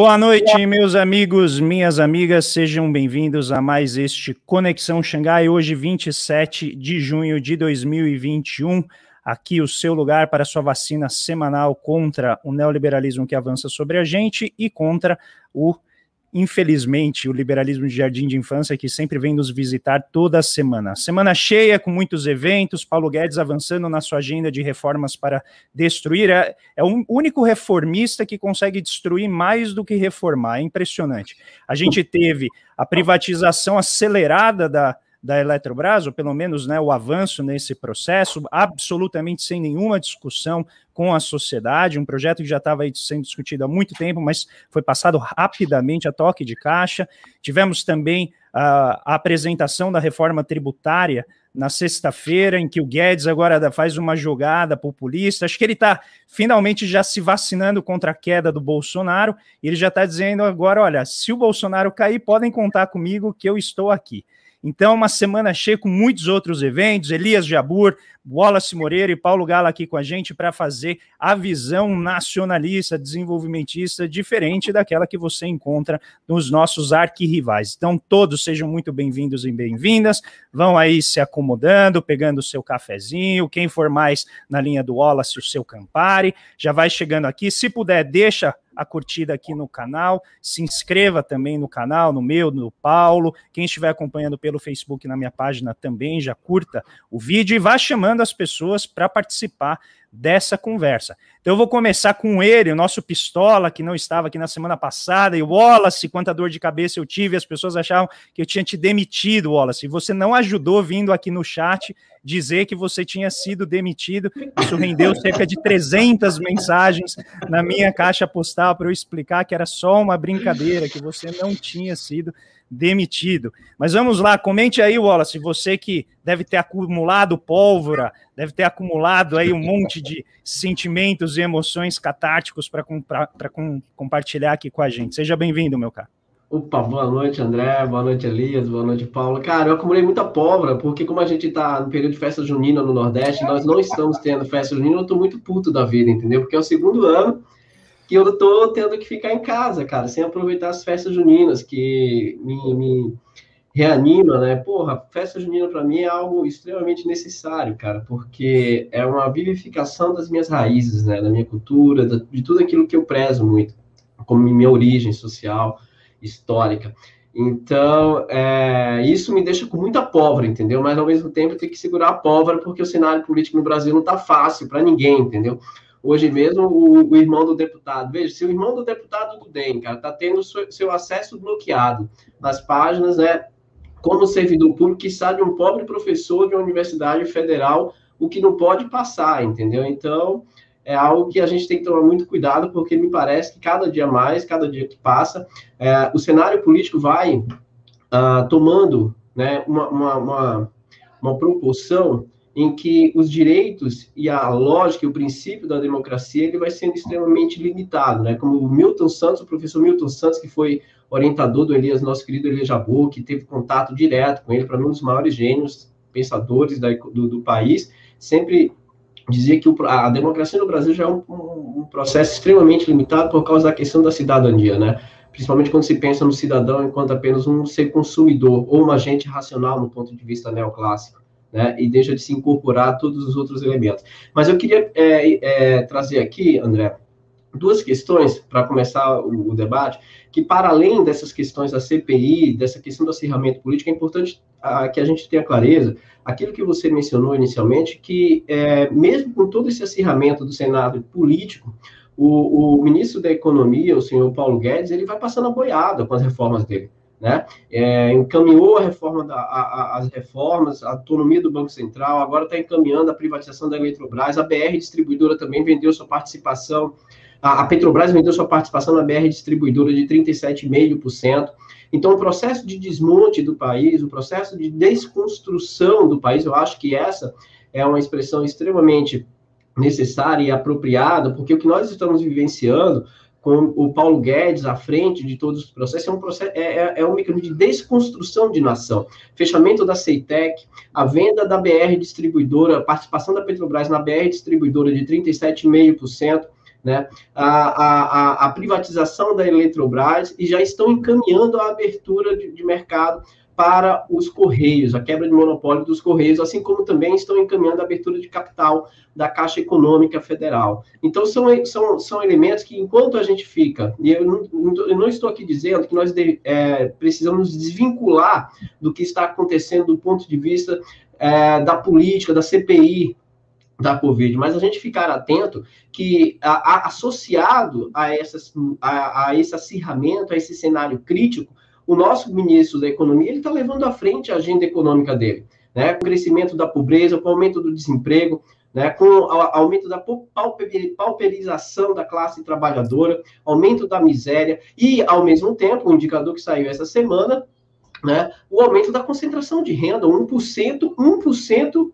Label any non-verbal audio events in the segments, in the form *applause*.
Boa noite, meus amigos, minhas amigas, sejam bem-vindos a mais este Conexão Xangai, hoje 27 de junho de 2021. Aqui o seu lugar para sua vacina semanal contra o neoliberalismo que avança sobre a gente e contra o infelizmente, o liberalismo de jardim de infância que sempre vem nos visitar toda semana. Semana cheia, com muitos eventos, Paulo Guedes avançando na sua agenda de reformas para destruir. É, é o único reformista que consegue destruir mais do que reformar. É impressionante. A gente teve a privatização acelerada da da Eletrobras, ou pelo menos né, o avanço nesse processo, absolutamente sem nenhuma discussão com a sociedade, um projeto que já estava sendo discutido há muito tempo, mas foi passado rapidamente a toque de caixa. Tivemos também uh, a apresentação da reforma tributária na sexta-feira, em que o Guedes agora faz uma jogada populista. Acho que ele está finalmente já se vacinando contra a queda do Bolsonaro, e ele já está dizendo agora: olha, se o Bolsonaro cair, podem contar comigo que eu estou aqui. Então, uma semana cheia com muitos outros eventos, Elias Jabur, Wallace Moreira e Paulo Gala aqui com a gente para fazer a visão nacionalista, desenvolvimentista, diferente daquela que você encontra nos nossos arquirrivais. Então, todos sejam muito bem-vindos e bem-vindas, vão aí se acomodando, pegando o seu cafezinho, quem for mais na linha do Wallace, o seu Campari, já vai chegando aqui, se puder, deixa a curtida aqui no canal, se inscreva também no canal, no meu, no Paulo. Quem estiver acompanhando pelo Facebook na minha página também já curta o vídeo e vá chamando as pessoas para participar dessa conversa. Então eu vou começar com ele, o nosso pistola, que não estava aqui na semana passada, e Wallace, quanta dor de cabeça eu tive, as pessoas achavam que eu tinha te demitido, Wallace, você não ajudou vindo aqui no chat dizer que você tinha sido demitido, isso rendeu cerca de 300 mensagens na minha caixa postal para eu explicar que era só uma brincadeira, que você não tinha sido demitido. Mas vamos lá, comente aí, Wallace, você que deve ter acumulado pólvora, deve ter acumulado aí um monte de sentimentos e emoções catárticos para com, compartilhar aqui com a gente. Seja bem-vindo, meu caro. Opa, boa noite, André, boa noite, Elias, boa noite, Paulo. Cara, eu acumulei muita pólvora, porque como a gente está no período de festa junina no Nordeste, nós não estamos tendo festa junina, eu estou muito puto da vida, entendeu? Porque é o segundo ano que eu tô tendo que ficar em casa, cara, sem aproveitar as festas juninas, que me, me reanima, né? Porra, festa junina para mim é algo extremamente necessário, cara, porque é uma vivificação das minhas raízes, né? Da minha cultura, de tudo aquilo que eu prezo muito, como minha origem social, histórica. Então, é, isso me deixa com muita pólvora, entendeu? Mas ao mesmo tempo eu tenho que segurar a pólvora porque o cenário político no Brasil não tá fácil para ninguém, entendeu? Hoje mesmo, o, o, irmão do deputado. Veja, se o irmão do deputado do DEM, cara, está tendo seu, seu, acesso bloqueado nas páginas, né? Como servidor público que sabe um pobre professor de uma universidade federal, o que não pode passar, entendeu? Então, é algo que a gente tem que tomar muito cuidado, porque me parece que cada dia mais, cada dia que passa, é, o cenário político vai uh, tomando né, uma, uma, uma, uma proporção em que os direitos e a lógica e o princípio da democracia ele vai sendo extremamente limitado, né? Como o Milton Santos, o professor Milton Santos, que foi orientador do Elias, nosso querido Elias Jabor, que teve contato direto com ele, para um dos maiores gênios pensadores da, do, do, país, sempre dizia que o, a democracia no Brasil já é um, um, um processo extremamente limitado por causa da questão da cidadania, né? principalmente quando se pensa no cidadão enquanto apenas um ser consumidor ou um agente racional no ponto de vista neoclássico né, e deixa de se incorporar todos os outros elementos. Mas eu queria é, é, trazer aqui, André, duas questões para começar o, o, debate, que para além dessas questões da CPI, dessa questão do acirramento político, é importante a, que a gente tenha clareza, aquilo que você mencionou inicialmente, que é, mesmo com todo esse acirramento do Senado político, o, o ministro da Economia, o senhor Paulo Guedes, ele vai passando a boiada com as reformas dele né? É, encaminhou a reforma da, a, a, as reformas, a autonomia do Banco Central, agora está encaminhando a privatização da Eletrobras, a BR Distribuidora também vendeu sua participação, a, a Petrobras vendeu sua participação na BR Distribuidora de 37,5%. Então, o processo de desmonte do país, o processo de desconstrução do país, eu acho que essa é uma expressão extremamente necessária e apropriada, porque o que nós estamos vivenciando com o Paulo Guedes à frente de todos os processos, é um, processo, é, é, é um mecanismo de desconstrução de nação. Fechamento da CEITEC, a venda da BR distribuidora, a participação da Petrobras na BR distribuidora de 37,5%, né, a, a, a privatização da Eletrobras e já estão encaminhando a abertura de, de mercado para os Correios, a quebra de monopólio dos Correios, assim como também estão encaminhando a abertura de capital da Caixa Econômica Federal. Então, são, são, são elementos que, enquanto a gente fica, e eu não, eu não estou aqui dizendo que nós de, é, precisamos desvincular do que está acontecendo do ponto de vista é, da política, da CPI, da Covid, mas a gente ficar atento que, a, a, associado a, essas, a, a esse acirramento, a esse cenário crítico, o nosso ministro da Economia ele está levando à frente a agenda econômica dele, né? Com o crescimento da pobreza, com o aumento do desemprego, né? Com o aumento da pauperização da classe trabalhadora, aumento da miséria e, ao mesmo tempo, o indicador que saiu essa semana, né? O aumento da concentração de renda, 1%, 1%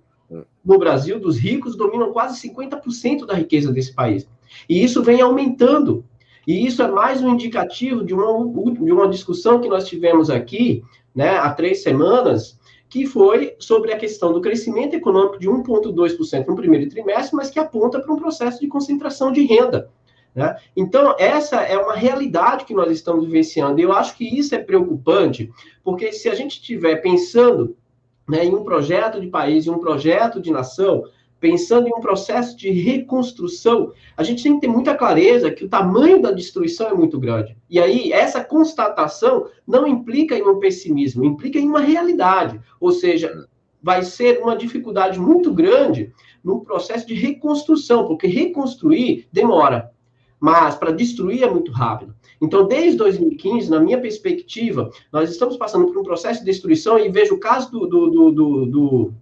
no Brasil dos ricos dominam quase 50% da riqueza desse país. E isso vem aumentando e isso é mais um indicativo de uma, de uma discussão que nós tivemos aqui, né, há três semanas, que foi sobre a questão do crescimento econômico de 1,2% no primeiro trimestre, mas que aponta para um processo de concentração de renda. Né? Então, essa é uma realidade que nós estamos vivenciando, e eu acho que isso é preocupante, porque se a gente estiver pensando né, em um projeto de país, em um projeto de nação, pensando em um processo de reconstrução, a gente tem que ter muita clareza que o tamanho da destruição é muito grande. E aí, essa constatação não implica em um pessimismo, implica em uma realidade. Ou seja, vai ser uma dificuldade muito grande no processo de reconstrução, porque reconstruir demora, mas para destruir é muito rápido. Então, desde 2015, na minha perspectiva, nós estamos passando por um processo de destruição e vejo o caso do, do, do, do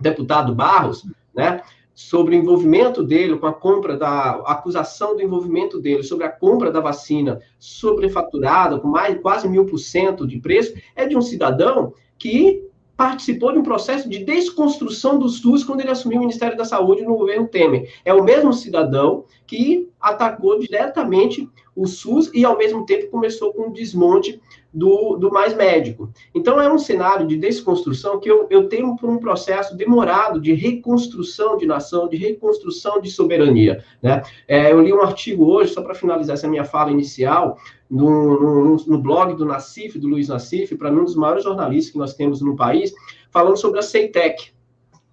deputado Barros, né? Sobre o envolvimento dele com a compra da a acusação do envolvimento dele sobre a compra da vacina sobrefaturada, com mais quase mil por cento de preço, é de um cidadão que participou de um processo de desconstrução do SUS quando ele assumiu o Ministério da Saúde no governo Temer. É o mesmo cidadão que atacou diretamente o SUS e, ao mesmo tempo, começou com o desmonte do, do mais médico. Então, é um cenário de desconstrução que eu, eu tenho por um processo demorado de reconstrução de nação, de reconstrução de soberania. Né? É, eu li um artigo hoje, só para finalizar essa minha fala inicial, no, no, no blog do Nassif, do Luiz Nassif, para mim um dos maiores jornalistas que nós temos no país, falando sobre a CEITEC.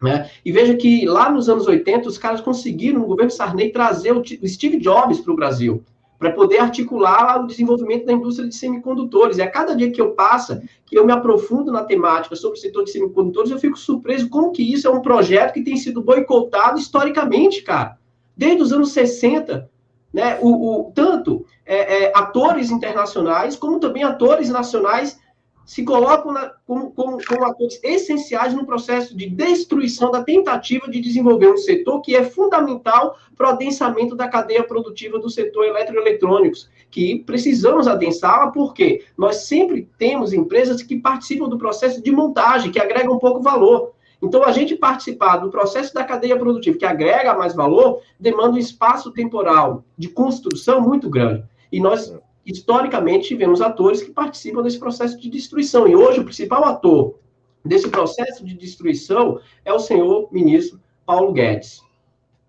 Né? E veja que lá nos anos 80, os caras conseguiram, no governo Sarney, trazer o, Steve Jobs para o Brasil para poder articular o desenvolvimento da indústria de semicondutores. E a cada dia que eu passo, que eu me aprofundo na temática sobre o setor de semicondutores, eu fico surpreso como que isso é um projeto que tem sido boicotado historicamente, cara. Desde os anos 60, né? O, o tanto é, é, atores internacionais como também atores nacionais se colocam na, como, como, como, atores essenciais no processo de destruição da tentativa de desenvolver um setor que é fundamental para o adensamento da cadeia produtiva do setor eletroeletrônicos, que precisamos adensá-la porque nós sempre temos empresas que participam do processo de montagem, que agregam um pouco valor. Então, a gente participar do processo da cadeia produtiva, que agrega mais valor, demanda um espaço temporal de construção muito grande. E nós historicamente tivemos atores que participam desse processo de destruição. E hoje o principal ator desse processo de destruição é o senhor ministro Paulo Guedes.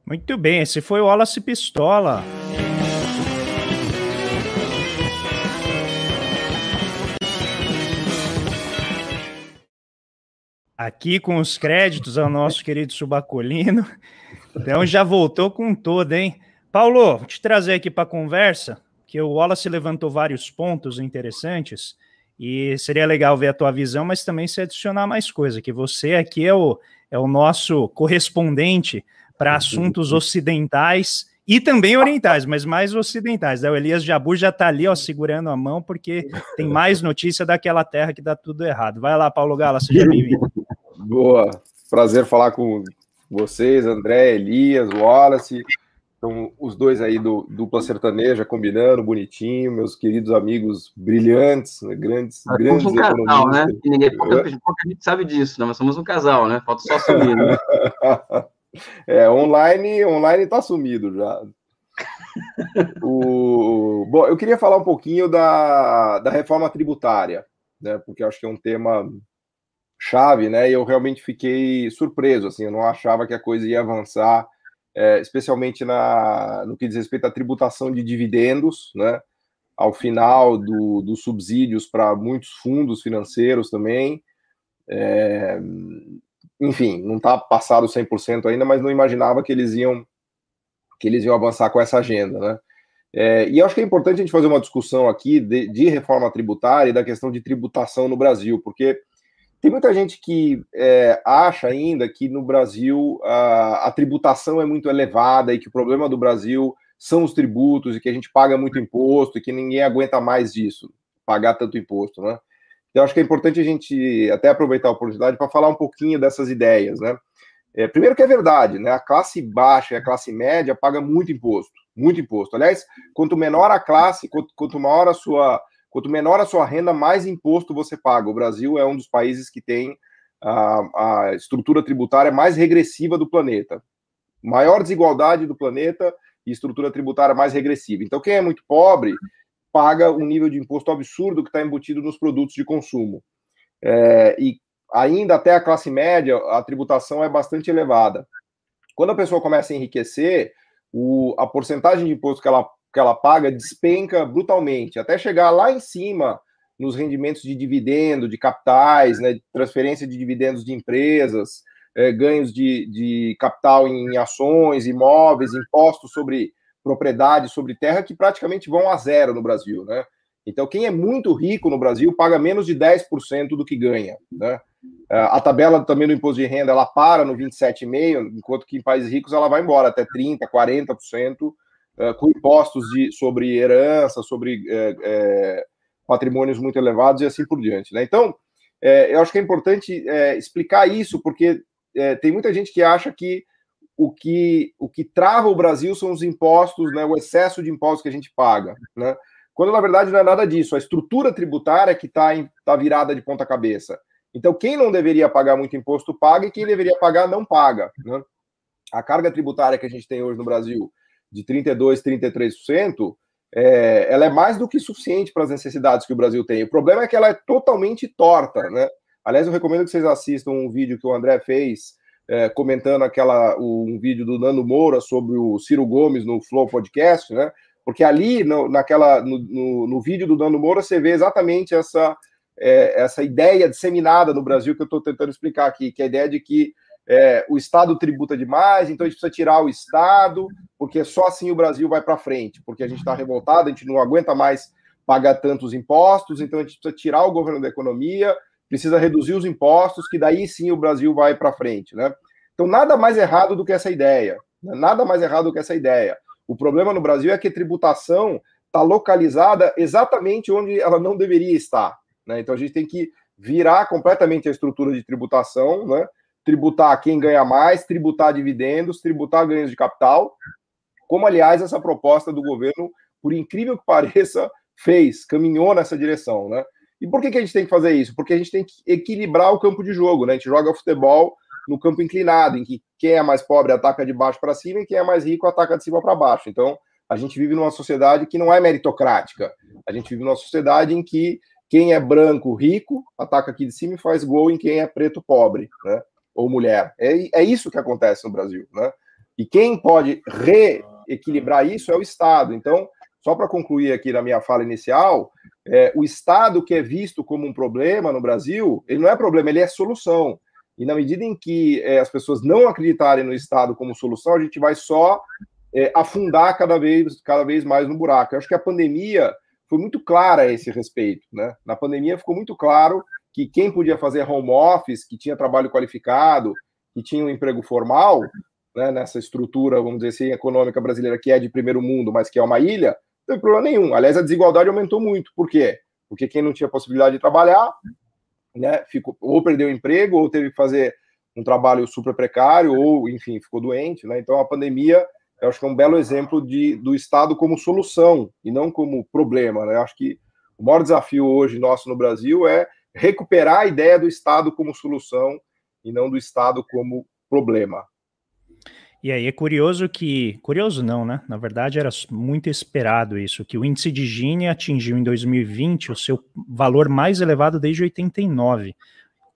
Muito bem, esse foi o Wallace Pistola. Aqui com os créditos ao nosso querido Subacolino. Então já voltou com todo, hein? Paulo, vou te trazer aqui para a conversa que o Wallace levantou vários pontos interessantes e seria legal ver a tua visão, mas também se adicionar mais coisa, que você aqui é o, é o nosso correspondente para assuntos ocidentais e também orientais, mas mais ocidentais. O Elias Jabur já está ali, ó, segurando a mão, porque tem mais notícia daquela terra que dá tudo errado. Vai lá, Paulo Gala, seja bem-vindo. Boa, prazer falar com vocês, André, Elias, Wallace. Então, os dois aí do dupla sertaneja combinando, bonitinho, meus queridos amigos brilhantes, né, grandes, nós grandes somos um casal, né? E ninguém, pouca, gente sabe disso, né? Mas somos um casal, né? Falta só assumir, né? *laughs* é, online, online tá sumido já. o... Bom, eu queria falar um pouquinho da, da reforma tributária, né? Porque acho que é um tema chave, né? E eu realmente fiquei surpreso, assim, eu não achava que a coisa ia avançar é, especialmente na, no que diz respeito à tributação de dividendos, né? Ao final do, dos subsídios para muitos fundos financeiros também. É, enfim, não está passado 100% ainda, mas não imaginava que eles iam que eles iam avançar com essa agenda, né? É, e acho que é importante a gente fazer uma discussão aqui de, de, reforma tributária e da questão de tributação no Brasil, porque tem muita gente que é, acha ainda que no Brasil a, a, tributação é muito elevada e que o problema do Brasil são os tributos e que a gente paga muito imposto e que ninguém aguenta mais disso, pagar tanto imposto, né? Então acho que é importante a gente até aproveitar a oportunidade para falar um pouquinho dessas ideias, né? É, primeiro que é verdade, né? A classe baixa e a classe média paga muito imposto, muito imposto. Aliás, quanto menor a classe, quanto, quanto maior a sua, quanto menor a sua renda, mais imposto você paga. O Brasil é um dos países que tem a, a estrutura tributária mais regressiva do planeta. Maior desigualdade do planeta e estrutura tributária mais regressiva. Então, quem é muito pobre paga um nível de imposto absurdo que está embutido nos produtos de consumo. É, e ainda até a classe média, a tributação é bastante elevada. Quando a pessoa começa a enriquecer, o, a porcentagem de imposto que ela, que ela paga despenca brutalmente, até chegar lá em cima nos rendimentos de dividendo, de capitais, né, transferência de dividendos de empresas, é, ganhos de, de capital em ações, imóveis, impostos sobre propriedade, sobre terra, que praticamente vão a zero no Brasil, né? Então, quem é muito rico no Brasil paga menos de 10% do que ganha. Né? É, a tabela também do imposto de renda ela para no 27,5%, enquanto que em países ricos ela vai embora até 30%, 40%, é, com impostos de, sobre herança, sobre é, é, patrimônios muito elevados e assim por diante. Né? Então, eu acho que é importante explicar isso, porque tem muita gente que acha que o que, o que trava o Brasil são os impostos, né, o excesso de impostos que a gente paga. Né? quando na verdade não é nada disso. A estrutura tributária que está tá virada de ponta cabeça. Então, quem não deveria pagar muito imposto paga e quem deveria pagar não paga. Né? A carga tributária que a gente tem hoje no Brasil, de 32%, 33%, é, ela é mais do que suficiente para as necessidades que o Brasil tem. O problema é que ela é totalmente torta. Né? Aliás, eu recomendo que vocês assistam um vídeo que o André fez é, comentando aquela, um vídeo do Nando Moura sobre o Ciro Gomes no Flow Podcast, né? Porque ali, no, naquela, no, no, no, vídeo do Dano Moura, você vê exatamente essa, é, essa ideia disseminada no Brasil que eu estou tentando explicar aqui, que é a ideia de que é, o Estado tributa demais, então a gente precisa tirar o Estado, porque só assim o Brasil vai para frente, porque a gente está revoltado, a gente não aguenta mais pagar tantos impostos, então a gente precisa tirar o governo da economia, precisa reduzir os impostos, que daí sim o Brasil vai para frente, né? Então nada mais errado do que essa ideia, né? nada mais errado do que essa ideia. O problema no Brasil é que a tributação está localizada exatamente onde ela não deveria estar. Né? Então a gente tem que virar completamente a estrutura de tributação, né? Tributar quem ganha mais, tributar dividendos, tributar ganhos de capital, como aliás essa proposta do governo, por incrível que pareça, fez, caminhou nessa direção. Né? E por que, que a gente tem que fazer isso? Porque a gente tem que equilibrar o campo de jogo. Né? A gente joga futebol no campo inclinado, em que quem é mais pobre ataca de baixo para cima e quem é mais rico ataca de cima para baixo. Então, a gente vive numa sociedade que não é meritocrática. A gente vive numa sociedade em que quem é branco rico ataca aqui de cima e faz gol em quem é preto pobre, né? Ou mulher. É, é isso que acontece no Brasil, né? E quem pode reequilibrar isso é o Estado. Então, só para concluir aqui na minha fala inicial, é, o Estado que é visto como um problema no Brasil, ele não é problema, ele é solução. E na medida em que é, as pessoas não acreditarem no Estado como solução, a gente vai só é, afundar cada vez, cada vez mais no buraco. Eu acho que a pandemia foi muito clara a esse respeito. Né? Na pandemia ficou muito claro que quem podia fazer home office, que tinha trabalho qualificado, que tinha um emprego formal, né, nessa estrutura, vamos dizer assim, econômica brasileira, que é de primeiro mundo, mas que é uma ilha, não tem problema nenhum. Aliás, a desigualdade aumentou muito. Por quê? Porque quem não tinha possibilidade de trabalhar né, ficou, ou perdeu o emprego, ou teve que fazer um trabalho super precário, ou, enfim, ficou doente. Né? Então, a pandemia, eu acho que é um belo exemplo de, do Estado como solução e não como problema. Né? Eu acho que o maior desafio hoje nosso no Brasil é recuperar a ideia do Estado como solução e não do Estado como problema. E aí é curioso que, curioso não, né? Na verdade era muito esperado isso, que o índice de Gini atingiu em 2020 o seu valor mais elevado desde 89.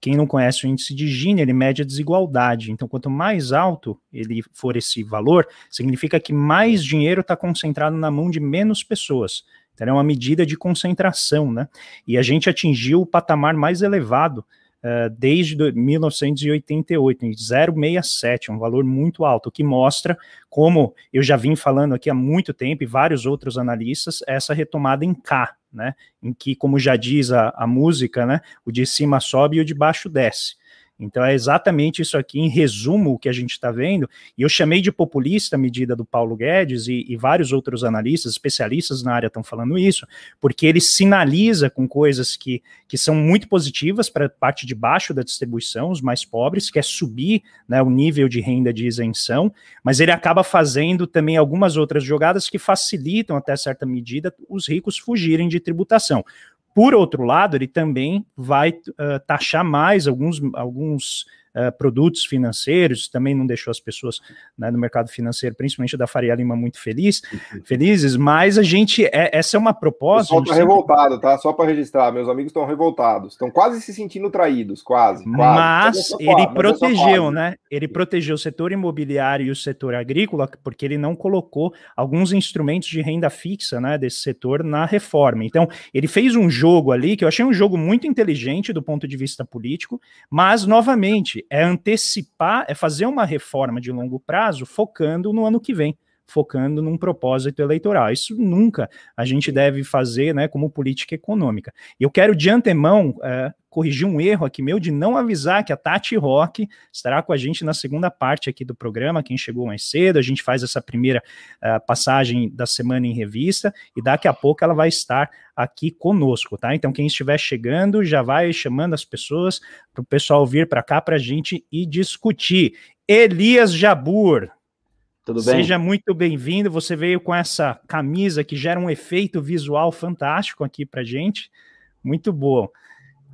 quem não conhece o índice de Gini, ele mede a desigualdade. Então, quanto mais alto ele for esse valor, significa que mais dinheiro está concentrado na mão de menos pessoas. Então, é uma medida de concentração, né? E a gente atingiu o patamar mais elevado uh, desde 1988, em 0,67, um valor muito alto, que mostra como eu já vim falando aqui há muito tempo, e vários outros analistas, essa retomada em K, né? Em que, como já diz a, a música, né? O de cima sobe e o de baixo desce. Então é exatamente isso aqui, em resumo, o que a gente está vendo. E eu chamei de populista a medida do Paulo Guedes e, e vários outros analistas, especialistas na área estão falando isso, porque ele sinaliza com coisas que, que são muito positivas para a parte de baixo da distribuição, os mais pobres, que é subir né, o nível de renda de isenção, mas ele acaba fazendo também algumas outras jogadas que facilitam, até certa medida, os ricos fugirem de tributação. Por outro lado, ele também vai uh, taxar mais alguns, alguns uh, produtos financeiros, também não deixou as pessoas né, no mercado financeiro, principalmente da Faria Lima, muito feliz, uhum. felizes, mas a gente, é, essa é uma proposta... Pessoal está sempre... revoltado, tá? Só para registrar, meus amigos estão revoltados, estão quase se sentindo traídos, quase. quase. Mas ele protegeu, né? Ele protegeu o setor imobiliário e o setor agrícola, porque ele não colocou alguns instrumentos de renda fixa, né, desse setor na reforma. Então, ele fez um jogo ali, que eu achei um jogo muito inteligente do ponto de vista político, mas, novamente, é antecipar, é fazer uma reforma de longo prazo focando no ano que vem, focando num propósito eleitoral. Isso nunca a gente deve fazer né, como política econômica. E eu quero de antemão é, corrigir um erro aqui meu de não avisar que a Tati Rock estará com a gente na segunda parte aqui do programa. Quem chegou mais cedo, a gente faz essa primeira uh, passagem da semana em revista e daqui a pouco ela vai estar aqui conosco, tá? Então, quem estiver chegando já vai chamando as pessoas para o pessoal vir para cá para a gente e discutir. Elias Jabur, tudo bem? Seja muito bem-vindo. Você veio com essa camisa que gera um efeito visual fantástico aqui para gente. Muito bom.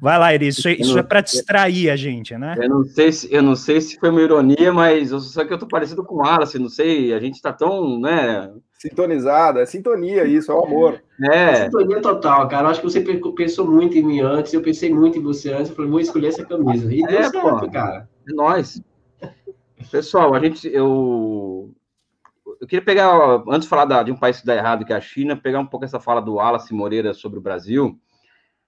Vai lá, Iris. Isso, é, isso é para distrair a gente, né? Eu não sei se eu não sei se foi uma ironia, mas eu só que eu tô parecido com o Alice, não sei. A gente está tão, né? Sintonizado, é sintonia isso, é o amor. É. é sintonia total, cara. Eu acho que você pensou muito em mim antes, eu pensei muito em você antes, eu falei, vou escolher essa camisa. E deu é, certo, pô, cara. É nóis. Pessoal, a gente, eu, eu queria pegar, antes de falar da, de um país que dá errado, que é a China, pegar um pouco essa fala do Wallace Moreira sobre o Brasil,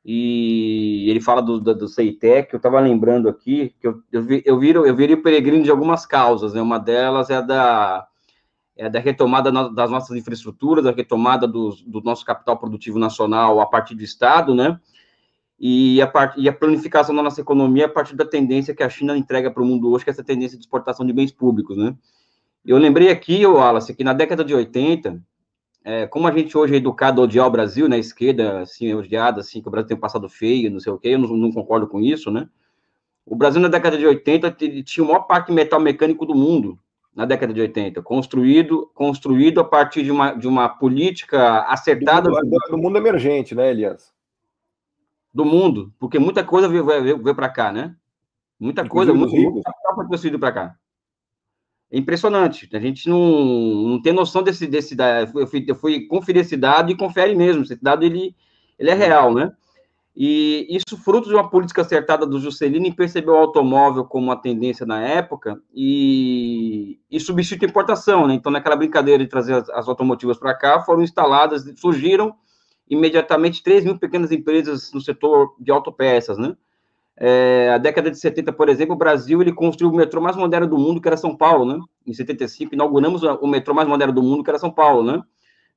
e ele fala do, do, do CEITEC, eu estava lembrando aqui, que eu, eu, vi, eu, viro, eu viria peregrino de algumas causas, né? uma delas é da, é da retomada das nossas infraestruturas, da retomada do, do nosso capital produtivo nacional a partir do Estado, né, e a, part, e a planificação da nossa economia a partir da tendência que a China entrega para o mundo hoje, que é essa tendência de exportação de bens públicos, né. Eu lembrei aqui, Wallace, que na década de 80, é, como a gente hoje é educado a odiar o Brasil, na né, esquerda, assim, odiada, assim, que o Brasil tem um passado feio, não sei o quê, eu não, não, concordo com isso, né? O Brasil, na década de 80, tinha o maior parque metal mecânico do mundo, na década de 80, construído, construído a partir de uma, de uma política acertada... Do mundo, do mundo emergente, né, Elias? Do mundo, porque muita coisa veio, veio, veio para cá, né? Muita coisa, muito, muito capital foi construído para cá. É impressionante. A gente não, não tem noção desse, desse eu fui, eu fui conferir esse dado e confere mesmo. Esse dado ele, ele é real, né? E isso fruto de uma política acertada do Juscelino percebeu o automóvel como uma tendência na época e, e substitui a importação, né? Então, naquela brincadeira de trazer as, as automotivas para cá, foram instaladas, surgiram imediatamente 3 mil pequenas empresas no setor de autopeças, né? É, a década de 70, por exemplo, o Brasil ele construiu o metrô mais moderno do mundo, que era São Paulo, né? Em 75, inauguramos o metrô mais moderno do mundo, que era São Paulo, né?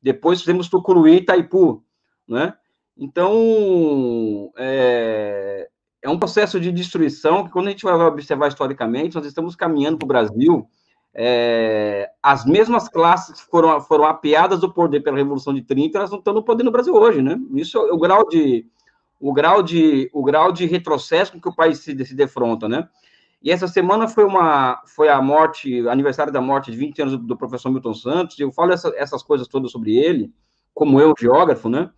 Depois fizemos Tucuruí e Itaipu, né? Então, é, é um processo de destruição que, quando a gente vai observar historicamente, nós estamos caminhando para o Brasil. É, as mesmas classes que foram, foram apiadas do poder pela Revolução de 30, elas não estão no poder no Brasil hoje, né? Isso é o grau de o grau de, o grau de retrocesso com que o país se, se defronta, né? E essa semana foi uma foi a morte, aniversário da morte de 20 anos do, professor Milton Santos, e eu falo essa, essas coisas todas sobre ele, como eu, geógrafo, né?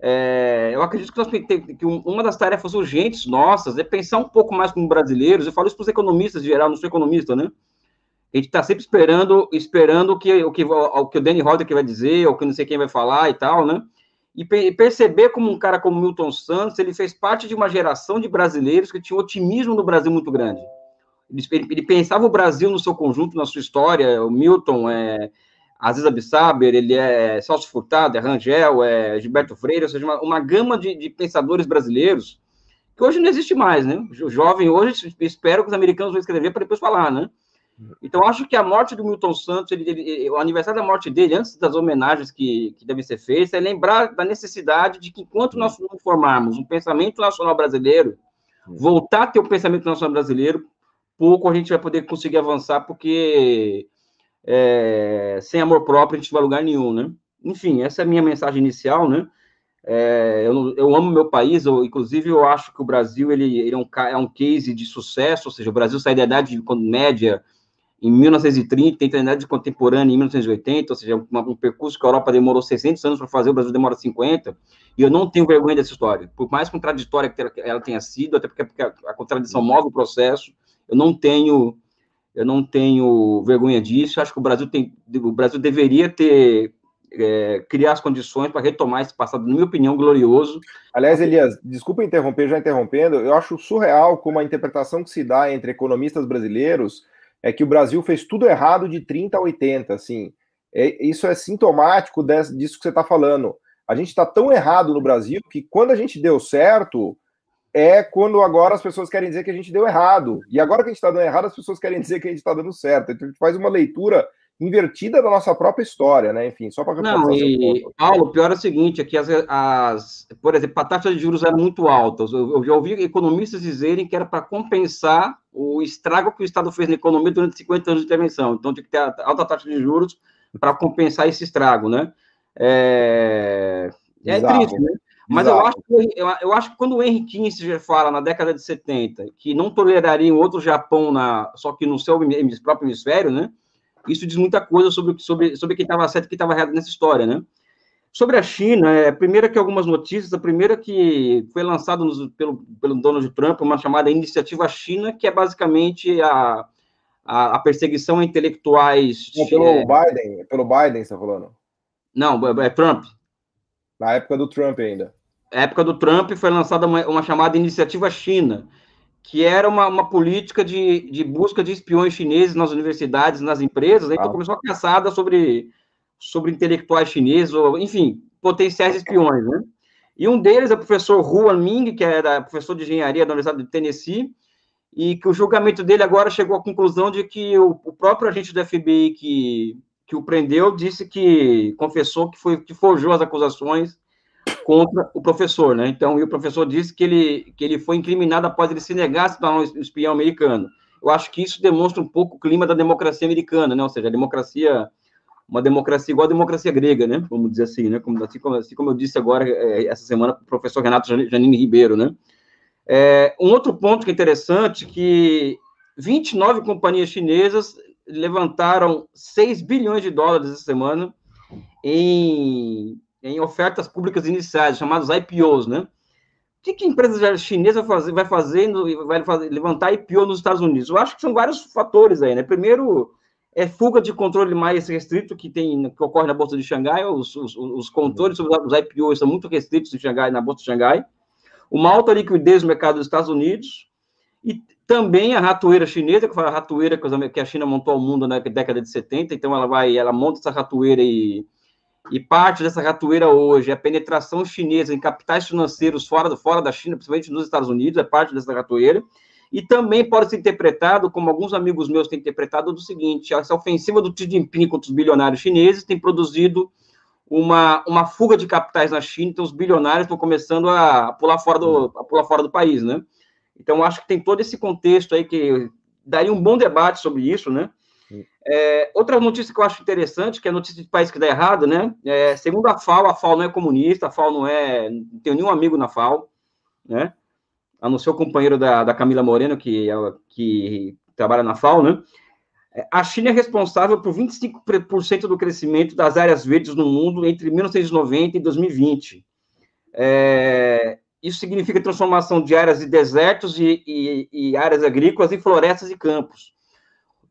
É, eu acredito que, nós, que uma das tarefas urgentes nossas é pensar um pouco mais como brasileiros, eu falo isso para os economistas em geral, não sou economista, né? A gente está sempre esperando, esperando o que, o que o que o Danny Roder que vai dizer, ou que não sei quem vai falar e tal, né? E perceber como um cara como Milton Santos, ele fez parte de uma geração de brasileiros que tinha um otimismo no Brasil muito grande. Ele, ele pensava o Brasil no seu conjunto, na sua história. O Milton é Aziz Abissaber, ele é Celso Furtado, é Rangel, é Gilberto Freire, ou seja, uma, uma gama de, de, pensadores brasileiros que hoje não existe mais, né? O jovem hoje, espero que os americanos vão escrever para depois falar, né? Então, acho que a morte do Milton Santos, ele, ele, o aniversário da morte dele, antes das homenagens que, que devem ser feitas, é lembrar da necessidade de que, enquanto nós não formarmos um pensamento nacional brasileiro, voltar a ter o pensamento nacional brasileiro, pouco a gente vai poder conseguir avançar, porque é, sem amor próprio a gente não vai lugar nenhum, né? Enfim, essa é a minha mensagem inicial, né? É, eu, eu, amo meu país, eu, inclusive eu acho que o Brasil ele, ele é, um, é, um, case de sucesso, ou seja, o Brasil sai da idade média em 1930, tem idade contemporânea em 1980, ou seja, um percurso que a Europa demorou 600 anos para fazer, o Brasil demora 50, e eu não tenho vergonha dessa história, por mais contraditória que ela tenha sido, até porque a contradição move o processo, eu não tenho eu não tenho vergonha disso. Acho que o Brasil tem, o Brasil deveria ter é, criar as condições para retomar esse passado, na minha opinião, glorioso. Aliás, Elias, desculpa interromper, já interrompendo, eu acho surreal como a interpretação que se dá entre economistas brasileiros é que o Brasil fez tudo errado de 30 a 80, assim. É, isso é sintomático desse, disso que você está falando. A gente está tão errado no Brasil que quando a gente deu certo, é quando agora as pessoas querem dizer que a gente deu errado. E agora que a gente está dando errado, as pessoas querem dizer que a gente está dando certo. Então a gente faz uma leitura invertida da nossa própria história, né? Enfim, só para Não, e, Paulo, pior é o seguinte, é que as, as, por exemplo, a taxa de juros eram muito altas. Eu, eu já ouvi economistas dizerem que era para compensar o estrago que o Estado fez na economia durante 50 anos de intervenção. Então, tinha que ter alta taxa de juros para compensar esse estrago, né? É, é triste, né? Mas eu acho, que, eu, eu, acho que quando o Henry Kissinger fala na década de 70 que não toleraria um outro Japão, na, só que no seu próprio hemisfério, né? Isso diz muita coisa sobre, sobre, sobre quem estava certo e quem estava errado nessa história, né? Sobre a China, é, primeiro que algumas notícias, a primeira que foi lançada pelo, pelo Donald Trump, uma chamada Iniciativa China, que é basicamente a, a, a perseguição a intelectuais... Não, pelo é, Biden, pelo Biden, você está falando? Não, é, é Trump. Na época do Trump ainda. Na época do Trump foi lançada uma, uma chamada Iniciativa China, que era uma, uma política de, de busca de espiões chineses nas universidades, nas empresas. Então ah. começou a caçada sobre, sobre intelectuais chineses, ou, enfim, potenciais espiões, né? E um deles é o professor Huan Ming, que era professor de engenharia da Universidade de Tennessee, e que o julgamento dele agora chegou à conclusão de que o, o próprio agente do FBI que que o prendeu disse que confessou que foi que forjou as acusações contra o professor, né? Então, e o professor disse que ele que ele foi incriminado após ele se negar a se tornar um espião americano. Eu acho que isso demonstra um pouco o clima da democracia americana, né? Ou seja, a democracia uma democracia igual a democracia grega, né? Vamos dizer assim, né? Como, assim, como, assim como eu disse agora é, essa semana para o professor Renato Janine Ribeiro, né? É, um outro ponto que é interessante que 29 companhias chinesas levantaram 6 bilhões de dólares essa semana em, em ofertas públicas iniciais, chamados IPOs, né? O que, que a empresa chinesa vai fazer, vai vai fazer, levantar IPO nos Estados Unidos? Eu acho que são vários fatores aí, né? Primeiro, é fuga de controle mais restrito que tem que ocorre na Bolsa de Xangai, os, os, os controles sobre os IPOs são muito restritos em Xangai, na Bolsa de Xangai. Uma alta liquidez no mercado dos Estados Unidos, e também a ratoeira chinesa, que foi a ratoeira que a China montou ao mundo na década de 70, então ela vai, ela monta essa ratoeira e, e parte dessa ratoeira hoje, a penetração chinesa em capitais financeiros fora, fora da China, principalmente nos Estados Unidos, é parte dessa ratoeira, e também pode ser interpretado, como alguns amigos meus têm interpretado, do seguinte, essa ofensiva do Xi Jinping contra os bilionários chineses tem produzido uma, uma fuga de capitais na China, então os bilionários estão começando a pular fora do, a pular fora do país, né? Então, acho que tem todo esse contexto aí que daria um bom debate sobre isso, né? É, outra notícia que eu acho interessante, que é a notícia de país que dá errado, né? É, segundo a FAO, a FAO não é comunista, a FAO não é. Não tenho nenhum amigo na FAO, né? A não ser o companheiro da, da Camila Moreno, que, ela, que trabalha na FAO, né? A China é responsável por 25% do crescimento das áreas verdes no mundo entre 1990 e 2020. É, isso significa transformação de áreas de desertos e, e, e áreas agrícolas em florestas e campos.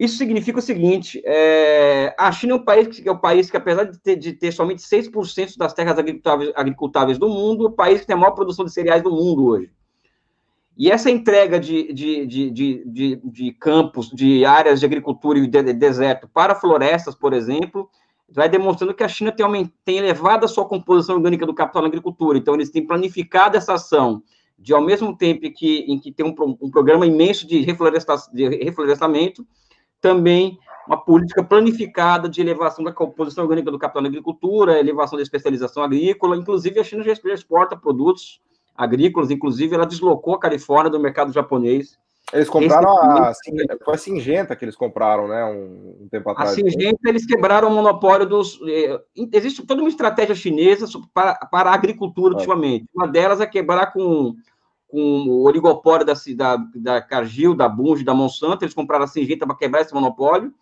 Isso significa o seguinte: é, a China é um país que é um país que, apesar de ter, de ter somente 6% das terras agricultáveis, agricultáveis do mundo, é o país que tem a maior produção de cereais do mundo hoje. E essa entrega de, de, de, de, de campos, de áreas de agricultura e de deserto para florestas, por exemplo, vai demonstrando que a China tem, tem elevado a sua composição orgânica do capital na agricultura. Então, eles têm planificado essa ação de, ao mesmo tempo que, em que tem um, um programa imenso de, refloresta, de reflorestamento, também uma política planificada de elevação da composição orgânica do capital na agricultura, elevação da especialização agrícola. Inclusive, a China já exporta produtos agrícolas, inclusive ela deslocou a Califórnia do mercado japonês. Eles compraram a, foi a Singenta que eles compraram, né, um, um tempo atrás. A Singenta, eles quebraram o monopólio dos... Eh, existe toda uma estratégia chinesa para, para a agricultura, é. ultimamente. Uma delas é quebrar com, com o oligopólio da, da, da Cargill, da Bunge, da Monsanto, eles compraram a Singenta para quebrar esse monopólio,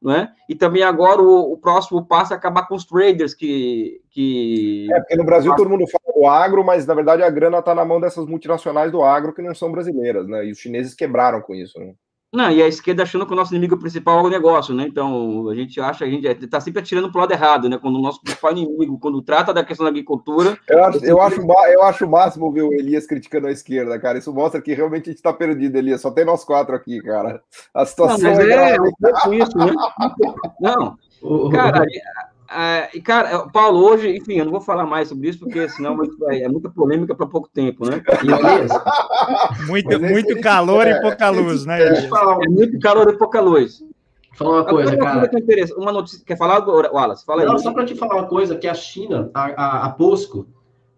né? E também agora o, o, próximo passo é acabar com os traders que, que. É, porque no Brasil todo mundo fala do agro, mas na verdade a grana está na mão dessas multinacionais do agro que não são brasileiras, né? E os chineses quebraram com isso, né? Não, e a esquerda achando que o nosso inimigo principal é o negócio, né? Então, a gente acha, a gente está sempre atirando para o lado errado, né? Quando o nosso principal inimigo, quando trata da questão da agricultura. Eu acho, eu acho, eu acho o máximo ver o Elias criticando a esquerda, cara. Isso mostra que realmente a gente está perdido, Elias. Só tem nós quatro aqui, cara. A situação não, é. é, é isso, né? *laughs* Não, cara, é, e, cara, Paulo, hoje, enfim, eu não vou falar mais sobre isso, porque senão é muita polêmica para pouco tempo, né? *laughs* muito, muito calor e pouca luz, né? É muito calor e pouca luz. Fala uma coisa, uma cara. Coisa uma notícia, quer falar, Wallace? Fala não, aí. só para te falar uma coisa, que a China, a, a, a Posco,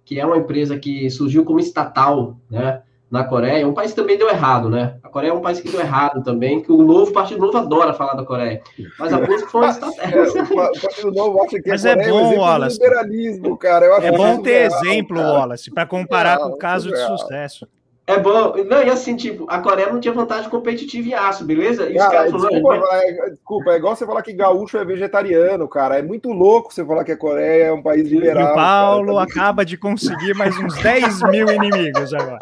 que é uma empresa que surgiu como estatal, né? Na Coreia, um país que também deu errado, né? A Coreia é um país que deu errado também, que o novo Partido Novo adora falar da Coreia. Mas a busca foi uma estratégia. É, o Partido Novo acha que Mas é Coreia, bom, Wallace. liberalismo, cara. é bom ter exemplo, cara. Wallace, para comparar com o caso de sucesso. É bom. Não, e assim, tipo, a Coreia não tinha vantagem competitiva em aço, beleza? E cara, desculpa, é, desculpa, é igual você falar que gaúcho é vegetariano, cara. É muito louco você falar que a Coreia é um país liberal. E o Paulo cara. acaba de conseguir mais uns 10 mil inimigos agora.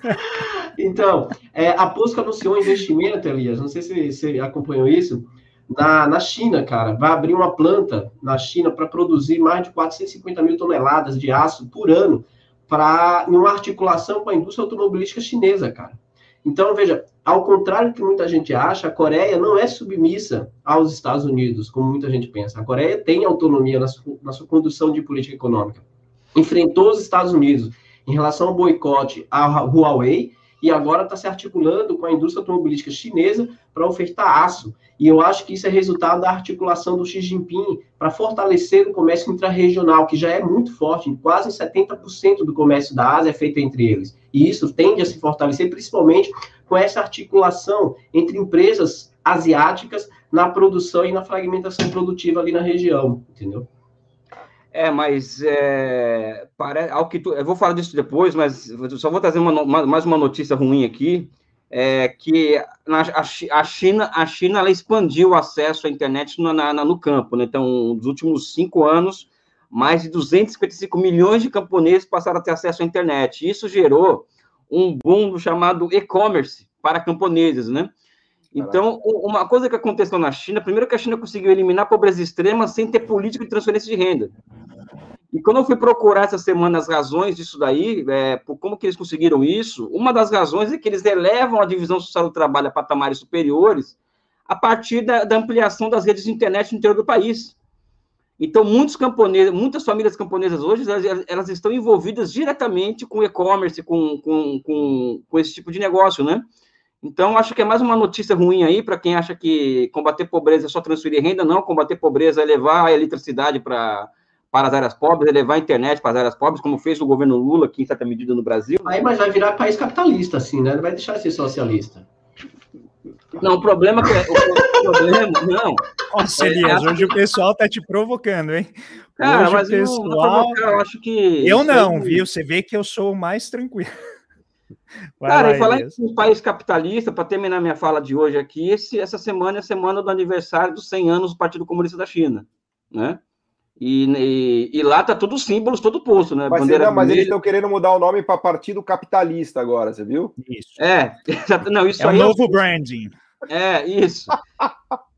*laughs* então, é, a Posca anunciou um investimento, Elias, não sei se você acompanhou isso, na, na China, cara. Vai abrir uma planta na China para produzir mais de 450 mil toneladas de aço por ano, para uma articulação com a indústria automobilística chinesa, cara. Então, veja, ao contrário do que muita gente acha, a Coreia não é submissa aos Estados Unidos, como muita gente pensa. A Coreia tem autonomia na sua, na sua condução de política econômica. Enfrentou os Estados Unidos em relação ao boicote à Huawei e agora está se articulando com a indústria automobilística chinesa para ofertar aço. E eu acho que isso é resultado da articulação do Xi Jinping para fortalecer o comércio intrarregional, que já é muito forte, quase 70% do comércio da Ásia é feito entre eles. E isso tende a se fortalecer, principalmente com essa articulação entre empresas asiáticas na produção e na fragmentação produtiva ali na região, entendeu? É, mas é, para, ao que tu, eu vou falar disso depois, mas só vou trazer uma, mais uma notícia ruim aqui, é que na, a, China, a China ela expandiu o acesso à internet no, na, no campo, né? Então, nos últimos cinco anos, mais de 255 milhões de camponeses passaram a ter acesso à internet. Isso gerou um boom chamado e-commerce para camponeses, né? Então, uma coisa que aconteceu na China, primeiro que a China conseguiu eliminar a pobreza extrema sem ter política de transferência de renda. E quando eu fui procurar essa semana as razões disso daí, é, por como que eles conseguiram isso, uma das razões é que eles elevam a divisão social do trabalho a patamares superiores a partir da, da ampliação das redes de internet no interior do país. Então, muitos camponeses, muitas famílias camponesas hoje, elas, elas estão envolvidas diretamente com e-commerce, com, com, com, com esse tipo de negócio, né? Então, acho que é mais uma notícia ruim aí para quem acha que combater pobreza é só transferir renda. Não, combater pobreza é levar a eletricidade para para as áreas pobres, é levar a internet para as áreas pobres, como fez o governo Lula aqui em certa medida no Brasil. Aí, mas vai virar país capitalista, assim, né? Não vai deixar de ser socialista. Não, o problema é que o, problema, não. Nossa, Elias, hoje o pessoal tá te provocando, hein? Cara, hoje mas o pessoal... não, não eu acho que. Eu não, viu? Você vê que eu sou o mais tranquilo. *laughs* Vai Cara, lá, e falar em país capitalista, para terminar minha fala de hoje aqui, esse, essa semana é a semana do aniversário dos 100 anos do Partido Comunista da China, né? E, e, e lá tá todos os símbolos, todo posto, né? Mas, Bandeira não, mas eles estão querendo mudar o nome para Partido Capitalista agora, você viu? Isso. É, *laughs* não, isso é aí. É um novo branding. É, isso. *laughs*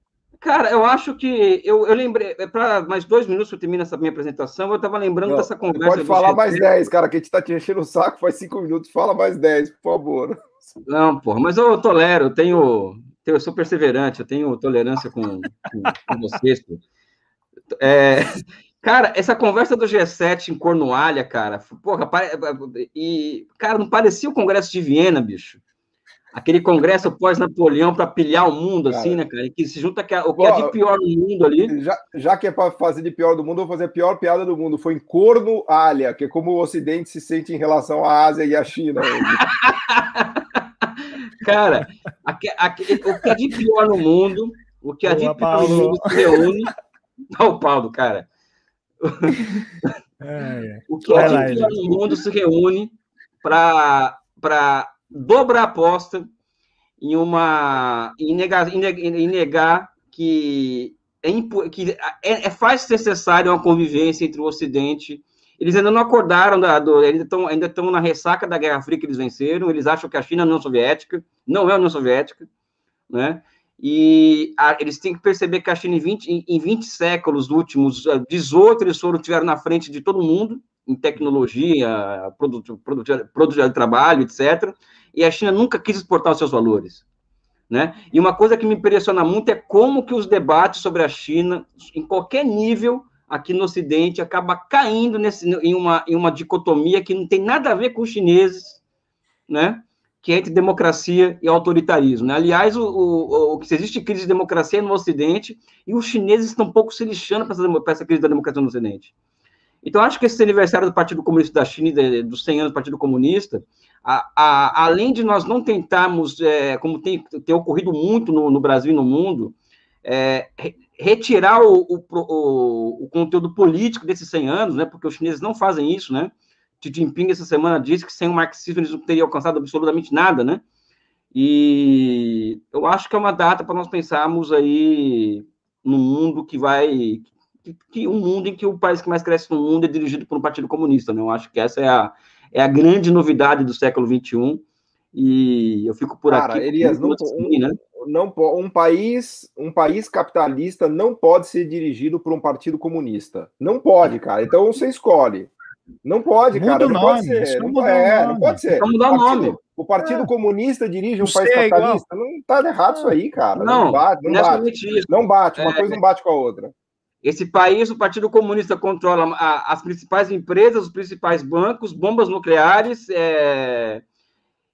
Cara, eu acho que eu, eu lembrei, é para mais dois minutos eu termino essa minha apresentação, eu estava lembrando Não, dessa conversa. Pode falar mais dez, cara, que a gente está te enchendo o saco faz cinco minutos. Fala mais dez, por favor. Não, porra, mas eu tolero, eu tenho, eu sou perseverante, eu tenho tolerância com, com, com vocês. É, cara, essa conversa do G7 em Cornualha, cara, porra, e, cara, não parecia o Congresso de Viena, bicho aquele congresso pós-Napoleão para pilhar o mundo, cara, assim, né, cara? Que se junta o que é de pior no mundo ali. Já, já que é para fazer de pior do mundo, eu vou fazer a pior piada do mundo. Foi em Corno Alha, que é como o Ocidente se sente em relação à Ásia e à China. *laughs* cara, aqui, aqui, o que é de pior no mundo, o que é de pior no mundo se reúne. Olha o Paulo, cara. É, é. O que é de pior no mundo se reúne para dobra a aposta em uma em negar, em negar que é, que é, é faz necessário uma convivência entre o Ocidente. Eles ainda não acordaram, da, do, ainda estão ainda estão na ressaca da Guerra Fria que eles venceram. Eles acham que a China é a União Soviética, não é a União Soviética, né? E a, eles têm que perceber que a China, em 20, em, em 20 séculos últimos, 18 eles foram, tiveram na frente de todo mundo, em tecnologia, produto, produto, produto de trabalho, etc e a China nunca quis exportar os seus valores. Né? E uma coisa que me impressiona muito é como que os debates sobre a China, em qualquer nível, aqui no Ocidente, acaba caindo nesse, em, uma, em uma dicotomia que não tem nada a ver com os chineses, né? que é entre democracia e autoritarismo. Né? Aliás, o, o, o, que existe crise de democracia no Ocidente e os chineses estão um pouco se lixando para essa, essa, crise da democracia no Ocidente. Então, acho que esse aniversário do Partido Comunista da China, dos 100 anos do Partido Comunista, a, a, além de nós não tentarmos, é, como tem, tem, ocorrido muito no, no, Brasil e no mundo, é, retirar o, o, o, o, conteúdo político desses 100 anos, né, porque os chineses não fazem isso, né? Xi Jinping, essa semana, disse que sem o marxismo eles não teriam alcançado absolutamente nada, né? E eu acho que é uma data para nós pensarmos aí no mundo que vai. Que, que, um mundo em que o país que mais cresce no mundo é dirigido por um partido comunista, né? Eu acho que essa é a, é a grande novidade do século XXI. E eu fico por Cara, aqui. Elias, não, assim, um, né? não, um, país, um país capitalista não pode ser dirigido por um partido comunista. Não pode, cara. Então você escolhe. Não pode, Muda cara. Não nome, pode ser. Não, é, não pode ser. Vamos mudar o nome. O Partido é. Comunista dirige um país é capitalista. Igual. Não tá errado isso aí, cara. Não, não bate. Não bate. Não bate. Uma é, coisa não bate com a outra. Esse país, o Partido Comunista controla a, as principais empresas, os principais bancos, bombas nucleares, é,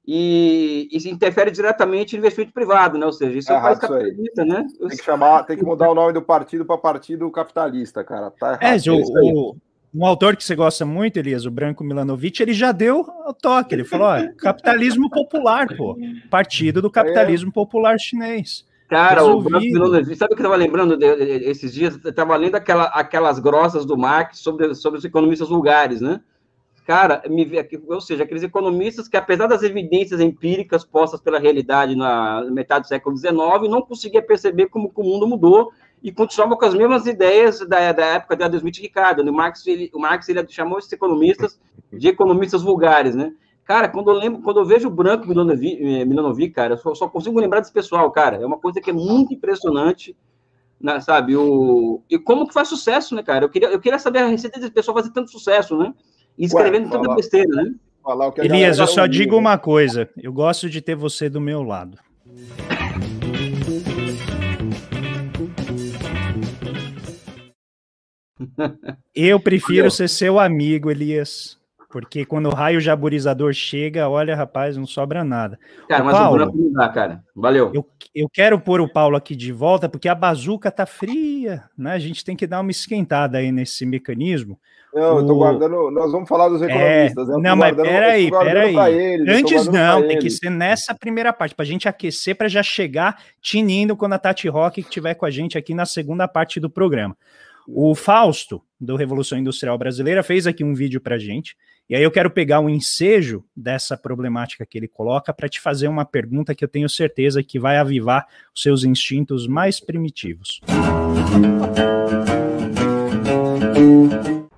e, e interfere diretamente no investimento privado, né? Ou seja, isso é, é um país capitalista, né? Tem que chamar, tem que mudar o nome do partido para partido capitalista, cara. Tá errado. É, o, um autor que você gosta muito, Elias, o Branco Milanovic, ele já deu o toque. Ele falou: ó, capitalismo popular, pô. Partido do capitalismo é. popular chinês. Cara, Resolvido. o Branco sabe o que eu estava lembrando de, de, esses dias? Eu estava lendo aquela, aquelas grossas do Marx sobre, sobre os economistas vulgares, né? Cara, me, ou seja, aqueles economistas que, apesar das evidências empíricas postas pela realidade na metade do século XIX, não conseguia perceber como o mundo mudou e continuavam com as mesmas ideias da, da época de Adam Smith Ricardo. O Marx, ele, o Marx ele chamou esses economistas de economistas vulgares, né? Cara, quando eu lembro, quando eu vejo o branco Milanovic, eh, cara, eu só, só, consigo lembrar desse pessoal, cara. É uma coisa que é muito impressionante, né, sabe? O, e como que faz sucesso, né, cara? Eu queria, eu queria saber a receita desse pessoal fazer tanto sucesso, né? E escrevendo Ué, tanta falar, besteira, né? Falar Elias, eu só digo uma coisa. Eu gosto de ter você do meu lado. *laughs* Eu prefiro ser seu amigo, Elias. Porque quando o raio jaburizador chega, olha, rapaz, não sobra nada. Cara, o mas Paulo, não dá, cara. Valeu. Eu, eu quero pôr o Paulo aqui de volta, porque a bazuca tá fria, né? A gente tem que dar uma esquentada aí nesse mecanismo. Não, o... eu tô guardando. Nós vamos falar dos é, economistas. É... Não, mas peraí, peraí. Eles, Antes não, tem que ser nessa primeira parte, para a gente aquecer, para já chegar tinindo quando a Tati Rock estiver com a gente aqui na segunda parte do programa. O Fausto, do Revolução Industrial Brasileira, fez aqui um vídeo para gente. E aí eu quero pegar o um ensejo dessa problemática que ele coloca para te fazer uma pergunta que eu tenho certeza que vai avivar os seus instintos mais primitivos.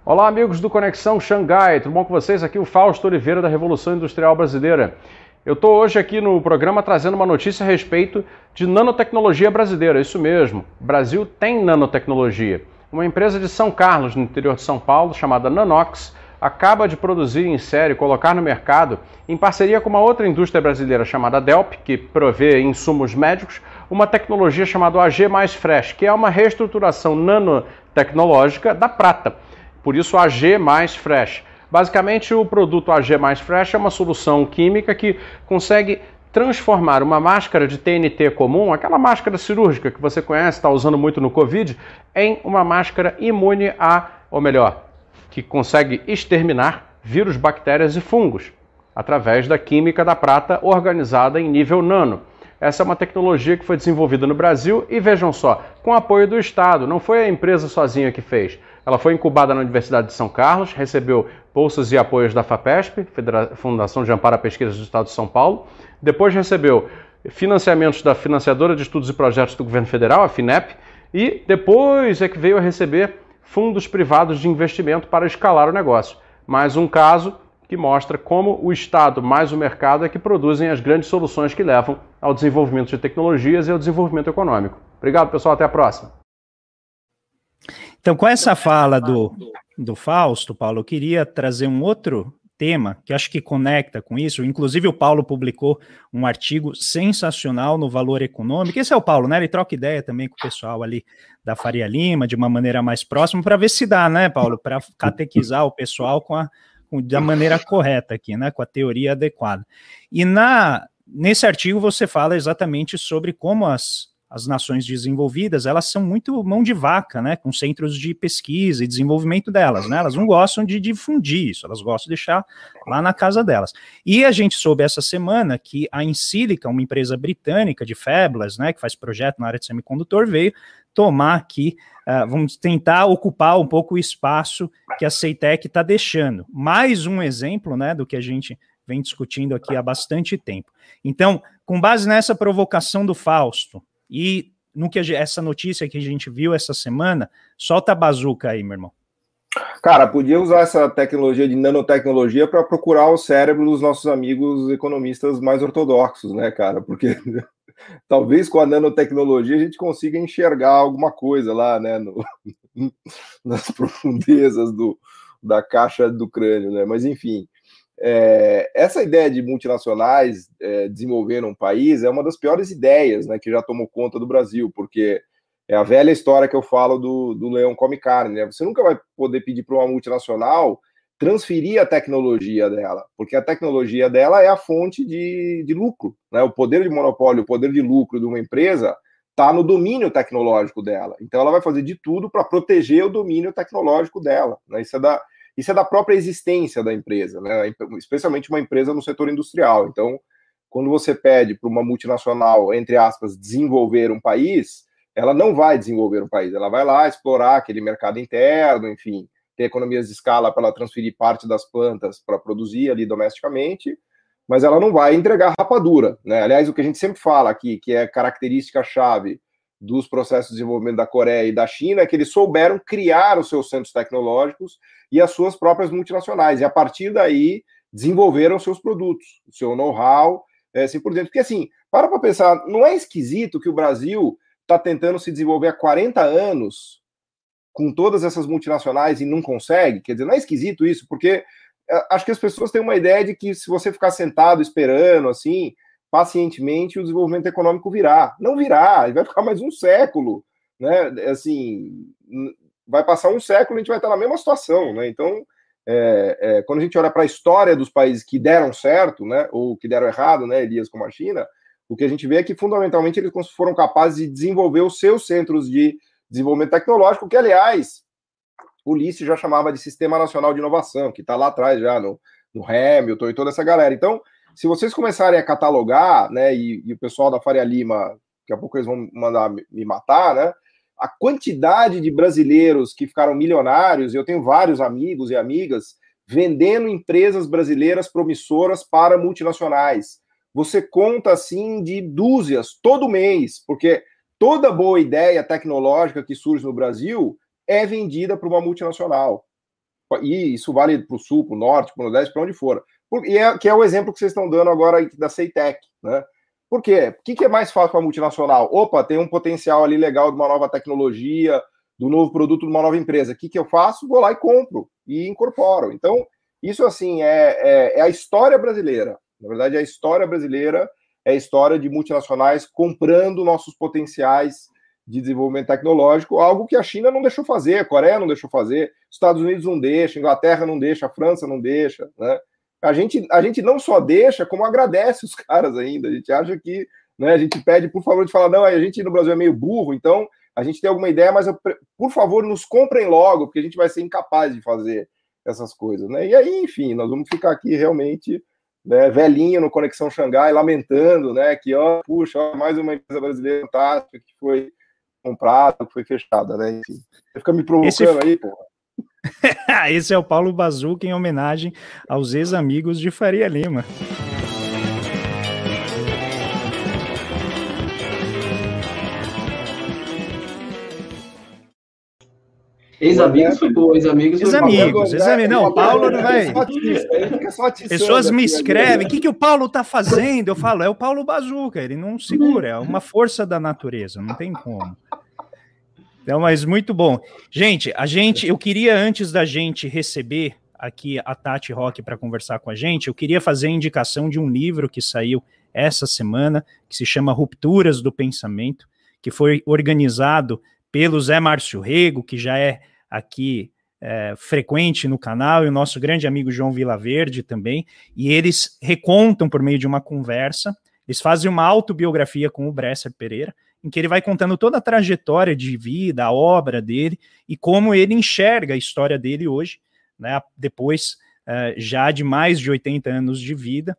Olá, amigos do Conexão Xangai, tudo bom com vocês? Aqui é o Fausto Oliveira da Revolução Industrial Brasileira. Eu estou hoje aqui no programa trazendo uma notícia a respeito de nanotecnologia brasileira. Isso mesmo, Brasil tem nanotecnologia. Uma empresa de São Carlos, no interior de São Paulo, chamada Nanox, acaba de produzir em série e colocar no mercado, em parceria com uma outra indústria brasileira chamada Delp, que provê insumos médicos, uma tecnologia chamada AG Mais Fresh, que é uma reestruturação nanotecnológica da prata. Por isso, AG Mais Fresh. Basicamente, o produto AG Mais Fresh é uma solução química que consegue transformar uma máscara de TNT comum, aquela máscara cirúrgica que você conhece, está usando muito no Covid, em uma máscara imune a, ou melhor, que consegue exterminar vírus, bactérias e fungos através da química da prata organizada em nível nano. Essa é uma tecnologia que foi desenvolvida no Brasil e vejam só, com apoio do Estado, não foi a empresa sozinha que fez. Ela foi incubada na Universidade de São Carlos, recebeu bolsas e apoios da FAPESP, Fundação de Amparo à Pesquisa do Estado de São Paulo. Depois recebeu financiamentos da Financiadora de Estudos e Projetos do Governo Federal, a FINEP, e depois é que veio a receber fundos privados de investimento para escalar o negócio. Mais um caso que mostra como o Estado mais o mercado é que produzem as grandes soluções que levam ao desenvolvimento de tecnologias e ao desenvolvimento econômico. Obrigado, pessoal. Até a próxima. Então, com essa fala do, do Fausto, Paulo, eu queria trazer um outro tema que acho que conecta com isso. Inclusive, o Paulo publicou um artigo sensacional no Valor Econômico. Esse é o Paulo, né? Ele troca ideia também com o pessoal ali da Faria Lima, de uma maneira mais próxima, para ver se dá, né, Paulo? Para catequizar o pessoal com a, com, da maneira correta aqui, né? Com a teoria adequada. E na, nesse artigo você fala exatamente sobre como as as nações desenvolvidas, elas são muito mão de vaca, né, com centros de pesquisa e desenvolvimento delas, né, elas não gostam de difundir isso, elas gostam de deixar lá na casa delas. E a gente soube essa semana que a Insilica, uma empresa britânica de fabless, né, que faz projeto na área de semicondutor, veio tomar aqui, uh, vamos tentar ocupar um pouco o espaço que a Ceitec está deixando. Mais um exemplo, né, do que a gente vem discutindo aqui há bastante tempo. Então, com base nessa provocação do Fausto, e no que essa notícia que a gente viu essa semana, solta a bazuca aí, meu irmão. Cara, podia usar essa tecnologia de nanotecnologia para procurar o cérebro dos nossos amigos economistas mais ortodoxos, né, cara? Porque *laughs* talvez com a nanotecnologia a gente consiga enxergar alguma coisa lá, né, no, *laughs* nas profundezas do, da caixa do crânio, né? Mas enfim, é, essa ideia de multinacionais é, desenvolver um país é uma das piores ideias né, que já tomou conta do Brasil, porque é a velha história que eu falo do, do leão come carne. Né? Você nunca vai poder pedir para uma multinacional transferir a tecnologia dela, porque a tecnologia dela é a fonte de, de lucro. Né? O poder de monopólio, o poder de lucro de uma empresa está no domínio tecnológico dela. Então ela vai fazer de tudo para proteger o domínio tecnológico dela. Né? Isso é da isso é da própria existência da empresa, né? especialmente uma empresa no setor industrial. Então, quando você pede para uma multinacional, entre aspas, desenvolver um país, ela não vai desenvolver um país, ela vai lá explorar aquele mercado interno, enfim, ter economias de escala para ela transferir parte das plantas para produzir ali domesticamente, mas ela não vai entregar rapadura, né? Aliás, o que a gente sempre fala aqui, que é característica chave dos processos de desenvolvimento da Coreia e da China é que eles souberam criar os seus centros tecnológicos e as suas próprias multinacionais, e a partir daí desenvolveram seus produtos, o seu know-how, assim por dentro. Porque assim, para para pensar, não é esquisito que o Brasil está tentando se desenvolver há 40 anos com todas essas multinacionais e não consegue? Quer dizer, não é esquisito isso, porque é, acho que as pessoas têm uma ideia de que se você ficar sentado esperando, assim, pacientemente o desenvolvimento econômico virá. Não virá, vai ficar mais um século, né? Assim, vai passar um século e a gente vai estar na mesma situação, né? Então, é, é, quando a gente olha para a história dos países que deram certo, né, ou que deram errado, né, Elias, como a China, o que a gente vê é que fundamentalmente eles foram capazes de desenvolver os seus centros de desenvolvimento tecnológico, que aliás o Ulisses já chamava de Sistema Nacional de Inovação, que está lá atrás já no, no Hamilton e toda essa galera. Então, se vocês começarem a catalogar, né, e, e, o pessoal da Faria Lima, daqui a pouco eles vão mandar me matar, né, a quantidade de brasileiros que ficaram milionários, eu tenho vários amigos e amigas vendendo empresas brasileiras promissoras para multinacionais. Você conta assim de dúzias todo mês, porque toda boa ideia tecnológica que surge no Brasil é vendida para uma multinacional. E isso vale para o sul, para o norte, para o nordeste, para onde for. E é, que é o exemplo que vocês estão dando agora da Ceitec, né? Por quê? O que, que é mais fácil para a multinacional? Opa, tem um potencial ali legal de uma nova tecnologia, do novo produto de uma nova empresa. O que, que eu faço? Vou lá e compro e incorporo. Então, isso assim é, é, é a história brasileira. Na verdade, é a história brasileira é a história de multinacionais comprando nossos potenciais de desenvolvimento tecnológico, algo que a China não deixou fazer, a Coreia não deixou fazer, Estados Unidos não deixa, Inglaterra não deixa, a França não deixa, né? A gente, a gente não só deixa, como agradece os *laughs* caras ainda. A gente acha que, né, a gente pede, por favor, de falar, não, a gente no Brasil é meio burro, então a gente tem alguma ideia, mas eu, por favor, nos comprem logo, porque a gente vai ser incapaz de fazer essas coisas, né? E aí, enfim, nós vamos ficar aqui realmente né, velhinho no Conexão Xangai, lamentando, né, que, ó, puxa, ó, mais uma empresa brasileira fantástica que foi comprada, que foi fechada, né, enfim. Você fica me provocando Esse... aí, porra. *laughs* Esse é o Paulo Bazuca em homenagem aos ex-amigos de Faria Lima. Ex-amigos foi bom, ex-amigos foi Ex-amigos, ex-amigos. Não, o Paulo não vai. Pessoas me escrevem: o que, que o Paulo tá fazendo? Eu falo: é o Paulo Bazuca, ele não segura, é uma força da natureza, não tem como. Então, mas muito bom. Gente, a gente, eu queria, antes da gente receber aqui a Tati Rock para conversar com a gente, eu queria fazer a indicação de um livro que saiu essa semana, que se chama Rupturas do Pensamento, que foi organizado pelo Zé Márcio Rego, que já é aqui é, frequente no canal, e o nosso grande amigo João Vilaverde também, e eles recontam por meio de uma conversa, eles fazem uma autobiografia com o Bresser Pereira, em que ele vai contando toda a trajetória de vida, a obra dele, e como ele enxerga a história dele hoje, né, depois uh, já de mais de 80 anos de vida.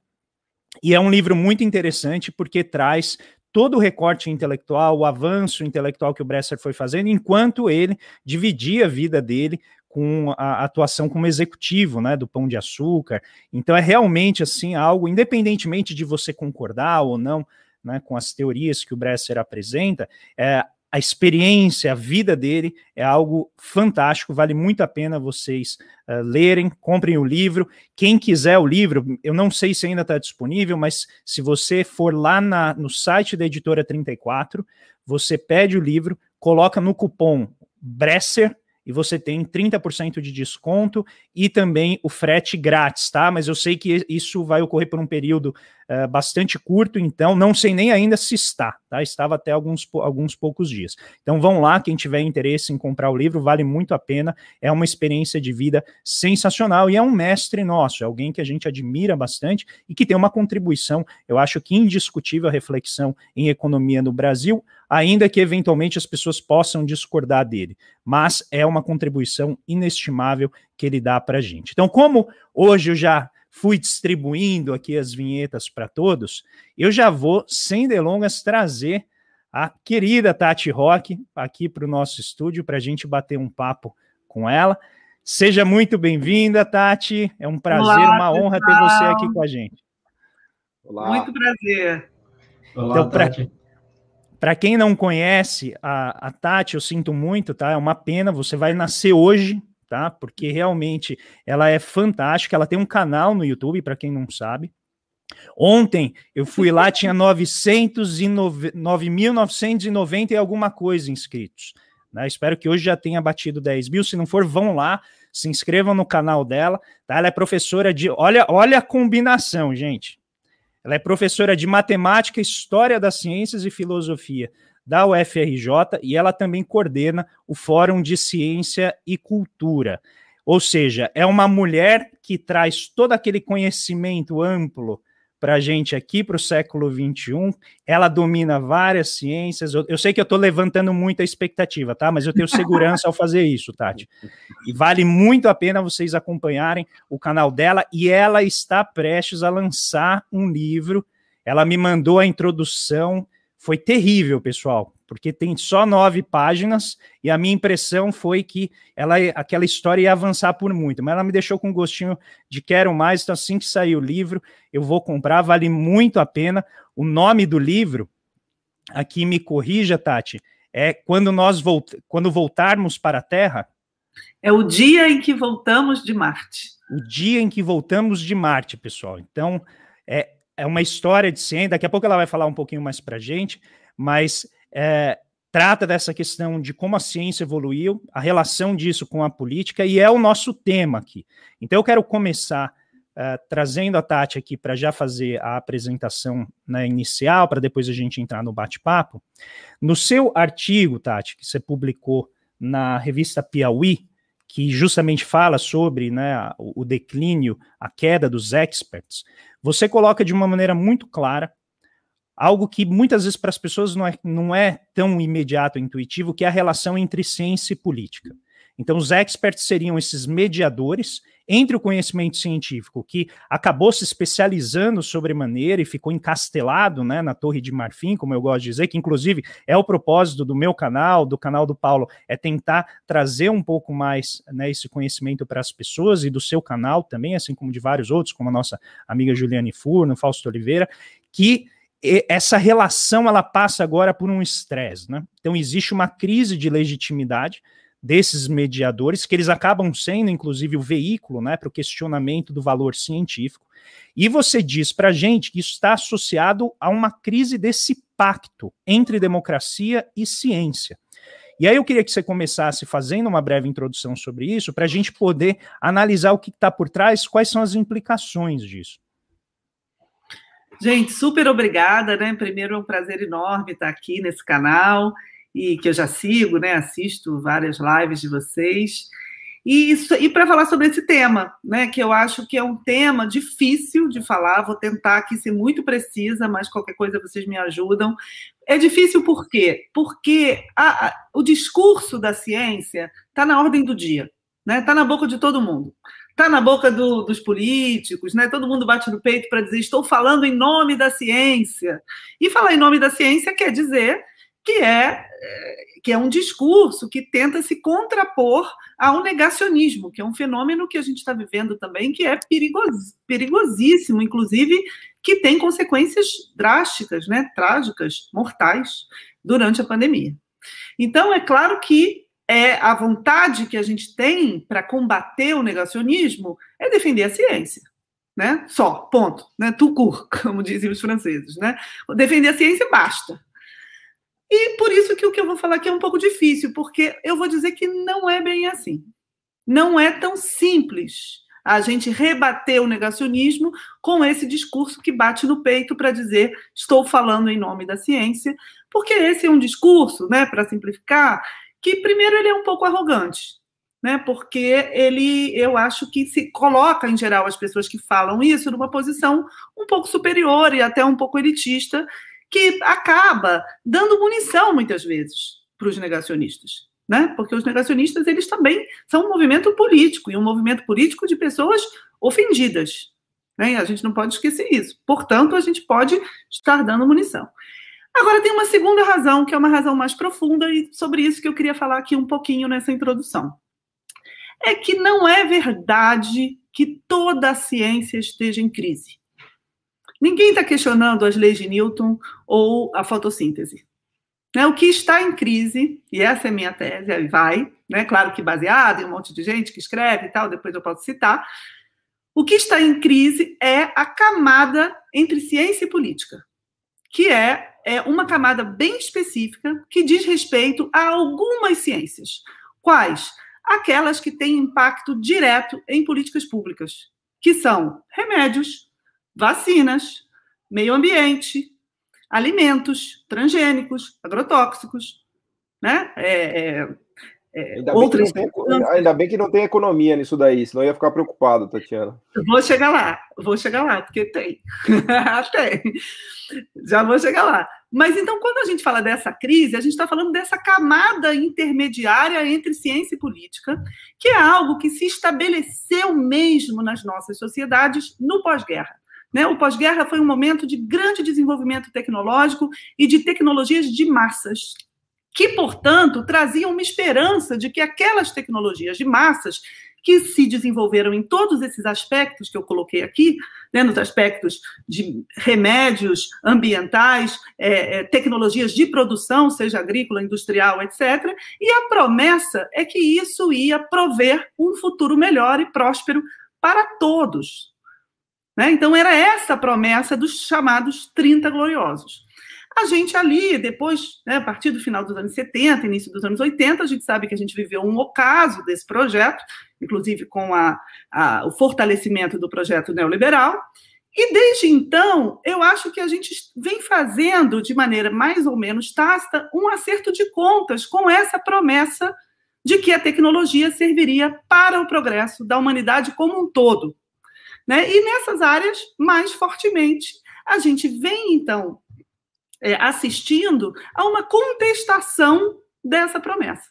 E é um livro muito interessante porque traz todo o recorte intelectual, o avanço intelectual que o Bresser foi fazendo, enquanto ele dividia a vida dele com a atuação como executivo, né, do Pão de Açúcar. Então é realmente assim algo, independentemente de você concordar ou não, né, com as teorias que o Bresser apresenta, é, a experiência, a vida dele é algo fantástico, vale muito a pena vocês uh, lerem, comprem o livro. Quem quiser o livro, eu não sei se ainda está disponível, mas se você for lá na, no site da editora 34, você pede o livro, coloca no cupom Bresser e você tem 30% de desconto e também o frete grátis, tá? Mas eu sei que isso vai ocorrer por um período uh, bastante curto, então não sei nem ainda se está, tá? Estava até alguns, alguns poucos dias. Então vão lá, quem tiver interesse em comprar o livro, vale muito a pena, é uma experiência de vida sensacional e é um mestre nosso, é alguém que a gente admira bastante e que tem uma contribuição, eu acho que indiscutível a reflexão em economia no Brasil, ainda que eventualmente as pessoas possam discordar dele, mas é uma contribuição inestimável que ele dá para a gente. Então, como hoje eu já fui distribuindo aqui as vinhetas para todos, eu já vou, sem delongas, trazer a querida Tati Rock aqui para o nosso estúdio para a gente bater um papo com ela. Seja muito bem-vinda, Tati. É um prazer, Olá, uma honra ter você aqui com a gente. Olá. Muito prazer. Olá, então, Tati. Para quem não conhece a, a Tati, eu sinto muito, tá? É uma pena, você vai nascer hoje, tá? Porque realmente ela é fantástica, ela tem um canal no YouTube, para quem não sabe. Ontem eu fui lá, tinha *laughs* 9.990 e alguma coisa inscritos. Né? Espero que hoje já tenha batido 10 mil. Se não for, vão lá, se inscrevam no canal dela. Tá? Ela é professora de. Olha, olha a combinação, gente. Ela é professora de matemática, história das ciências e filosofia da UFRJ e ela também coordena o Fórum de Ciência e Cultura. Ou seja, é uma mulher que traz todo aquele conhecimento amplo para a gente aqui para o século XXI. Ela domina várias ciências. Eu, eu sei que eu estou levantando muita expectativa, tá? Mas eu tenho segurança ao fazer isso, Tati. E vale muito a pena vocês acompanharem o canal dela. E ela está prestes a lançar um livro. Ela me mandou a introdução. Foi terrível, pessoal porque tem só nove páginas e a minha impressão foi que ela, aquela história ia avançar por muito, mas ela me deixou com um gostinho de quero mais, então assim que sair o livro eu vou comprar, vale muito a pena. O nome do livro, aqui me corrija, Tati, é quando nós volt, quando voltarmos para a Terra. É o dia em que voltamos de Marte. O dia em que voltamos de Marte, pessoal. Então, é, é uma história de ciência. Daqui a pouco ela vai falar um pouquinho mais para a gente, mas é, trata dessa questão de como a ciência evoluiu, a relação disso com a política, e é o nosso tema aqui. Então, eu quero começar uh, trazendo a Tati aqui para já fazer a apresentação né, inicial, para depois a gente entrar no bate-papo. No seu artigo, Tati, que você publicou na revista Piauí, que justamente fala sobre né, o declínio, a queda dos experts, você coloca de uma maneira muito clara algo que muitas vezes para as pessoas não é, não é tão imediato, intuitivo, que é a relação entre ciência e política. Então, os experts seriam esses mediadores entre o conhecimento científico, que acabou se especializando sobremaneira e ficou encastelado né, na Torre de Marfim, como eu gosto de dizer, que inclusive é o propósito do meu canal, do canal do Paulo, é tentar trazer um pouco mais né, esse conhecimento para as pessoas e do seu canal também, assim como de vários outros, como a nossa amiga Juliane Furno, Fausto Oliveira, que essa relação ela passa agora por um estresse, né? Então existe uma crise de legitimidade desses mediadores, que eles acabam sendo, inclusive, o veículo né, para o questionamento do valor científico. E você diz para a gente que isso está associado a uma crise desse pacto entre democracia e ciência. E aí eu queria que você começasse fazendo uma breve introdução sobre isso, para a gente poder analisar o que está por trás, quais são as implicações disso. Gente, super obrigada, né? Primeiro é um prazer enorme estar aqui nesse canal e que eu já sigo, né? Assisto várias lives de vocês. E, e para falar sobre esse tema, né? Que eu acho que é um tema difícil de falar, vou tentar aqui ser muito precisa, mas qualquer coisa vocês me ajudam. É difícil por quê? Porque a, a, o discurso da ciência está na ordem do dia, né? Está na boca de todo mundo está na boca do, dos políticos, né? Todo mundo bate no peito para dizer estou falando em nome da ciência. E falar em nome da ciência quer dizer que é, é que é um discurso que tenta se contrapor ao negacionismo, que é um fenômeno que a gente está vivendo também, que é perigos, perigosíssimo, inclusive, que tem consequências drásticas, né, trágicas, mortais, durante a pandemia. Então, é claro que é a vontade que a gente tem para combater o negacionismo é defender a ciência. Né? Só, ponto. Né? Tout court, *laughs* como dizem os franceses. Né? Defender a ciência basta. E por isso que o que eu vou falar aqui é um pouco difícil, porque eu vou dizer que não é bem assim. Não é tão simples a gente rebater o negacionismo com esse discurso que bate no peito para dizer estou falando em nome da ciência, porque esse é um discurso, né, para simplificar, que primeiro ele é um pouco arrogante, né? Porque ele, eu acho que se coloca em geral as pessoas que falam isso numa posição um pouco superior e até um pouco elitista, que acaba dando munição muitas vezes para os negacionistas, né? Porque os negacionistas eles também são um movimento político e um movimento político de pessoas ofendidas, né? A gente não pode esquecer isso. Portanto, a gente pode estar dando munição. Agora, tem uma segunda razão, que é uma razão mais profunda, e sobre isso que eu queria falar aqui um pouquinho nessa introdução. É que não é verdade que toda a ciência esteja em crise. Ninguém está questionando as leis de Newton ou a fotossíntese. Né? O que está em crise, e essa é minha tese, aí vai, né? claro que baseado em um monte de gente que escreve e tal, depois eu posso citar. O que está em crise é a camada entre ciência e política, que é é uma camada bem específica que diz respeito a algumas ciências. Quais? Aquelas que têm impacto direto em políticas públicas, que são remédios, vacinas, meio ambiente, alimentos transgênicos, agrotóxicos, né? É, é, é, ainda, outras bem tem, ainda, bem que não tem economia nisso daí, senão eu ia ficar preocupado, Tatiana. Vou chegar lá, vou chegar lá, porque tem. *laughs* tem. Já vou chegar lá. Mas então, quando a gente fala dessa crise, a gente está falando dessa camada intermediária entre ciência e política, que é algo que se estabeleceu mesmo nas nossas sociedades no pós-guerra. Né? O pós-guerra foi um momento de grande desenvolvimento tecnológico e de tecnologias de massas que, portanto, traziam uma esperança de que aquelas tecnologias de massas que se desenvolveram em todos esses aspectos que eu coloquei aqui, né, nos aspectos de remédios ambientais, é, é, tecnologias de produção, seja agrícola, industrial, etc. E a promessa é que isso ia prover um futuro melhor e próspero para todos. Né? Então, era essa a promessa dos chamados 30 gloriosos. A gente ali, depois, né, a partir do final dos anos 70, início dos anos 80, a gente sabe que a gente viveu um ocaso desse projeto, inclusive com a, a, o fortalecimento do projeto neoliberal. E desde então, eu acho que a gente vem fazendo, de maneira mais ou menos tácita, um acerto de contas com essa promessa de que a tecnologia serviria para o progresso da humanidade como um todo. Né? E nessas áreas, mais fortemente, a gente vem, então, é, assistindo a uma contestação dessa promessa.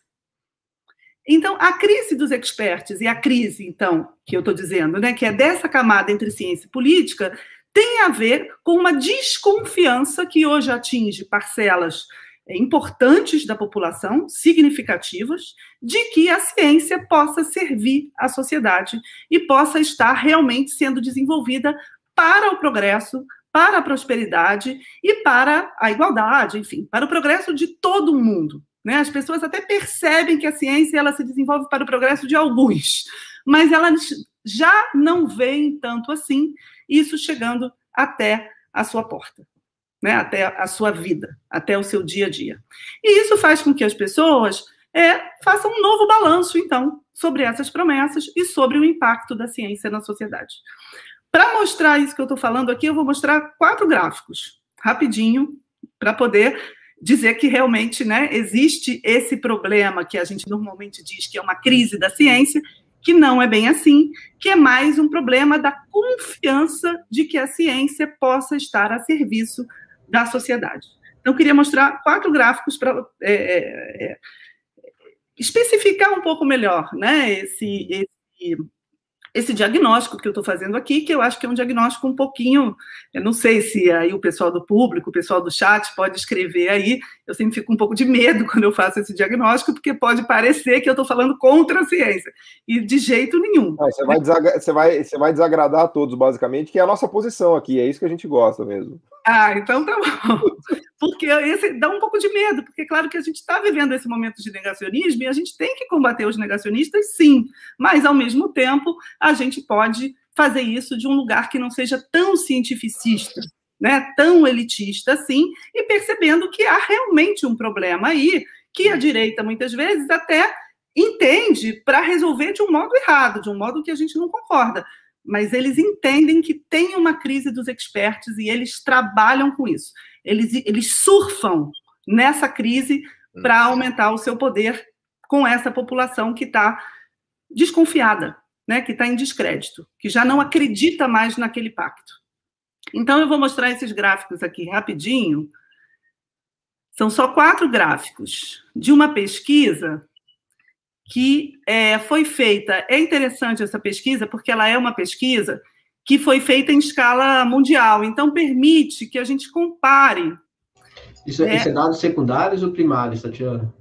Então, a crise dos experts e a crise, então, que eu estou dizendo, né, que é dessa camada entre ciência e política, tem a ver com uma desconfiança que hoje atinge parcelas importantes da população, significativas, de que a ciência possa servir à sociedade e possa estar realmente sendo desenvolvida para o progresso, para a prosperidade e para a igualdade, enfim, para o progresso de todo mundo. Né? As pessoas até percebem que a ciência ela se desenvolve para o progresso de alguns, mas elas já não veem tanto assim isso chegando até a sua porta, né? até a sua vida, até o seu dia a dia. E isso faz com que as pessoas é, façam um novo balanço, então, sobre essas promessas e sobre o impacto da ciência na sociedade. Para mostrar isso que eu estou falando aqui, eu vou mostrar quatro gráficos, rapidinho, para poder dizer que realmente né, existe esse problema que a gente normalmente diz que é uma crise da ciência, que não é bem assim, que é mais um problema da confiança de que a ciência possa estar a serviço da sociedade. Então, queria mostrar quatro gráficos para é, é, é, especificar um pouco melhor né, esse, esse esse diagnóstico que eu estou fazendo aqui, que eu acho que é um diagnóstico um pouquinho, eu não sei se aí o pessoal do público, o pessoal do chat pode escrever aí, eu sempre fico um pouco de medo *laughs* quando eu faço esse diagnóstico, porque pode parecer que eu estou falando contra a ciência, e de jeito nenhum. Ah, você, vai você, vai, você vai desagradar a todos, basicamente, que é a nossa posição aqui, é isso que a gente gosta mesmo. Ah, então tá bom. *laughs* Porque esse dá um pouco de medo, porque é claro que a gente está vivendo esse momento de negacionismo e a gente tem que combater os negacionistas, sim, mas ao mesmo tempo a gente pode fazer isso de um lugar que não seja tão cientificista, né, tão elitista assim, e percebendo que há realmente um problema aí que a direita muitas vezes até entende para resolver de um modo errado, de um modo que a gente não concorda mas eles entendem que tem uma crise dos experts e eles trabalham com isso. Eles, eles surfam nessa crise para uhum. aumentar o seu poder com essa população que está desconfiada, né, que está em descrédito, que já não acredita mais naquele pacto. Então, eu vou mostrar esses gráficos aqui rapidinho. São só quatro gráficos de uma pesquisa que é, foi feita. É interessante essa pesquisa, porque ela é uma pesquisa que foi feita em escala mundial, então permite que a gente compare. Isso, é, isso é dados secundários ou primários, Tatiana?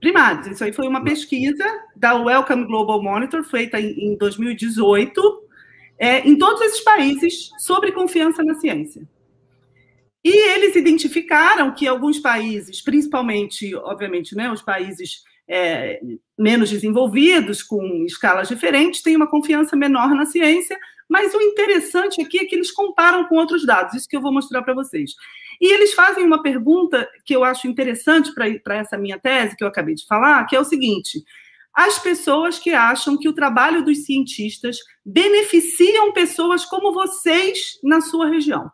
Primários. Isso aí foi uma pesquisa da Welcome Global Monitor, feita em, em 2018, é, em todos esses países, sobre confiança na ciência. E eles identificaram que alguns países, principalmente, obviamente, né, os países é, menos desenvolvidos, com escalas diferentes, têm uma confiança menor na ciência, mas o interessante aqui é que eles comparam com outros dados, isso que eu vou mostrar para vocês. E eles fazem uma pergunta que eu acho interessante para essa minha tese, que eu acabei de falar, que é o seguinte: as pessoas que acham que o trabalho dos cientistas beneficiam pessoas como vocês na sua região.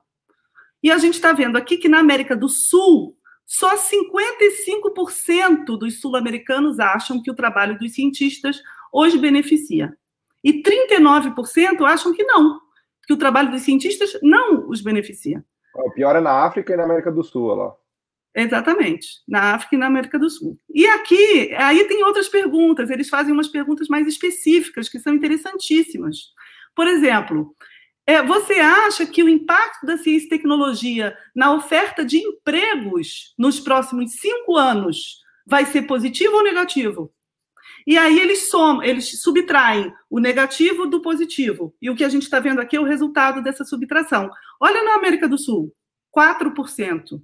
E a gente está vendo aqui que na América do Sul, só 55% dos sul-americanos acham que o trabalho dos cientistas hoje beneficia. E 39% acham que não, que o trabalho dos cientistas não os beneficia. O pior é na África e na América do Sul, lá. Exatamente, na África e na América do Sul. E aqui, aí tem outras perguntas, eles fazem umas perguntas mais específicas, que são interessantíssimas. Por exemplo, é, você acha que o impacto da ciência e tecnologia na oferta de empregos nos próximos cinco anos vai ser positivo ou negativo? E aí eles somam, eles subtraem o negativo do positivo. E o que a gente está vendo aqui é o resultado dessa subtração. Olha na América do Sul, 4%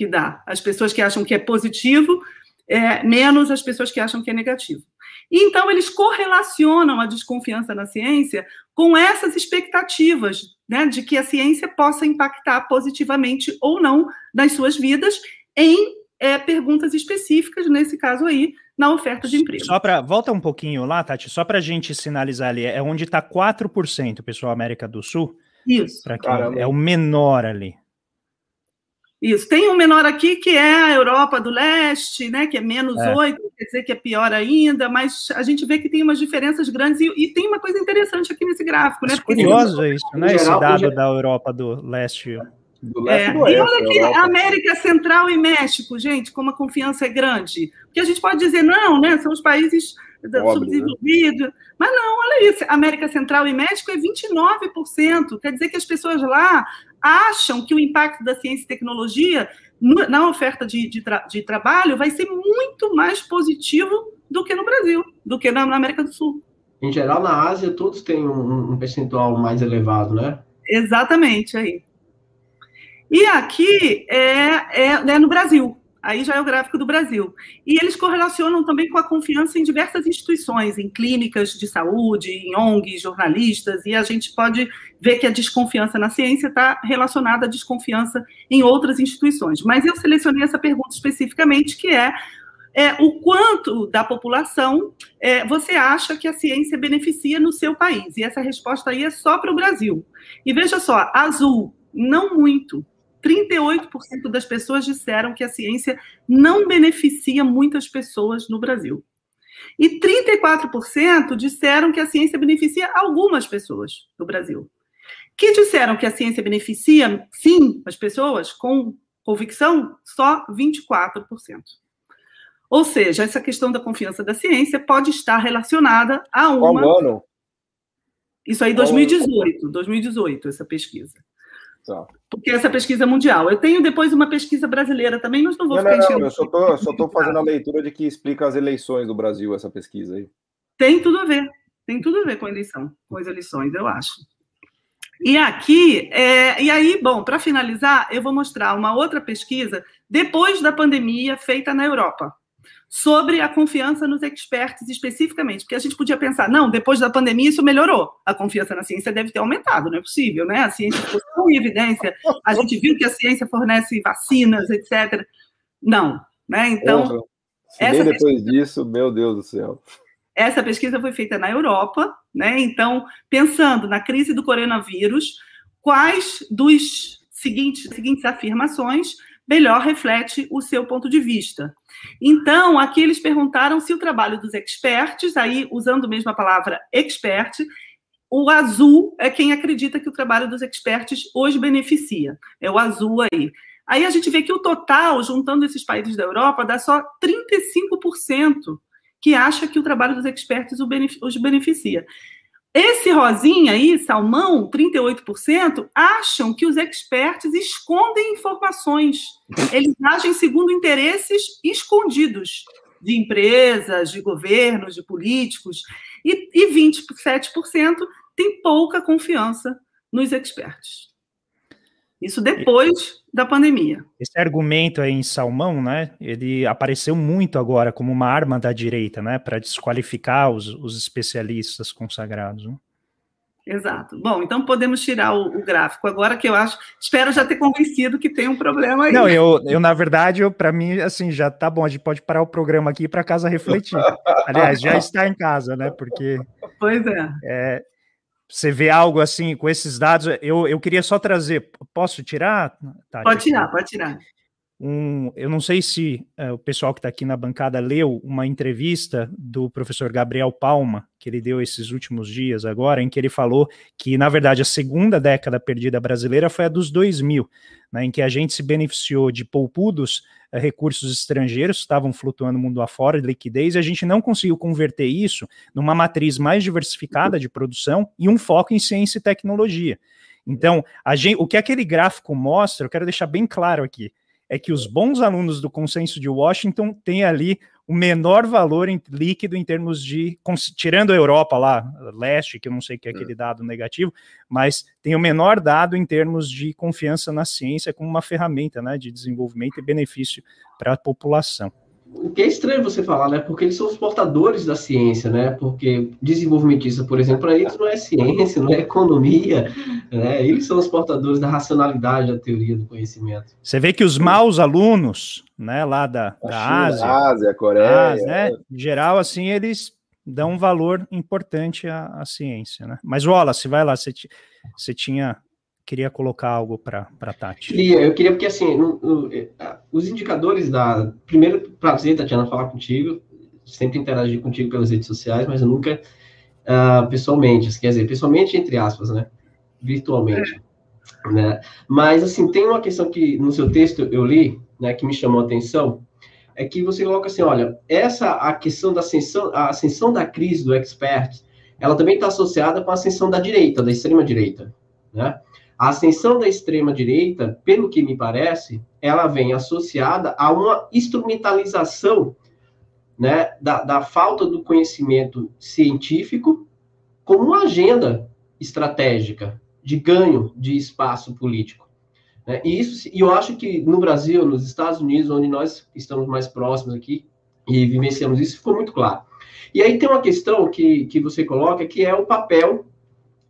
que dá. As pessoas que acham que é positivo, é, menos as pessoas que acham que é negativo. Então, eles correlacionam a desconfiança na ciência com essas expectativas né, de que a ciência possa impactar positivamente ou não nas suas vidas em é, perguntas específicas, nesse caso aí, na oferta de emprego. Só para volta um pouquinho lá, Tati, só para a gente sinalizar ali, é onde está 4%, pessoal, América do Sul. Isso. é o menor ali. Isso. Tem um menor aqui que é a Europa do Leste, né, que é menos é. 8, quer dizer que é pior ainda, mas a gente vê que tem umas diferenças grandes e, e tem uma coisa interessante aqui nesse gráfico. Né, curioso isso, né, geral, esse dado da Europa do Leste. Do leste é. do oeste, e olha aqui, Europa. América Central e México, gente, como a confiança é grande. Porque a gente pode dizer, não, né, são os países subdesenvolvidos. Né? Mas não, olha isso, América Central e México é 29%. Quer dizer que as pessoas lá acham que o impacto da ciência e tecnologia na oferta de, de, tra de trabalho vai ser muito mais positivo do que no Brasil, do que na, na América do Sul. Em geral, na Ásia, todos têm um, um percentual mais elevado, né? Exatamente, aí. E aqui é, é, é no Brasil. Aí já é o gráfico do Brasil. E eles correlacionam também com a confiança em diversas instituições, em clínicas de saúde, em ONGs, jornalistas, e a gente pode ver que a desconfiança na ciência está relacionada à desconfiança em outras instituições. Mas eu selecionei essa pergunta especificamente, que é, é o quanto da população é, você acha que a ciência beneficia no seu país? E essa resposta aí é só para o Brasil. E veja só, azul, não muito. 38% das pessoas disseram que a ciência não beneficia muitas pessoas no Brasil. E 34% disseram que a ciência beneficia algumas pessoas no Brasil. Que disseram que a ciência beneficia, sim, as pessoas, com convicção, só 24%. Ou seja, essa questão da confiança da ciência pode estar relacionada a uma. Qual ano? Isso aí, 2018, 2018, essa pesquisa. Tá. Porque essa pesquisa é mundial. Eu tenho depois uma pesquisa brasileira também, mas não vou não, ficar não, não, Eu só estou fazendo a leitura de que explica as eleições do Brasil, essa pesquisa aí. Tem tudo a ver. Tem tudo a ver com a eleição, com as eleições, eu acho. E aqui, é, e aí, bom, para finalizar, eu vou mostrar uma outra pesquisa depois da pandemia feita na Europa sobre a confiança nos experts especificamente, porque a gente podia pensar, não, depois da pandemia isso melhorou, a confiança na ciência deve ter aumentado, não é possível, né? A ciência ficou em evidência, a gente viu que a ciência fornece vacinas, etc. Não, né? Então, Porra, essa depois pesquisa, disso, meu Deus do céu. Essa pesquisa foi feita na Europa, né? Então, pensando na crise do coronavírus, quais dos seguintes, seguintes afirmações melhor reflete o seu ponto de vista. Então, aqui eles perguntaram se o trabalho dos experts, aí usando mesmo a palavra expert, o azul é quem acredita que o trabalho dos experts hoje beneficia. É o azul aí. Aí a gente vê que o total, juntando esses países da Europa, dá só 35% que acha que o trabalho dos experts os beneficia. Esse rosinha aí, salmão, 38%, acham que os experts escondem informações. Eles agem segundo interesses escondidos de empresas, de governos, de políticos. E, e 27% têm pouca confiança nos experts. Isso depois da pandemia. Esse argumento aí em Salmão, né, ele apareceu muito agora como uma arma da direita, né, para desqualificar os, os, especialistas consagrados. Né? Exato. Bom, então podemos tirar o, o, gráfico agora, que eu acho, espero já ter convencido que tem um problema aí. Não, eu, eu na verdade, para mim, assim, já tá bom, a gente pode parar o programa aqui para casa refletir. *laughs* Aliás, já está em casa, né, porque... Pois é. é você vê algo assim com esses dados? Eu, eu queria só trazer. Posso tirar? Tati? Pode tirar, pode tirar. Um, eu não sei se uh, o pessoal que está aqui na bancada leu uma entrevista do professor Gabriel Palma, que ele deu esses últimos dias agora, em que ele falou que, na verdade, a segunda década perdida brasileira foi a dos 2000, né, em que a gente se beneficiou de poupudos uh, recursos estrangeiros que estavam flutuando mundo afora, de liquidez, e a gente não conseguiu converter isso numa matriz mais diversificada de produção e um foco em ciência e tecnologia. Então, gente, o que aquele gráfico mostra, eu quero deixar bem claro aqui, é que os bons alunos do consenso de Washington têm ali o menor valor em, líquido em termos de, tirando a Europa lá, leste, que eu não sei que é aquele dado negativo, mas tem o menor dado em termos de confiança na ciência como uma ferramenta né, de desenvolvimento e benefício para a população o que é estranho você falar, né? Porque eles são os portadores da ciência, né? Porque desenvolvimentista, por exemplo, para eles não é ciência, não é economia, né? Eles são os portadores da racionalidade da teoria do conhecimento. Você vê que os maus alunos, né, lá da, da China, Ásia, Ásia, Coreia, Ásia, né? Em geral, assim, eles dão um valor importante à, à ciência, né? Mas Wallace, vai lá, você, você tinha queria colocar algo para a Tati. Queria, eu queria, porque assim, no, no, os indicadores da. Primeiro, prazer, Tatiana, falar contigo. Sempre interagir contigo pelas redes sociais, mas eu nunca uh, pessoalmente, quer dizer, pessoalmente, entre aspas, né? Virtualmente. É. Né? Mas, assim, tem uma questão que no seu texto eu li, né, que me chamou a atenção, é que você coloca assim: olha, essa a questão da ascensão, a ascensão da crise do expert, ela também está associada com a ascensão da direita, da extrema direita, né? A ascensão da extrema-direita, pelo que me parece, ela vem associada a uma instrumentalização né, da, da falta do conhecimento científico como uma agenda estratégica de ganho de espaço político. Né? E, isso, e eu acho que no Brasil, nos Estados Unidos, onde nós estamos mais próximos aqui e vivenciamos isso, ficou muito claro. E aí tem uma questão que, que você coloca, que é o papel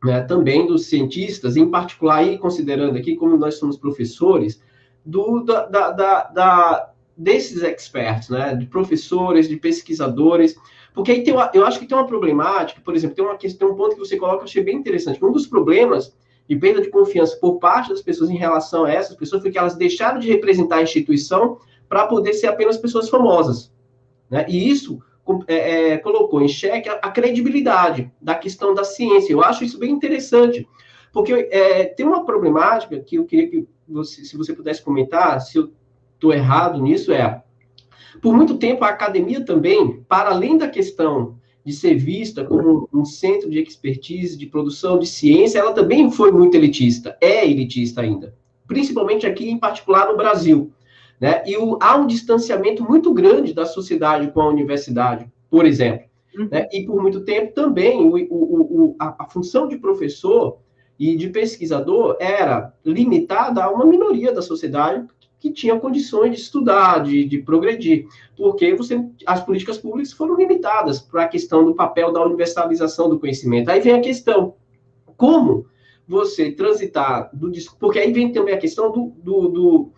né, também dos cientistas, em particular, e considerando aqui como nós somos professores, do, da, da, da, da, desses experts, né, de professores, de pesquisadores, porque aí tem uma, eu acho que tem uma problemática, por exemplo, tem uma questão, um ponto que você coloca eu achei bem interessante. Um dos problemas de perda de confiança por parte das pessoas em relação a essas pessoas foi que elas deixaram de representar a instituição para poder ser apenas pessoas famosas. Né? E isso é, é, colocou em xeque a, a, credibilidade da questão da ciência. Eu acho isso bem interessante, porque é, tem uma problemática que eu queria que você, se você pudesse comentar, se eu estou errado nisso, é por muito tempo a academia também, para além da questão de ser vista como um centro de expertise, de produção de ciência, ela também foi muito elitista, é elitista ainda, principalmente aqui, em particular no Brasil. Né? E o, há um distanciamento muito grande da sociedade com a universidade, por exemplo. Uhum. Né? E por muito tempo também o, o, a, a função de professor e de pesquisador era limitada a uma minoria da sociedade que tinha condições de estudar, de, de progredir, porque você, as políticas públicas foram limitadas para a questão do papel da universalização do conhecimento. Aí vem a questão, como você transitar do porque aí vem também a questão do, do, do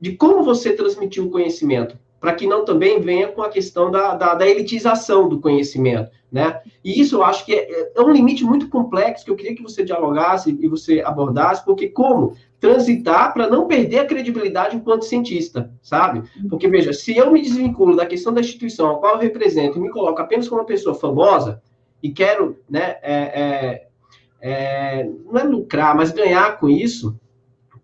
de como você transmitir o conhecimento, para que não também venha com a questão da, da, da, elitização do conhecimento, né? E isso eu acho que é, é, um limite muito complexo que eu queria que você dialogasse e você abordasse, porque como transitar para não perder a credibilidade enquanto cientista, sabe? Porque, veja, se eu me desvinculo da questão da instituição a qual eu represento e me coloco apenas como uma pessoa famosa e quero, né, é, é, é, não é lucrar, mas ganhar com isso,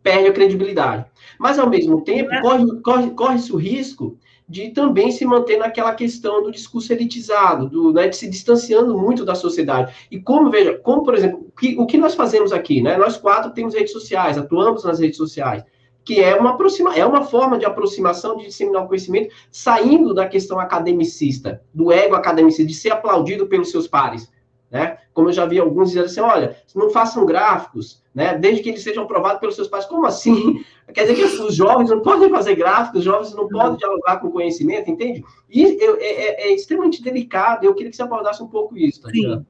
perde a credibilidade. Mas, ao mesmo tempo, é. corre, corre, corre-se o risco de também se manter naquela questão do discurso elitizado, do, né, de se distanciando muito da sociedade. E como, veja, como, por exemplo, o que, o que nós fazemos aqui, né? Nós quatro temos redes sociais, atuamos nas redes sociais, que é uma, aproxima, é uma forma de aproximação, de disseminar o conhecimento, saindo da questão academicista, do ego academicista, de ser aplaudido pelos seus pares. Né? Como eu já vi alguns dizendo assim, olha, não façam gráficos, né? Desde que eles sejam aprovados pelos seus pais. Como assim? *laughs* Quer dizer que os jovens não podem fazer gráficos, os jovens não podem dialogar com conhecimento, entende? E é, é, é extremamente delicado. Eu queria que você abordasse um pouco isso, tá Sim.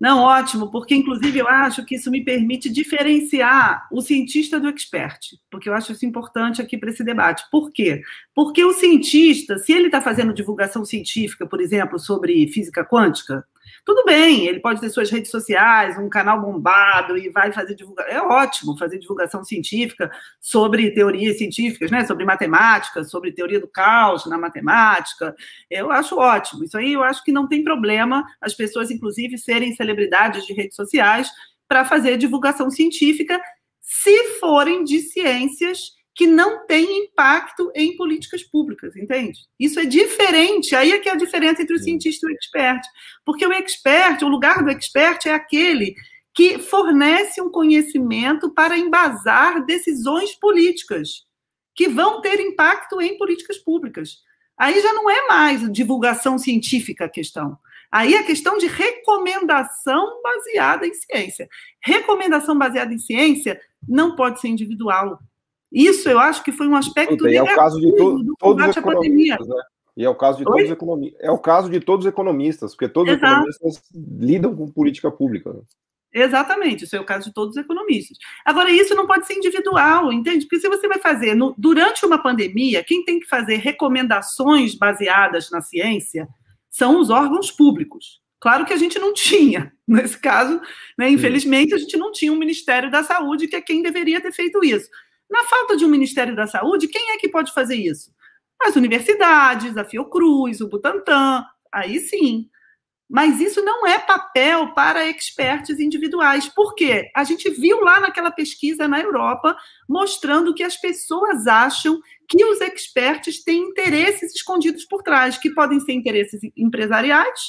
Não, ótimo, porque inclusive eu acho que isso me permite diferenciar o cientista do expert, porque eu acho isso importante aqui para esse debate. Por quê? Porque o cientista, se ele está fazendo divulgação científica, por exemplo, sobre física quântica, tudo bem, ele pode ter suas redes sociais, um canal bombado e vai fazer divulgação. É ótimo fazer divulgação científica sobre teorias científicas, né? Sobre matemática, sobre teoria do caos na matemática. Eu acho ótimo. Isso aí eu acho que não tem problema as pessoas, inclusive, serem celebridades de redes sociais para fazer divulgação científica, se forem de ciências que não tem impacto em políticas públicas, entende? Isso é diferente, aí é que é a diferença entre o cientista e o expert. Porque o expert, o lugar do expert é aquele que fornece um conhecimento para embasar decisões políticas que vão ter impacto em políticas públicas. Aí já não é mais divulgação científica a questão. Aí é questão de recomendação baseada em ciência. Recomendação baseada em ciência não pode ser individual. Isso eu acho que foi um aspecto é o caso de to do todos os economistas, né? E é o caso de todos os economistas. É o caso de todos os economistas, porque todos Exato. os economistas lidam com política pública. Né? Exatamente, isso é o caso de todos os economistas. Agora, isso não pode ser individual, entende? Porque se você vai fazer, no, durante uma pandemia, quem tem que fazer recomendações baseadas na ciência são os órgãos públicos. Claro que a gente não tinha, *laughs* nesse caso, né, infelizmente, a gente não tinha um Ministério da Saúde, que é quem deveria ter feito isso. Na falta de um Ministério da Saúde, quem é que pode fazer isso? As universidades, a Fiocruz, o Butantan, aí sim. Mas isso não é papel para experts individuais. Por quê? A gente viu lá naquela pesquisa na Europa mostrando que as pessoas acham que os experts têm interesses escondidos por trás, que podem ser interesses empresariais,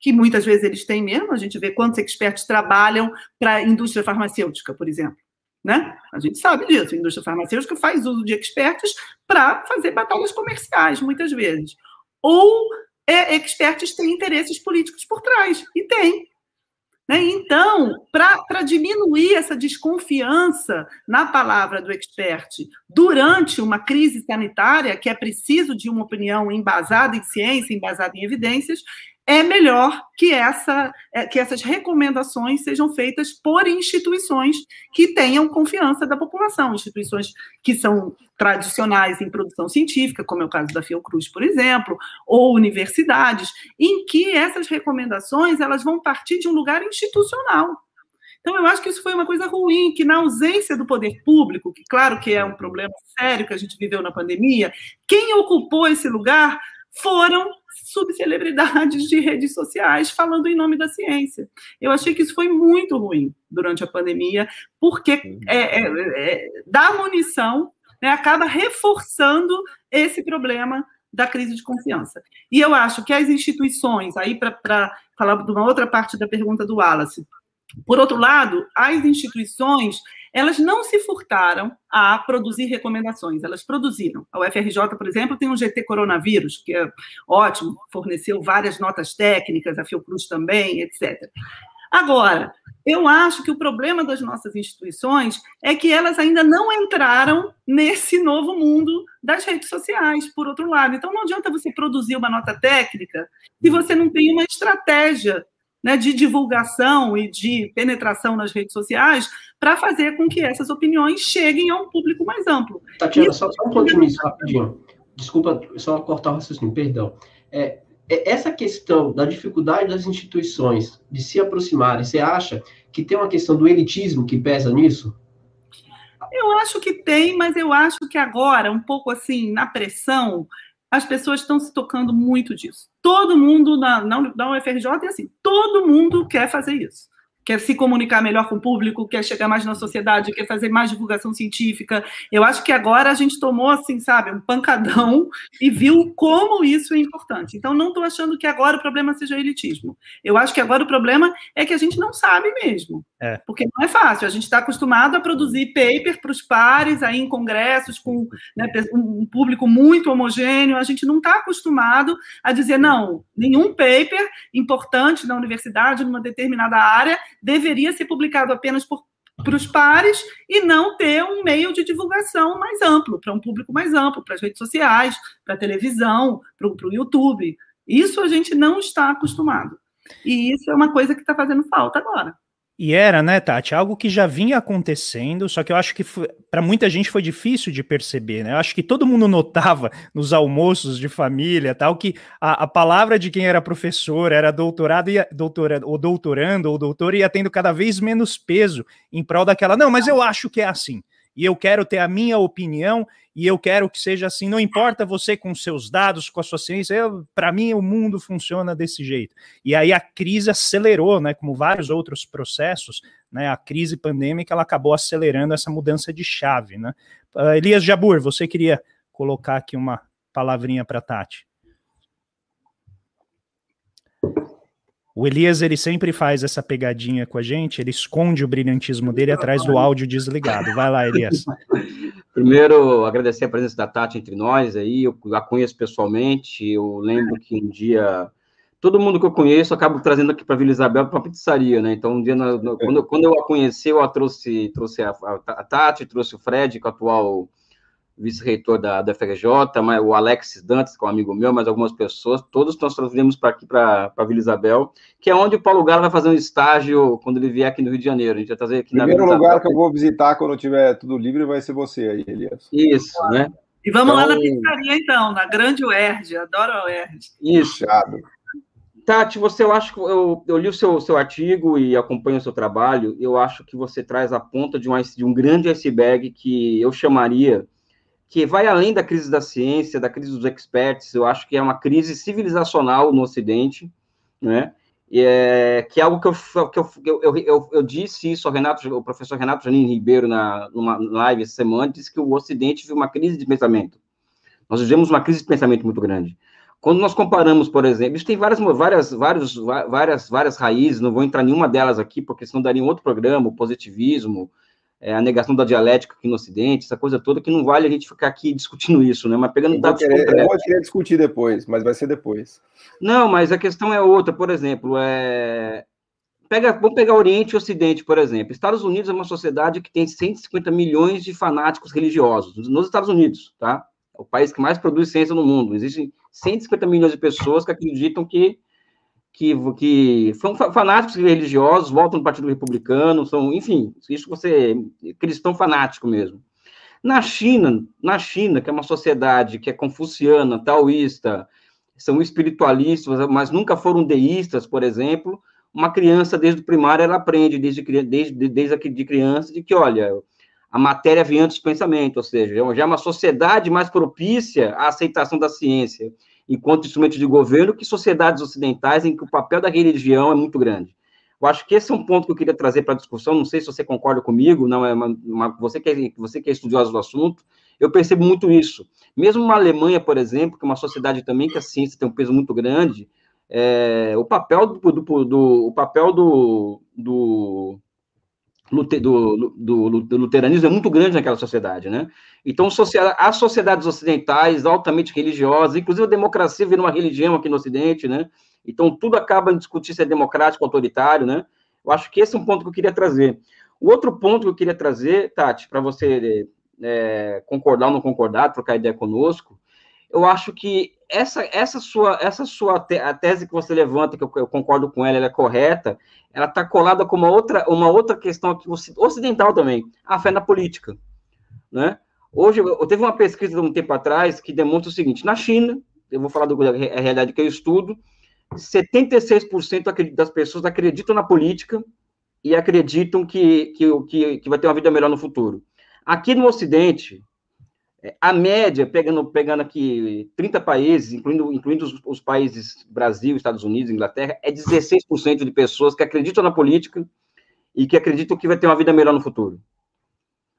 que muitas vezes eles têm mesmo. A gente vê quantos experts trabalham para a indústria farmacêutica, por exemplo. Né? A gente sabe disso. A indústria farmacêutica faz uso de experts para fazer batalhas comerciais, muitas vezes. Ou é, experts têm interesses políticos por trás, e tem. Né? Então, para diminuir essa desconfiança na palavra do expert durante uma crise sanitária, que é preciso de uma opinião embasada em ciência, embasada em evidências, é melhor que, essa, é, que essas recomendações sejam feitas por instituições que tenham confiança da população, instituições que são tradicionais em produção científica, como é o caso da Fiocruz, por exemplo, ou universidades, em que essas recomendações elas vão partir de um lugar institucional. Então, eu acho que isso foi uma coisa ruim, que na ausência do poder público, que claro que é um problema sério que a gente viveu na pandemia, quem ocupou esse lugar foram subcelebridades de redes sociais falando em nome da ciência. Eu achei que isso foi muito ruim durante a pandemia, porque é, é, é, dá munição, né, acaba reforçando esse problema da crise de confiança. E eu acho que as instituições, aí para falar de uma outra parte da pergunta do Wallace, por outro lado, as instituições elas não se furtaram a produzir recomendações, elas produziram. A UFRJ, por exemplo, tem um GT coronavírus, que é ótimo, forneceu várias notas técnicas, a Fiocruz também, etc. Agora, eu acho que o problema das nossas instituições é que elas ainda não entraram nesse novo mundo das redes sociais, por outro lado. Então, não adianta você produzir uma nota técnica se você não tem uma estratégia né, de divulgação e de penetração nas redes sociais para fazer com que essas opiniões cheguem a um público mais amplo. Tatiana, só, só um ponto nisso, rapidinho. Desculpa, só cortar o raciocínio, perdão. É, é, essa questão da dificuldade das instituições de se aproximarem, você acha que tem uma questão do elitismo que pesa nisso? Eu acho que tem, mas eu acho que agora, um pouco assim, na pressão, as pessoas estão se tocando muito disso. Todo mundo na, na, na UFRJ é assim, todo mundo quer fazer isso quer se comunicar melhor com o público, quer chegar mais na sociedade, quer fazer mais divulgação científica. Eu acho que agora a gente tomou, assim, sabe, um pancadão e viu como isso é importante. Então, não estou achando que agora o problema seja elitismo. Eu acho que agora o problema é que a gente não sabe mesmo. É. Porque não é fácil. A gente está acostumado a produzir paper para os pares, aí em congressos, com né, um público muito homogêneo. A gente não está acostumado a dizer, não, nenhum paper importante na universidade, numa determinada área, deveria ser publicado apenas por para os pares e não ter um meio de divulgação mais amplo, para um público mais amplo, para as redes sociais, para a televisão, para o YouTube. Isso a gente não está acostumado. E isso é uma coisa que está fazendo falta agora. E era, né, Tati, algo que já vinha acontecendo, só que eu acho que para muita gente foi difícil de perceber, né? Eu acho que todo mundo notava *laughs* nos almoços de família, tal, que a, a palavra de quem era professor, era doutorado, ia, doutora, ou doutorando, ou doutor, ia tendo cada vez menos peso em prol daquela, não, mas eu acho que é assim e eu quero ter a minha opinião e eu quero que seja assim. Não importa você com seus dados, com a sua ciência, para mim o mundo funciona desse jeito. E aí a crise acelerou, né? Como vários outros processos, né? A crise pandêmica ela acabou acelerando essa mudança de chave, né? Uh, Elias Jabur, você queria colocar aqui uma palavrinha para Tati? O Elias, ele sempre faz essa pegadinha com a gente, ele esconde o brilhantismo dele atrás do áudio desligado. Vai lá, Elias. *laughs* Primeiro, agradecer a presença da Tati entre nós aí, eu a conheço pessoalmente, eu lembro que um dia, todo mundo que eu conheço, eu acabo trazendo aqui para Vila Isabel para pizzaria, né, então um dia, quando, quando eu a conheci, eu a trouxe, trouxe a, a Tati, trouxe o Fred, que é o atual vice-reitor da, da FRJ, mas o Alex Dantes, que é um amigo meu, mas algumas pessoas, todos nós transferimos para aqui, para Vila Isabel, que é onde o Paulo Galo vai fazer um estágio quando ele vier aqui no Rio de Janeiro. A gente vai trazer aqui Primeiro na lugar que eu vou visitar quando tiver tudo livre vai ser você aí, Elias. Isso, né? E vamos então... lá na então- pizzaria, então, na Grande UERJ, adoro a UERJ. Isso. Tati, você, eu acho que eu, eu li o seu, seu artigo e acompanho o seu trabalho, eu acho que você traz a ponta de um, de um grande iceberg que eu chamaria que vai além da crise da ciência, da crise dos experts, eu acho que é uma crise civilizacional no Ocidente, né? É, que é algo que eu, que eu, eu, eu, eu disse isso ao Renato, o professor Renato Janine Ribeiro, na, numa live essa semana, disse que o Ocidente vive uma crise de pensamento. Nós vivemos uma crise de pensamento muito grande. Quando nós comparamos, por exemplo, isso tem várias, várias, várias, várias, várias raízes, não vou entrar em nenhuma delas aqui, porque senão daria um outro programa, o positivismo, é, a negação da dialética aqui no Ocidente, essa coisa toda, que não vale a gente ficar aqui discutindo isso, né? Mas pegando dados querer, concretos. Eu vou querer discutir depois, mas vai ser depois. Não, mas a questão é outra, por exemplo, é... Pega, vamos pegar Oriente e Ocidente, por exemplo. Estados Unidos é uma sociedade que tem 150 milhões de fanáticos religiosos, nos Estados Unidos, tá? É o país que mais produz ciência no mundo. Existem 150 milhões de pessoas que acreditam que que, que são fanáticos religiosos, voltam do Partido Republicano, são, enfim, isso você cristão fanático mesmo. Na China, na China, que é uma sociedade que é confuciana, taoísta, são espiritualistas, mas nunca foram deístas, por exemplo, uma criança desde o primário ela aprende desde desde desde de criança de que olha a matéria vem antes do pensamento, ou seja, já é uma sociedade mais propícia à aceitação da ciência enquanto instrumento de governo que sociedades ocidentais em que o papel da religião é muito grande. Eu acho que esse é um ponto que eu queria trazer para a discussão. Não sei se você concorda comigo, não é uma, uma, você que é, você que é estudioso do assunto. Eu percebo muito isso. Mesmo uma Alemanha, por exemplo, que é uma sociedade também que a ciência tem um peso muito grande, é, o papel do, do, do, o papel do, do do, do, do, luteranismo é muito grande naquela sociedade, né? Então, as sociedades ocidentais altamente religiosas, inclusive a democracia vira uma religião aqui no Ocidente, né? Então, tudo acaba em discutir se é democrático ou autoritário, né? Eu acho que esse é um ponto que eu queria trazer. O outro ponto que eu queria trazer, Tati, para você é, concordar ou não concordar, trocar ideia conosco, eu acho que essa, essa sua, essa sua te, a tese que você levanta, que eu, eu concordo com ela, ela é correta, ela está colada com uma outra, uma outra questão aqui, ocidental também, a fé na política, né? Hoje, eu teve uma pesquisa de um tempo atrás que demonstra o seguinte, na China, eu vou falar da realidade que eu estudo, 76% das pessoas acreditam na política e acreditam que, que, que, que vai ter uma vida melhor no futuro. Aqui no Ocidente, a média, pegando, pegando aqui 30 países, incluindo, incluindo os, os países Brasil, Estados Unidos, Inglaterra, é 16% de pessoas que acreditam na política e que acreditam que vai ter uma vida melhor no futuro.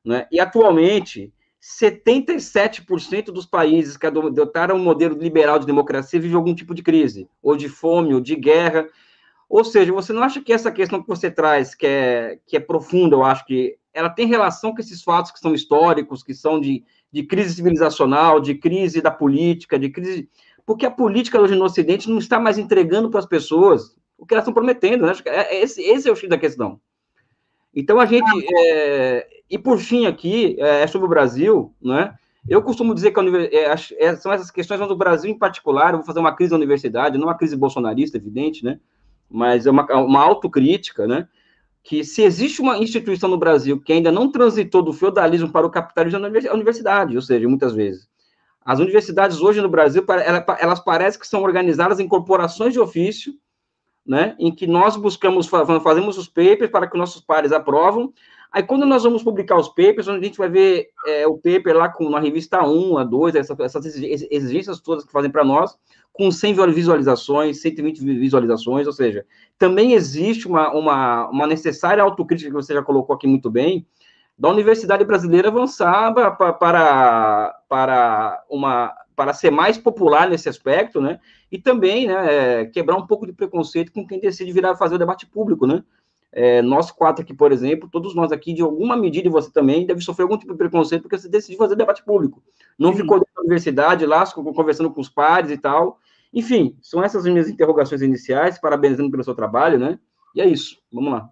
Né? E, atualmente, 77% dos países que adotaram um modelo liberal de democracia vivem algum tipo de crise, ou de fome, ou de guerra. Ou seja, você não acha que essa questão que você traz, que é, que é profunda, eu acho que ela tem relação com esses fatos que são históricos, que são de de crise civilizacional, de crise da política, de crise. Porque a política hoje no Ocidente não está mais entregando para as pessoas o que elas estão prometendo, né? É, é, esse, esse é o X da questão. Então a gente. É... e por fim, aqui, é, é sobre o Brasil, né? Eu costumo dizer que é, é, são essas questões do Brasil em particular. Eu vou fazer uma crise da universidade, não uma crise bolsonarista, evidente, né? Mas é uma, uma autocrítica, né? Que se existe uma instituição no Brasil que ainda não transitou do feudalismo para o capitalismo, é a universidade, ou seja, muitas vezes. As universidades hoje no Brasil, elas parecem que são organizadas em corporações de ofício, né, em que nós buscamos, fazemos os papers para que nossos pares aprovam, Aí, quando nós vamos publicar os papers, a gente vai ver é, o paper lá com, na revista 1, a 2, essa, essas exigências todas que fazem para nós, com 100 visualizações, 120 visualizações, ou seja, também existe uma, uma, uma necessária autocrítica, que você já colocou aqui muito bem, da universidade brasileira avançar para, para, para, uma, para ser mais popular nesse aspecto, né? E também né, quebrar um pouco de preconceito com quem decide virar fazer o debate público, né? É, nós quatro aqui, por exemplo, todos nós aqui, de alguma medida, e você também, deve sofrer algum tipo de preconceito, porque você decidiu fazer debate público. Não Sim. ficou na universidade lá, conversando com os pares e tal. Enfim, são essas minhas interrogações iniciais, parabenizando pelo seu trabalho, né? E é isso, vamos lá.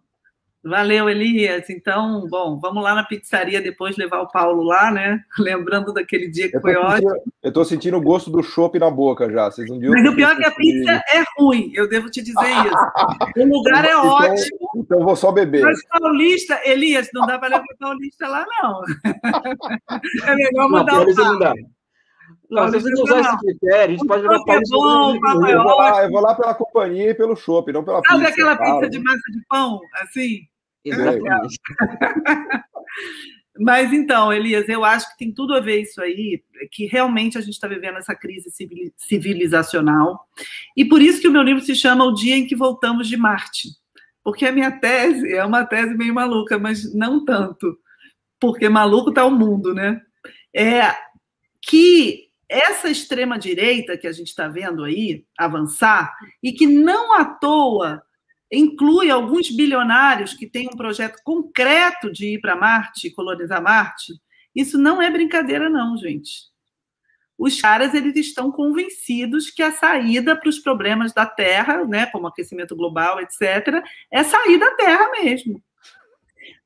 Valeu, Elias. Então, bom, vamos lá na pizzaria depois levar o Paulo lá, né? *laughs* Lembrando daquele dia que foi ótimo. Eu estou sentindo o gosto do chopp na boca já. Vocês não Mas o pior é que a pizza é ruim, eu devo te dizer *laughs* isso. O lugar é então, ótimo. Então vou só beber. Mas paulista, Elias, não dá para levar paulista lá, não. *laughs* É melhor mandar não, o Paulo. Não, se você não usar esse critério, a gente pode jogar para bom, eu, vou lá, eu vou lá pela companhia e pelo shopping, não pela Sabe pizza. Sabe aquela pizza de massa de pão, assim? Exatamente. Mas então, Elias, eu acho que tem tudo a ver isso aí, que realmente a gente está vivendo essa crise civilizacional. E por isso que o meu livro se chama O Dia em que Voltamos de Marte. Porque a minha tese é uma tese meio maluca, mas não tanto. Porque maluco está o mundo, né? É que essa extrema-direita que a gente está vendo aí avançar, e que não à toa inclui alguns bilionários que têm um projeto concreto de ir para Marte, colonizar Marte, isso não é brincadeira, não, gente. Os caras eles estão convencidos que a saída para os problemas da Terra, né, como aquecimento global, etc., é sair da Terra mesmo.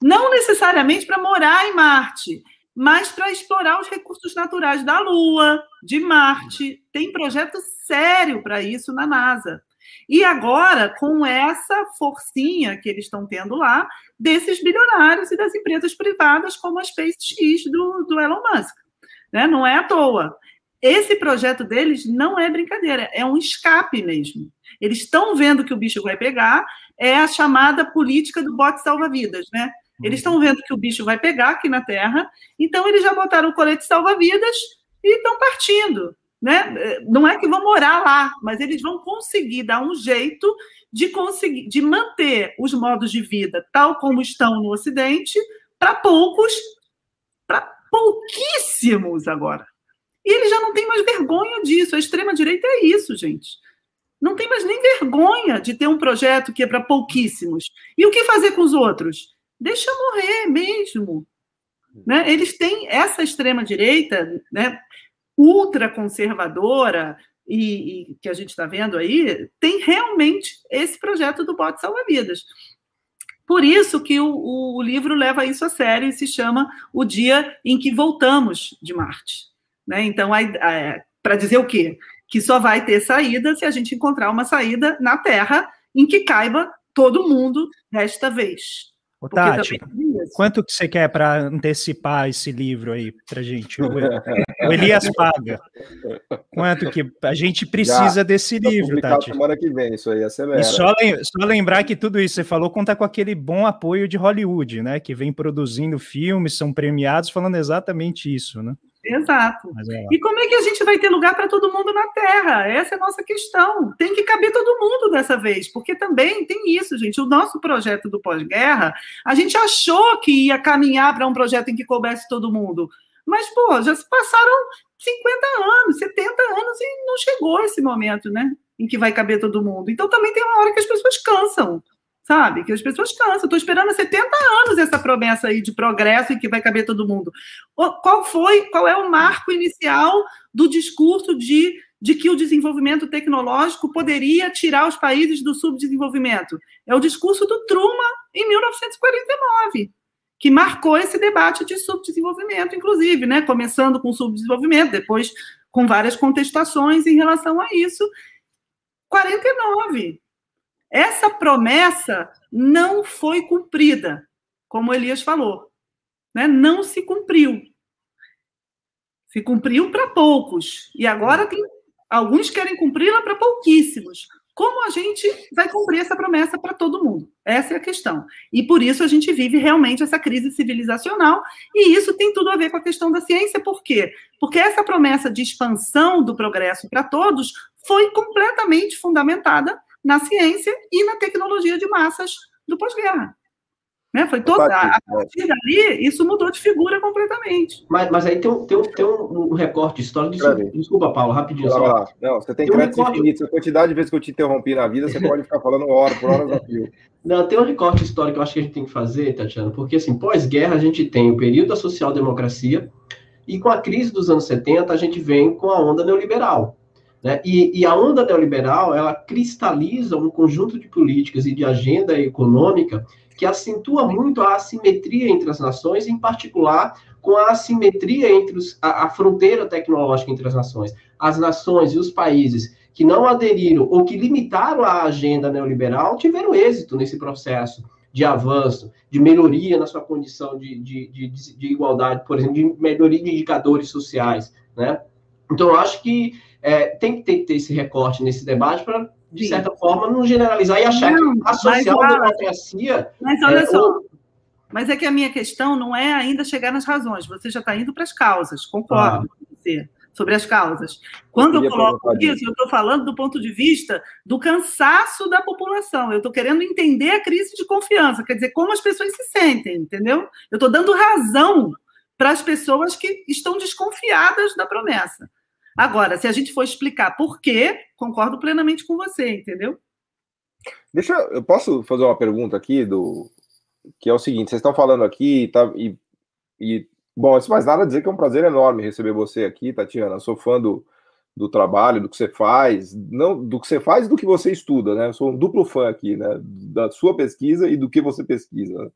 Não necessariamente para morar em Marte, mas para explorar os recursos naturais da Lua, de Marte. Tem projeto sério para isso na NASA. E agora, com essa forcinha que eles estão tendo lá, desses bilionários e das empresas privadas, como a SpaceX do, do Elon Musk. Né? Não é à toa. Esse projeto deles não é brincadeira, é um escape mesmo. Eles estão vendo que o bicho vai pegar, é a chamada política do bote salva-vidas, né? Eles estão vendo que o bicho vai pegar aqui na Terra, então eles já botaram o colete salva-vidas e estão partindo. Né? Não é que vão morar lá, mas eles vão conseguir dar um jeito de conseguir de manter os modos de vida tal como estão no Ocidente para poucos, para pouquíssimos agora. E eles já não têm mais vergonha disso. A extrema-direita é isso, gente. Não tem mais nem vergonha de ter um projeto que é para pouquíssimos. E o que fazer com os outros? deixa morrer mesmo. Né? Eles têm essa extrema-direita né, ultraconservadora, e, e que a gente está vendo aí, tem realmente esse projeto do bote salva-vidas. Por isso que o, o, livro leva isso a sério e se chama O Dia em que Voltamos de Marte. Né? Então, para dizer o quê? Que só vai ter saída se a gente encontrar uma saída na Terra em que caiba todo mundo desta vez. Ô, Tati, quanto que você quer para antecipar esse livro aí para gente? O, o, Elias paga. Quanto que a gente precisa Já, desse livro, Tati? Semana que vem, isso aí acelera. E só, só lembrar que tudo isso você falou conta com aquele bom apoio de Hollywood, né? Que vem produzindo filmes, são premiados, falando exatamente isso, né? Exato. E como é que a gente vai ter lugar para todo mundo na Terra? Essa é a nossa questão. Tem que caber todo mundo dessa vez, porque também tem isso, gente. O nosso projeto do pós-guerra, a gente achou que ia caminhar para um projeto em que coubesse todo mundo. Mas, pô, já se passaram 50 anos, 70 anos e não chegou esse momento, né? Em que vai caber todo mundo. Então também tem uma hora que as pessoas cansam sabe? Que as pessoas cansam. Estou esperando há 70 anos essa promessa aí de progresso e que vai caber todo mundo. Qual foi, qual é o marco inicial do discurso de, de que o desenvolvimento tecnológico poderia tirar os países do subdesenvolvimento? É o discurso do Truman em 1949 que marcou esse debate de subdesenvolvimento, inclusive, né? Começando com subdesenvolvimento, depois com várias contestações em relação a isso. 49. Essa promessa não foi cumprida, como Elias falou. Né? Não se cumpriu. Se cumpriu para poucos. E agora tem alguns querem cumpri-la para pouquíssimos. Como a gente vai cumprir essa promessa para todo mundo? Essa é a questão. E por isso a gente vive realmente essa crise civilizacional, e isso tem tudo a ver com a questão da ciência, por quê? Porque essa promessa de expansão do progresso para todos foi completamente fundamentada na ciência e na tecnologia de massas do pós-guerra. Né? Foi toda, a, partir dali, isso mudou de figura completamente. Mas, mas aí tem um, tem um, tem um, recorte histórico. Desculpa, desculpa, Paulo, rapidinho. Só. Não, você tem, tem crédito um recorte... infinito. A quantidade de vezes que eu te interrompi na vida, você *laughs* pode ficar falando hora por horas a fio. Não, tem um recorte histórico que eu acho que a gente tem que fazer, Tatiana, porque assim, pós-guerra a gente tem o período da social-democracia e com a crise dos anos 70 a gente vem com a onda neoliberal. Né? E, e, a onda neoliberal, ela cristaliza um conjunto de políticas e de agenda econômica que acentua muito a assimetria entre as nações, em particular com a assimetria entre os, a, a fronteira tecnológica entre as nações. As nações e os países que não aderiram ou que limitaram a agenda neoliberal tiveram êxito nesse processo de avanço, de melhoria na sua condição de, de, de, de igualdade, por exemplo, de melhoria de indicadores sociais, né? Então, eu acho que é, tem que ter, ter, esse recorte nesse debate para de certa forma, não generalizar e achar não, que a social-democracia. Mas, olha é, só. Mas é que a minha questão não é ainda chegar nas razões, você já está indo para as causas, concordo ah. com você, sobre as causas. Quando eu, eu coloco isso, eu estou falando do ponto de vista do cansaço da população. Eu estou querendo entender a crise de confiança, quer dizer, como as pessoas se sentem, entendeu? Eu estou dando razão para as pessoas que estão desconfiadas da promessa. Agora, se a gente for explicar por quê, concordo plenamente com você, entendeu? Deixa eu posso fazer uma pergunta aqui do que é o seguinte, vocês estão falando aqui tá, e, e bom, antes de mais nada dizer que é um prazer enorme receber você aqui, Tatiana. Sou fã do, do trabalho, do que você faz, não do que você faz do que você estuda, né? Eu sou um duplo fã aqui, né? Da sua pesquisa e do que você pesquisa.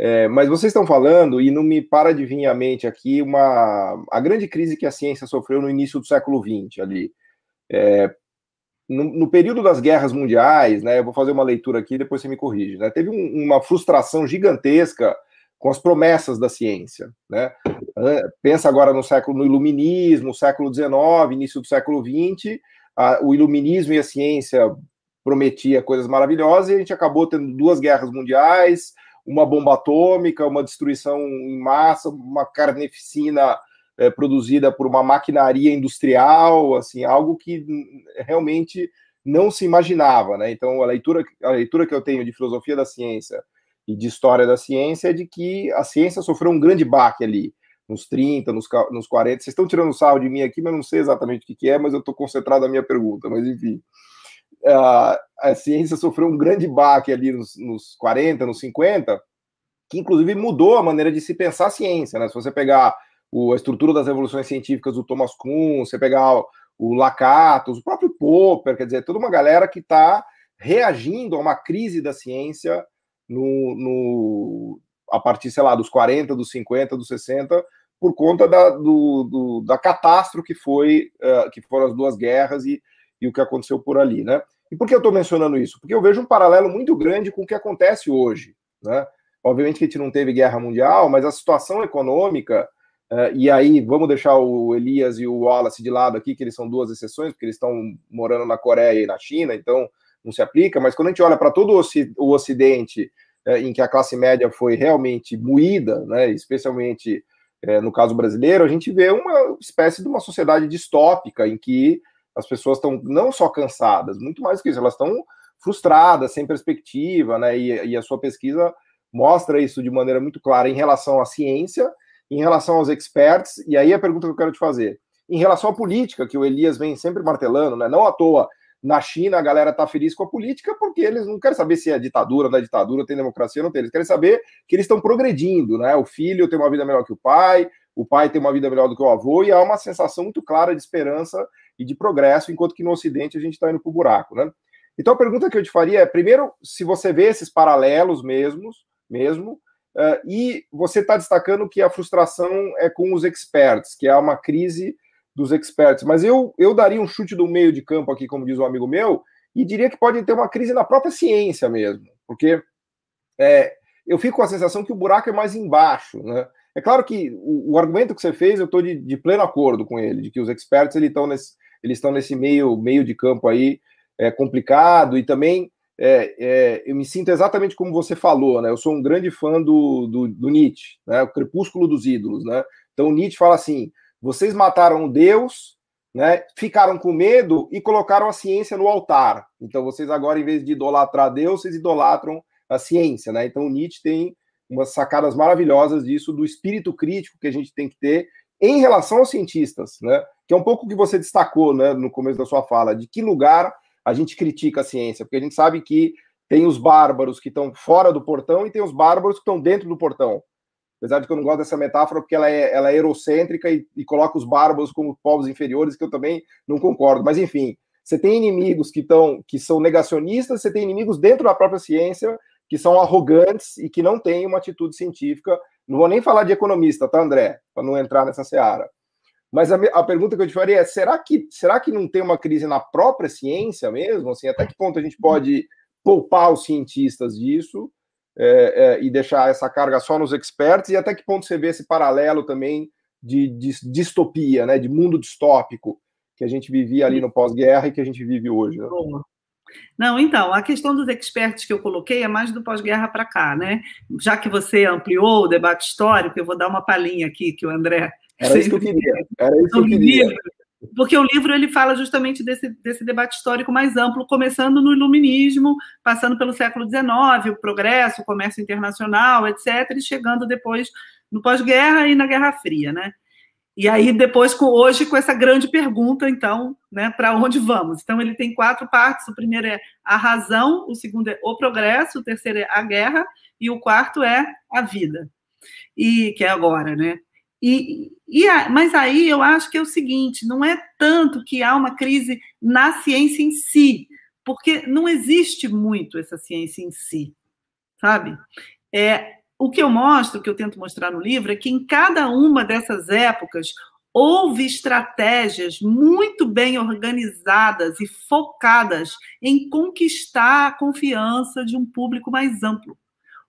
É, mas vocês estão falando, e não me para de vir à mente aqui, uma, a grande crise que a ciência sofreu no início do século XX, ali. É, no, no, período das guerras mundiais, né, eu vou fazer uma leitura aqui, depois você me corrige, né, teve um, uma frustração gigantesca com as promessas da ciência. Né? Pensa agora no século no iluminismo, século XIX, início do século XX, a, o iluminismo e a ciência prometia coisas maravilhosas e a gente acabou tendo duas guerras mundiais, uma bomba atômica, uma destruição em massa, uma carneficina é, produzida por uma maquinaria industrial, assim, algo que realmente não se imaginava, né? Então, a leitura, a leitura que eu tenho de filosofia da ciência e de história da ciência é de que a ciência sofreu um grande baque ali, nos 30, nos, nos 40. Vocês estão tirando sarro de mim aqui, mas não sei exatamente o que, que é, mas eu estou concentrado na minha pergunta, mas enfim a, a ciência sofreu um grande baque ali nos, nos 40, nos 50, que inclusive mudou a maneira de se pensar a ciência. Né? Se você pegar o, a estrutura das revoluções científicas do Thomas Kuhn, você pegar o, o Lakatos, o próprio Popper, quer dizer, toda uma galera que está reagindo a uma crise da ciência no, no, a partir, sei lá, dos 40, dos 50, dos 60, por conta da, do, do, da catástrofe que, foi, uh, que foram as duas guerras e e o que aconteceu por ali, né? E por que eu estou mencionando isso? Porque eu vejo um paralelo muito grande com o que acontece hoje, né? Obviamente que a gente não teve guerra mundial, mas a situação econômica, uh, e aí vamos deixar o Elias e o Wallace de lado aqui, que eles são duas exceções, porque eles estão morando na Coreia e na China, então não se aplica, mas quando a gente olha para todo o Ocidente, uh, em que a classe média foi realmente moída, né, especialmente uh, no caso brasileiro, a gente vê uma espécie de uma sociedade distópica em que as pessoas estão não só cansadas, muito mais que isso, elas estão frustradas, sem perspectiva, né? E, e, a sua pesquisa mostra isso de maneira muito clara em relação à ciência, em relação aos experts, e aí a pergunta que eu quero te fazer. Em relação à política, que o Elias vem sempre martelando, né? Não à toa, na China a galera tá feliz com a política porque eles não querem saber se é ditadura, não é ditadura, tem democracia, não tem. Eles querem saber que eles estão progredindo, né? O filho tem uma vida melhor que o pai, o pai tem uma vida melhor do que o avô, e há uma sensação muito clara de esperança e de progresso, enquanto que no Ocidente a gente está indo para o buraco, né? Então a pergunta que eu te faria é, primeiro, se você vê esses paralelos mesmos, mesmo, uh, e você está destacando que a frustração é com os experts, que há uma crise dos experts, mas eu, eu daria um chute do meio de campo aqui, como diz um amigo meu, e diria que pode ter uma crise na própria ciência mesmo, porque é, eu fico com a sensação que o buraco é mais embaixo, né? É claro que o, o argumento que você fez, eu estou de, de, pleno acordo com ele, de que os experts estão nesse, eles estão nesse meio, meio de campo aí é, complicado e também é, é, eu me sinto exatamente como você falou, né? Eu sou um grande fã do, do, do, Nietzsche, né? O crepúsculo dos ídolos, né? Então Nietzsche fala assim: vocês mataram Deus, né? Ficaram com medo e colocaram a ciência no altar. Então vocês agora, em vez de idolatrar Deus, vocês idolatram a ciência, né? Então Nietzsche tem umas sacadas maravilhosas disso, do espírito crítico que a gente tem que ter em relação aos cientistas, né? Que é um pouco o que você destacou, né, no começo da sua fala, de que lugar a gente critica a ciência, porque a gente sabe que tem os bárbaros que estão fora do portão e tem os bárbaros que estão dentro do portão. Apesar de que eu não gosto dessa metáfora, porque ela é, ela é eurocêntrica e, e coloca os bárbaros como povos inferiores, que eu também não concordo. Mas, enfim, você tem inimigos que, tão, que são negacionistas, você tem inimigos dentro da própria ciência que são arrogantes e que não têm uma atitude científica. Não vou nem falar de economista, tá, André? Para não entrar nessa seara. Mas a, a, pergunta que eu te faria é: será que, será que não tem uma crise na própria ciência mesmo? Assim, até que ponto a gente pode poupar os cientistas disso é, é, e deixar essa carga só nos experts? E até que ponto você vê esse paralelo também de, de distopia, né, de mundo distópico que a gente vivia ali no pós-guerra e que a gente vive hoje? Né? Não, então, a questão dos experts que eu coloquei é mais do pós-guerra para cá, né? Já que você ampliou o debate histórico, eu vou dar uma palhinha aqui que o André. Era isso que eu queria. Era isso que eu queria. Porque o livro ele fala justamente desse, desse debate histórico mais amplo, começando no iluminismo, passando pelo século XIX, o progresso, o comércio internacional, etc., e chegando depois no pós-guerra e na Guerra Fria, né? E aí, depois, com, hoje, com essa grande pergunta, então, né, para onde vamos? Então, ele tem quatro partes. O primeiro é a razão, o segundo é o progresso, o terceiro é a guerra, e o quarto é a vida, e que é agora, né? E, e a, mas aí eu acho que é o seguinte: não é tanto que há uma crise na ciência em si, porque não existe muito essa ciência em si, sabe? É, o que eu mostro, o que eu tento mostrar no livro, é que em cada uma dessas épocas houve estratégias muito bem organizadas e focadas em conquistar a confiança de um público mais amplo.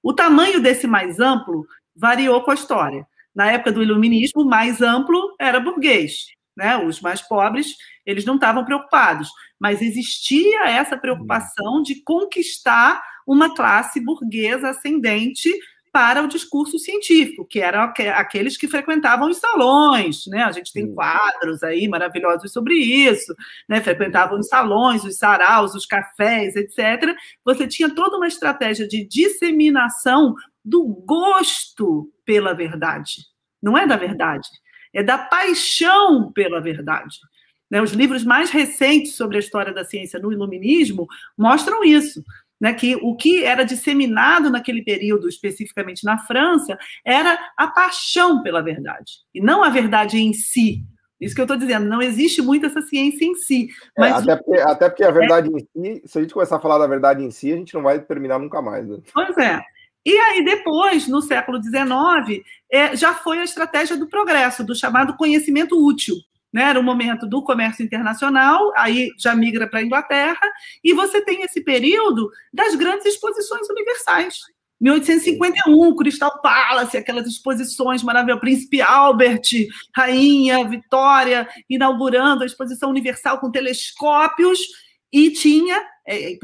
O tamanho desse mais amplo variou com a história. Na época do iluminismo, o mais amplo era burguês, né? Os mais pobres, eles não estavam preocupados, mas existia essa preocupação de conquistar uma classe burguesa ascendente para o discurso científico, que eram aqueles que frequentavam os salões, né? A gente tem quadros aí maravilhosos sobre isso, né? Frequentavam os salões, os saraus, os cafés, etc. Você tinha toda uma estratégia de disseminação do gosto pela verdade. Não é da verdade, é da paixão pela verdade. Né? Os livros mais recentes sobre a história da ciência no iluminismo mostram isso né, que o que era disseminado naquele período, especificamente na França, era a paixão pela verdade, e não a verdade em si. Isso que eu estou dizendo, não existe muito essa ciência em si. É, mas é, até, porque, até porque a verdade é... em si, se a gente começar a falar da verdade em si, a gente não vai terminar nunca mais. Né? Pois é. E aí, depois, no século XIX, é, já foi a estratégia do progresso, do chamado conhecimento útil né? Era o momento do comércio internacional, aí já migra para a Inglaterra, e você tem esse período das grandes exposições universais. 1851, Crystal Palace, aquelas exposições maravilhosas, Príncipe Albert, Rainha Vitória, inaugurando a exposição universal com telescópios, e tinha, é, é,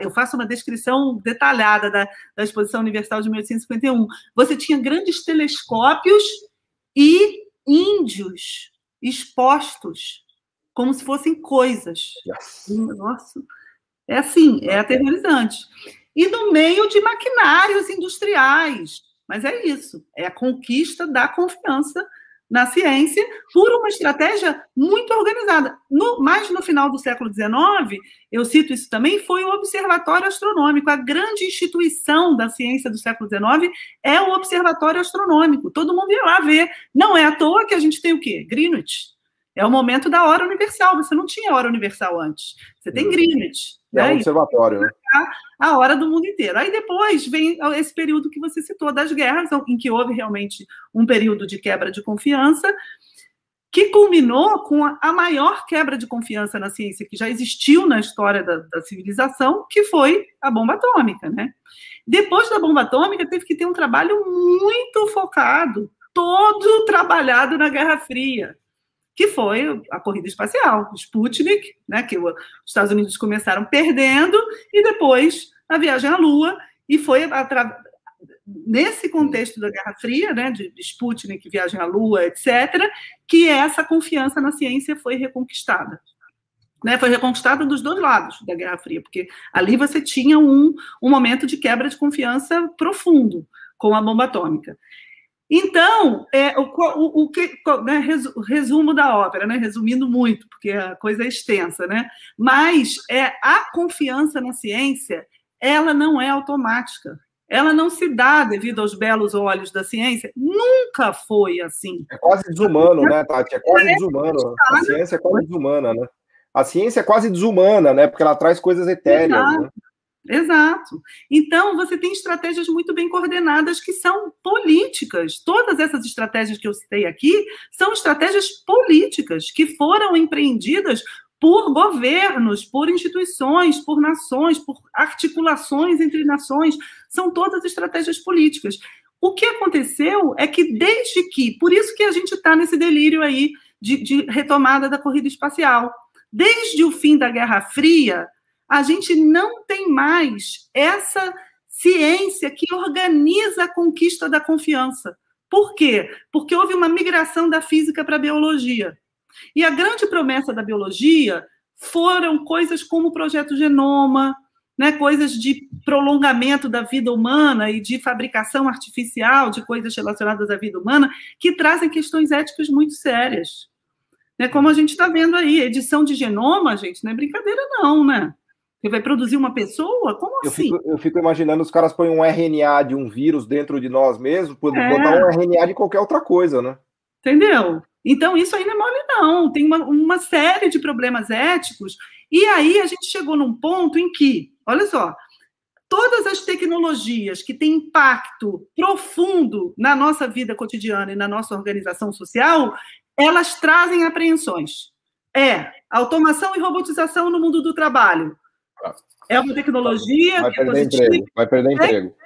eu faço uma descrição detalhada da, da exposição universal de 1851, você tinha grandes telescópios e índios expostos como se fossem coisas. Yes. Nossa, é assim, é aterrorizante. E no meio de maquinários industriais. Mas é isso, é a conquista da confiança na ciência por uma estratégia muito organizada. No, mais no final do século XIX, eu cito isso também, foi o Observatório Astronômico. A grande instituição da ciência do século XIX é o Observatório Astronômico. Todo mundo ia lá ver. Não é à toa que a gente tem o quê? Greenwich. É o momento da hora universal. Você não tinha hora universal antes. Você tem Greenwich. É né? um observatório, né? A hora do mundo inteiro. Aí depois vem esse período que você citou das guerras, em que houve realmente um período de quebra de confiança, que culminou com a maior quebra de confiança na ciência que já existiu na história da, da civilização, que foi a bomba atômica, né? Depois da bomba atômica, teve que ter um trabalho muito focado, todo trabalhado na Guerra Fria que foi a corrida espacial, Sputnik, né, que os Estados Unidos começaram perdendo, e depois a viagem à Lua, e foi nesse contexto da Guerra Fria, né, de Sputnik, viagem à Lua, etc., que essa confiança na ciência foi reconquistada. Né, foi reconquistada dos dois lados da Guerra Fria, porque ali você tinha um, um momento de quebra de confiança profundo com a bomba atômica. Então, é, o, o, o que, né, resumo da ópera, né, resumindo muito, porque a coisa é extensa, né? Mas é, a confiança na ciência, ela não é automática ela não se dá devido aos belos olhos da ciência. Nunca foi assim. É quase desumano, né, Tati? É quase é, desumano. A ciência é quase desumana, né? A ciência é quase desumana, né? Porque ela traz coisas etéreas. Né? Exato. Então, você tem estratégias muito bem coordenadas que são políticas. Todas essas estratégias que eu citei aqui são estratégias políticas que foram empreendidas por governos, por instituições, por nações, por articulações entre nações, são todas estratégias políticas. O que aconteceu é que, desde que, por isso que a gente está nesse delírio aí de, de retomada da corrida espacial, desde o fim da Guerra Fria, a gente não tem mais essa ciência que organiza a conquista da confiança. Por quê? Porque houve uma migração da física para a biologia. E a grande promessa da biologia foram coisas como o projeto Genoma, né, coisas de prolongamento da vida humana e de fabricação artificial de coisas relacionadas à vida humana, que trazem questões éticas muito sérias. Né, como a gente está vendo aí, edição de genoma, gente, não é brincadeira, não, né? Você vai produzir uma pessoa? Como eu assim? Fico, eu fico imaginando os caras põem um RNA de um vírus dentro de nós mesmos, é. botar um RNA de qualquer outra coisa, né? Entendeu? Então, isso aí não é mole, não. Tem uma, uma série de problemas éticos. E aí a gente chegou num ponto em que, olha só, todas as tecnologias que têm impacto profundo na nossa vida cotidiana e na nossa organização social, elas trazem apreensões. É automação e robotização no mundo do trabalho. É uma tecnologia vai que é positiva, emprego, vai perder emprego.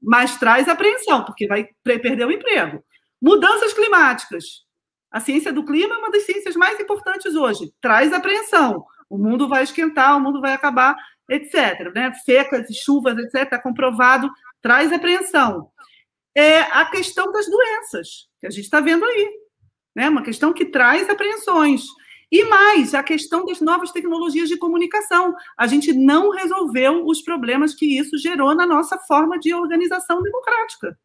Mas traz apreensão, porque vai perder o emprego. Mudanças climáticas. A ciência do clima é uma das ciências mais importantes hoje. Traz apreensão. O mundo vai esquentar, o mundo vai acabar, etc. Né? Secas e chuvas, etc. Está comprovado. Traz apreensão. É a questão das doenças, que a gente está vendo aí. Né? Uma questão que traz apreensões. E mais, a questão das novas tecnologias de comunicação. A gente não resolveu os problemas que isso gerou na nossa forma de organização democrática.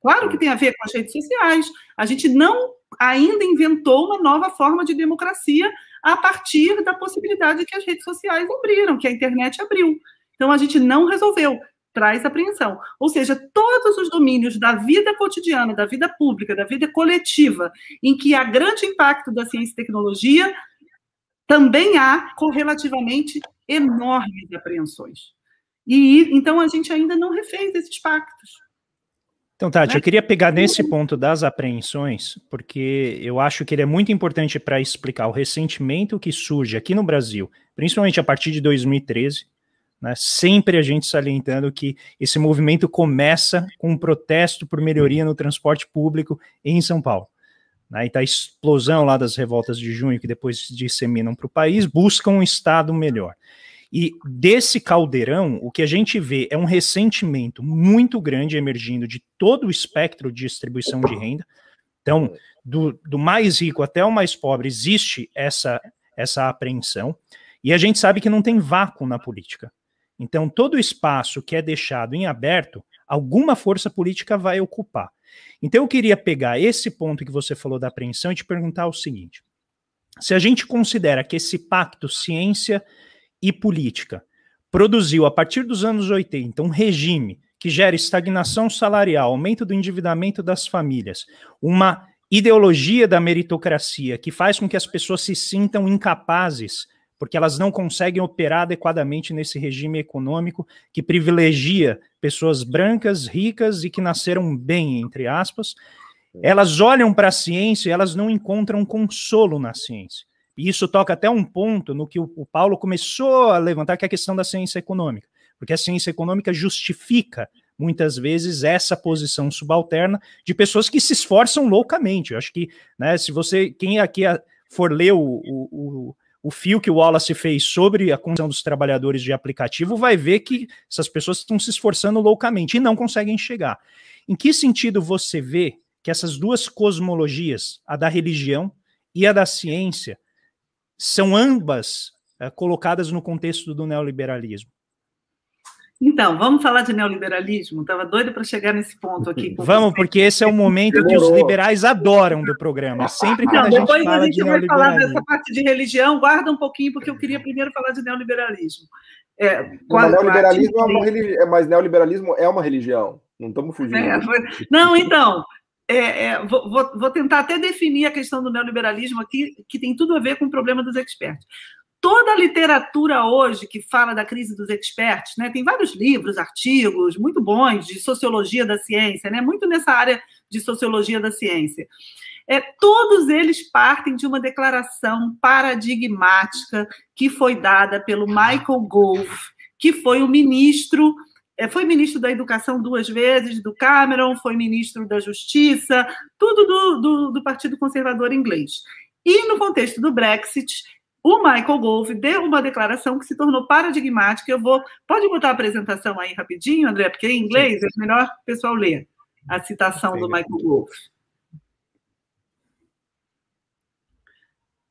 Claro que tem a ver com as redes sociais. A gente não ainda inventou uma nova forma de democracia a partir da possibilidade que as redes sociais abriram, que a internet abriu. Então a gente não resolveu, traz apreensão. Ou seja, todos os domínios da vida cotidiana, da vida pública, da vida coletiva, em que há grande impacto da ciência e tecnologia, também há correlativamente enormes apreensões. E então a gente ainda não refez esses pactos. Então, Tati, né? eu queria pegar nesse ponto das apreensões, porque eu acho que ele é muito importante para explicar o ressentimento que surge aqui no Brasil, principalmente a partir de 2013, né, sempre a gente salientando que esse movimento começa com um protesto por melhoria no transporte público em São Paulo. Né, e tá a explosão lá das revoltas de junho, que depois disseminam para o país, buscam um Estado melhor. E desse caldeirão, o que a gente vê é um ressentimento muito grande emergindo de todo o espectro de distribuição de renda. Então, do, do mais rico até o mais pobre, existe essa, essa apreensão. E a gente sabe que não tem vácuo na política. Então, todo espaço que é deixado em aberto, alguma força política vai ocupar. Então, eu queria pegar esse ponto que você falou da apreensão e te perguntar o seguinte: se a gente considera que esse pacto ciência e política produziu, a partir dos anos 80, um regime que gera estagnação salarial, aumento do endividamento das famílias, uma ideologia da meritocracia que faz com que as pessoas se sintam incapazes, porque elas não conseguem operar adequadamente nesse regime econômico que privilegia pessoas brancas, ricas e que nasceram bem, entre aspas. Elas olham para a ciência e elas não encontram consolo na ciência. E isso toca até um ponto no que o, o Paulo começou a levantar, que é a questão da ciência econômica. Porque a ciência econômica justifica muitas vezes essa posição subalterna de pessoas que se esforçam loucamente. Eu acho que, né, se você, quem aqui for ler o, o, o fio que o Wallace fez sobre a condição dos trabalhadores de aplicativo, vai ver que essas pessoas estão se esforçando loucamente e não conseguem chegar. Em que sentido você vê que essas duas cosmologias, a da religião e a da ciência, são ambas uh, colocadas no contexto do neoliberalismo? Então, vamos falar de neoliberalismo? Estava doido para chegar nesse ponto aqui. vamos, porque esse é o momento que os liberais adoram do programa. Sempre que então, a gente depois fala a gente vai falar dessa parte de religião, guarda um pouquinho, porque eu queria primeiro falar de neoliberalismo. É, mas, neoliberalismo é uma religi... mas neoliberalismo é uma religião. Não estamos fugindo. É, foi... Não, então, é, é, vou, vou, tentar até definir a questão do neoliberalismo aqui, que tem tudo a ver com o problema dos expertos toda a literatura hoje que fala da crise dos experts, né, tem vários livros, artigos muito bons de sociologia da ciência, né, muito nessa área de sociologia da ciência. É, todos eles partem de uma declaração paradigmática que foi dada pelo Michael Gove, que foi o ministro, é, foi ministro da Educação duas vezes, do Cameron, foi ministro da Justiça, tudo do, do, do Partido Conservador inglês. E no contexto do Brexit, o Michael Gove deu uma declaração que se tornou paradigmática. Eu vou. Pode botar a apresentação aí rapidinho, André, porque em inglês é melhor o pessoal ler a citação do Michael Gove.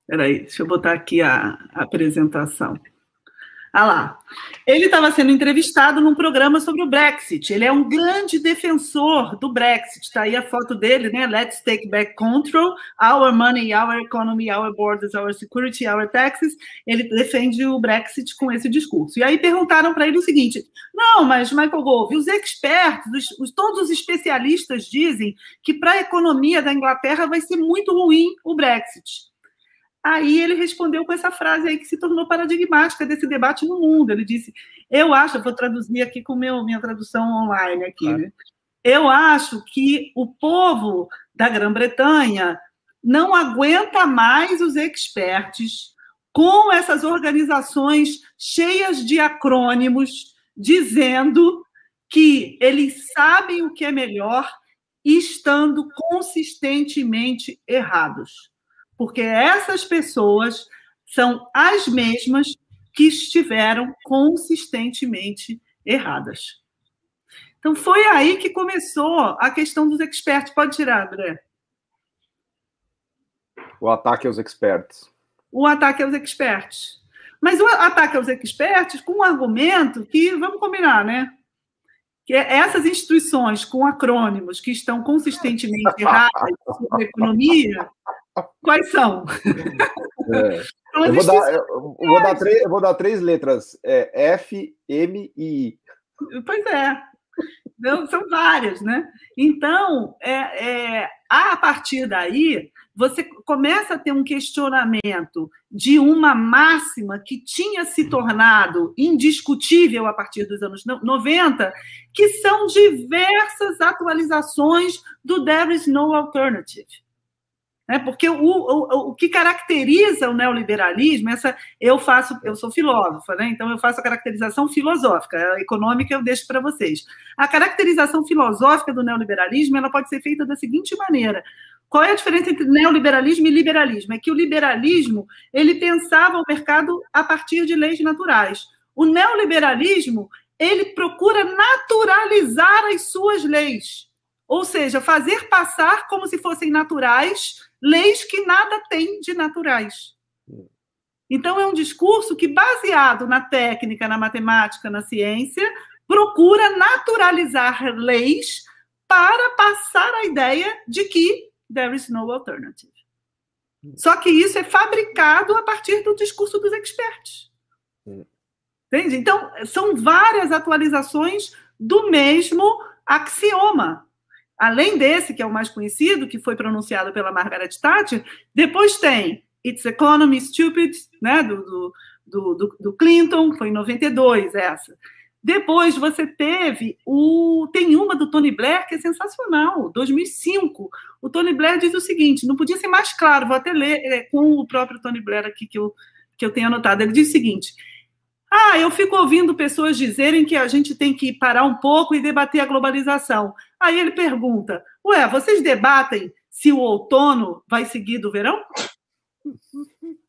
Espera aí, deixa eu botar aqui a, a apresentação. Ah lá. Ele estava sendo entrevistado num programa sobre o Brexit. Ele é um grande defensor do Brexit. Está aí a foto dele, né? Let's take back control, our money, our economy, our borders, our security, our taxes. Ele defende o Brexit com esse discurso. E aí perguntaram para ele o seguinte: não, mas Michael Gove, os experts, os, os, todos os especialistas dizem que para a economia da Inglaterra vai ser muito ruim o Brexit. Aí ele respondeu com essa frase aí que se tornou paradigmática desse debate no mundo. Ele disse: Eu acho, vou traduzir aqui com meu, minha tradução online aqui, claro. né? Eu acho que o povo da Grã-Bretanha não aguenta mais os experts com essas organizações cheias de acrônimos dizendo que eles sabem o que é melhor estando consistentemente errados porque essas pessoas são as mesmas que estiveram consistentemente erradas. Então, foi aí que começou a questão dos experts. Pode tirar, André. O ataque aos experts. O ataque aos experts. Mas o ataque aos experts com um argumento que, vamos combinar, né? Que essas instituições com acrônimos que estão consistentemente *laughs* erradas sobre a economia Quais são? É. Eu, vou dar, eu, vou dar três, eu vou dar três letras: é, F, M e I. Pois é. Então, são várias, né? Então, é, é, a partir daí, você começa a ter um questionamento de uma máxima que tinha se tornado indiscutível a partir dos anos 90, que são diversas atualizações do There is no alternative. Né? Porque o, o, o que caracteriza o neoliberalismo, essa eu faço, eu sou filósofa, né? então eu faço a caracterização filosófica, a econômica eu deixo para vocês. A caracterização filosófica do neoliberalismo ela pode ser feita da seguinte maneira: qual é a diferença entre neoliberalismo e liberalismo? É que o liberalismo ele pensava o mercado a partir de leis naturais. O neoliberalismo ele procura naturalizar as suas leis, ou seja, fazer passar como se fossem naturais leis que nada têm de naturais. Então, é um discurso que, baseado na técnica, na matemática, na ciência, procura naturalizar leis para passar a ideia de que there is no alternative. Só que isso é fabricado a partir do discurso dos experts. Entende? Então, são várias atualizações do mesmo axioma. Além desse, que é o mais conhecido, que foi pronunciado pela Margaret Thatcher, depois tem It's Economy Stupid, né, do, do, do, do Clinton, foi em 92 essa. Depois você teve o. Tem uma do Tony Blair que é sensacional, 2005. O Tony Blair diz o seguinte: não podia ser mais claro, vou até ler é, com o próprio Tony Blair aqui que eu, que eu tenho anotado. Ele diz o seguinte: ah, eu fico ouvindo pessoas dizerem que a gente tem que parar um pouco e debater a globalização. Aí ele pergunta: Ué, vocês debatem se o outono vai seguir do verão? *laughs*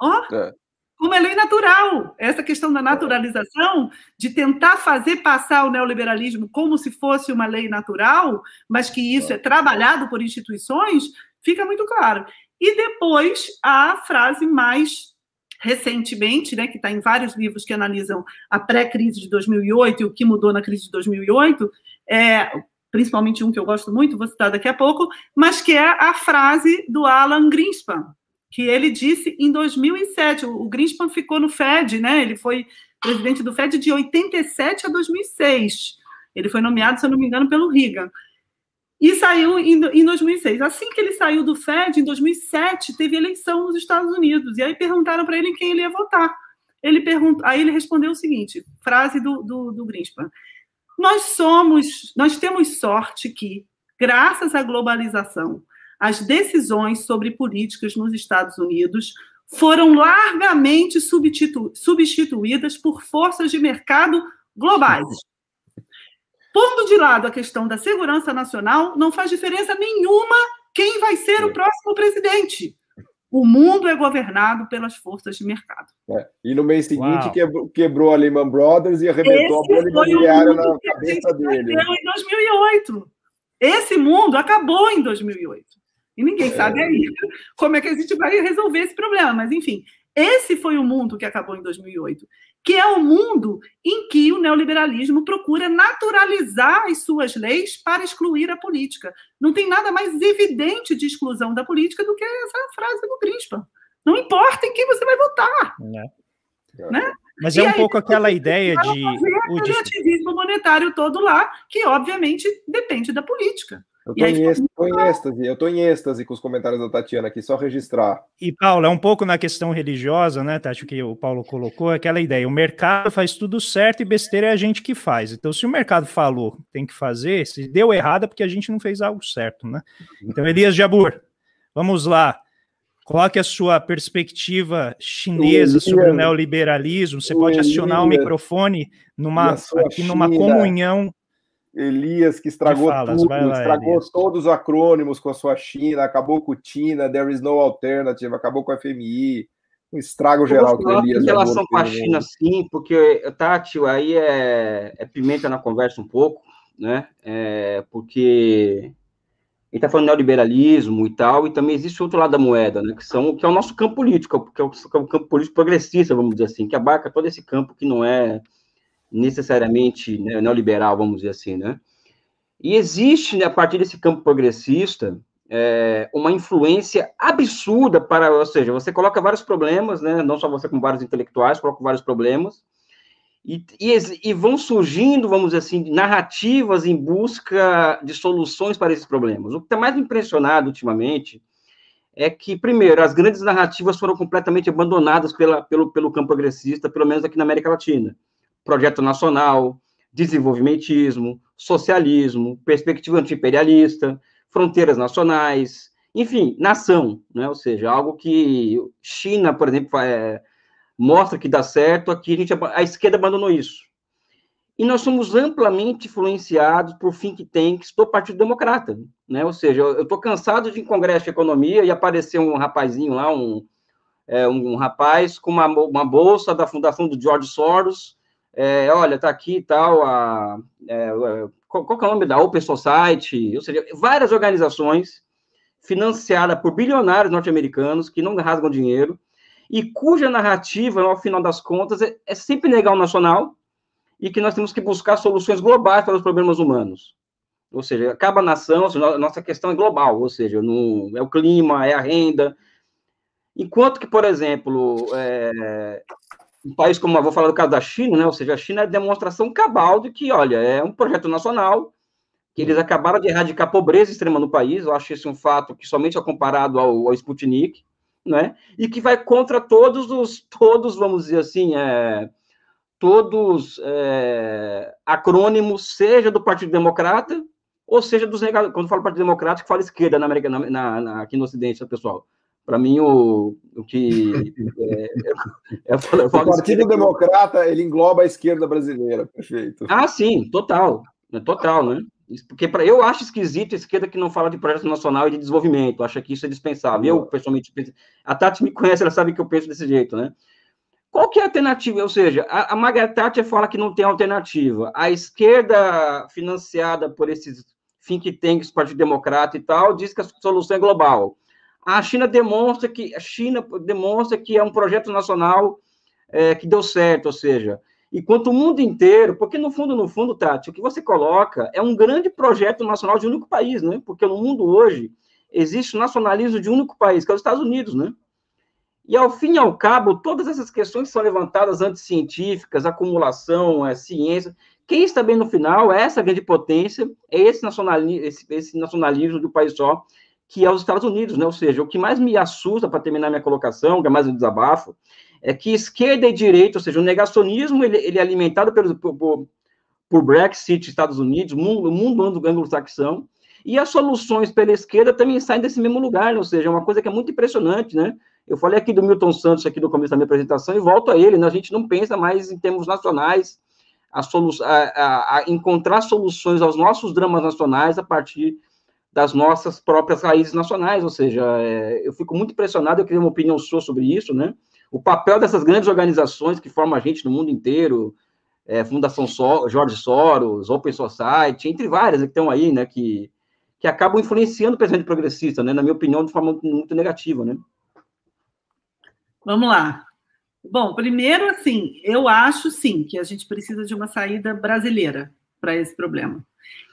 Ó, oh, é. como é lei natural. Essa questão da naturalização, de tentar fazer passar o neoliberalismo como se fosse uma lei natural, mas que isso é trabalhado por instituições, fica muito claro. E depois a frase mais recentemente, né, que está em vários livros que analisam a pré-crise de 2008 e o que mudou na crise de 2008, é, principalmente um que eu gosto muito, vou citar daqui a pouco, mas que é a frase do Alan Greenspan, que ele disse em 2007. O Greenspan ficou no Fed, né? Ele foi presidente do Fed de 87 a 2006. Ele foi nomeado, se eu não me engano, pelo Reagan. E saiu em, em 2006. Assim que ele saiu do Fed, em 2007, teve eleição nos Estados Unidos. E aí perguntaram para ele em quem ele ia votar. Ele perguntou, aí ele respondeu o seguinte: frase do, do, do Greenspan. Nós somos, nós temos sorte que, graças à globalização, as decisões sobre políticas nos Estados Unidos foram largamente substitu substituídas por forças de mercado globais. Pondo de lado a questão da segurança nacional, não faz diferença nenhuma quem vai ser o próximo presidente. O mundo é governado pelas forças de mercado. É. E no mês seguinte quebrou, quebrou, a Lehman Brothers e arrebentou Esse a bolha imobiliária na cabeça dele. Em 2008. Esse mundo acabou em 2008. E ninguém é. sabe aí como é que a gente vai resolver esse problema. Mas, enfim, esse foi o mundo que acabou em 2008 que é o mundo em que o neoliberalismo procura naturalizar as suas leis para excluir a política. Não tem nada mais evidente de exclusão da política do que essa frase do Greenspan. Não importa em quem você vai votar. É. Né? Mas é um aí, pouco aquela ideia de. O ativismo monetário todo lá, que obviamente depende da política. Eu tô, em, êxtase, tô em êxtase, eu tô em êxtase com os comentários da Tatiana aqui, só registrar. E, Paulo, é um pouco na questão religiosa, né, Tati, que o Paulo colocou, aquela ideia, o mercado faz tudo certo e besteira é a gente que faz. Então, se o mercado falou tem que fazer, se deu errado é porque a gente não fez algo certo, né? Então, Elias Jabur, vamos lá. Coloque a sua perspectiva chinesa Elias, sobre o neoliberalismo. Você pode acionar o microfone numa, aqui numa comunhão Elias, que estragou tudo, lá, estragou Elias. todos os acrônimos com a sua China, acabou com o Tina, There is no alternative, acabou com a FMI, um estrago geral com Elias. Em relação com a China, sim, porque, Tati, aí é, é, pimenta na conversa um pouco, né? É, porque ele está falando neoliberalismo e tal, e também existe outro lado da moeda, né? Que, são, que é o nosso campo político, que é o, que é o campo político progressista, vamos dizer assim, que abarca todo esse campo que não é necessariamente né, neoliberal, vamos dizer assim, né? E existe, né, a partir desse campo progressista, é, uma influência absurda para, ou seja, você coloca vários problemas, né, não só você com vários intelectuais, coloca vários problemas, e, e, e, vão surgindo, vamos dizer assim, narrativas em busca de soluções para esses problemas. O que está mais impressionado ultimamente é que, primeiro, as grandes narrativas foram completamente abandonadas pela, pelo, pelo campo progressista, pelo menos aqui na América Latina projeto nacional, desenvolvimentismo, socialismo, perspectiva anti-imperialista, fronteiras nacionais, enfim, nação, né? ou seja, algo que China, por exemplo, é, mostra que dá certo, aqui a, gente, a esquerda abandonou isso. E nós somos amplamente influenciados por think tanks do Partido Democrata, né? Ou seja, eu estou cansado de ir em congresso de economia e aparecer um rapazinho lá, um, é, um rapaz com uma, uma bolsa da fundação do George Soros, é, olha, tá aqui e tal, a, é, qual, qual é o nome da Open Society, ou seja, várias organizações financiadas por bilionários norte-americanos que não rasgam dinheiro e cuja narrativa, ao final das contas, é, é sempre negar o nacional e que nós temos que buscar soluções globais para os problemas humanos. Ou seja, acaba a nação, a nossa questão é global, ou seja, no, é o clima, é a renda. Enquanto que, por exemplo, é, um país como, vou falar do caso da China, né? Ou seja, a China é demonstração cabal de que, olha, é um projeto nacional, que eles acabaram de erradicar a pobreza extrema no país, eu acho esse um fato que somente é comparado ao, ao Sputnik, né? E que vai contra todos os, todos, vamos dizer assim, é, todos é, acrônimos, seja do Partido Democrata, ou seja dos negados, quando falo Partido Democrático, falo esquerda na América, na, na, aqui no Ocidente, pessoal para mim, o, o que. É, é, o Partido Democrata ele engloba a esquerda brasileira, perfeito. Ah, sim, total. Né, total, né? Porque pra, eu acho esquisito a esquerda que não fala de projeto nacional e de desenvolvimento. Acho que isso é dispensável. Eu, pessoalmente. A Tati me conhece, ela sabe que eu penso desse jeito, né? Qual que é a alternativa? Ou seja, a, a Margaret Thatcher fala que não tem alternativa. A esquerda, financiada por esses think tanks, Partido Democrata e tal, diz que a solução é global. A China demonstra que a China demonstra que é um projeto nacional é, que deu certo, ou seja, enquanto o mundo inteiro, porque no fundo, no fundo, Tati, o que você coloca é um grande projeto nacional de um único país, né? Porque no mundo hoje existe o nacionalismo de um único país, que é os Estados Unidos, né? E ao fim e ao cabo, todas essas questões que são levantadas anticientíficas, acumulação, é, ciência, quem está bem no final é essa grande potência, é esse nacionalismo, esse, esse nacionalismo do país só, que é os Estados Unidos, né? Ou seja, o que mais me assusta para terminar minha colocação, que é mais um desabafo, é que esquerda e direita, ou seja, o negacionismo ele, ele é alimentado pelo, por, por Brexit, Estados Unidos, mundo, mundo anglo-saxão, e as soluções pela esquerda também saem desse mesmo lugar, né? ou seja, é uma coisa que é muito impressionante, né? Eu falei aqui do Milton Santos aqui no começo da minha apresentação e volto a ele, né? A gente não pensa mais em termos nacionais, a, solu a, a, a encontrar soluções aos nossos dramas nacionais a partir das nossas próprias raízes nacionais, ou seja, é, eu fico muito impressionado, eu queria uma opinião sua sobre isso, né? O papel dessas grandes organizações que formam a gente no mundo inteiro, é, Fundação so Jorge Soros, Open Society, entre várias que estão aí, né, que, que acabam influenciando o pensamento progressista, né, na minha opinião, de forma muito negativa, né? Vamos lá. Bom, primeiro, assim, eu acho sim que a gente precisa de uma saída brasileira para esse problema.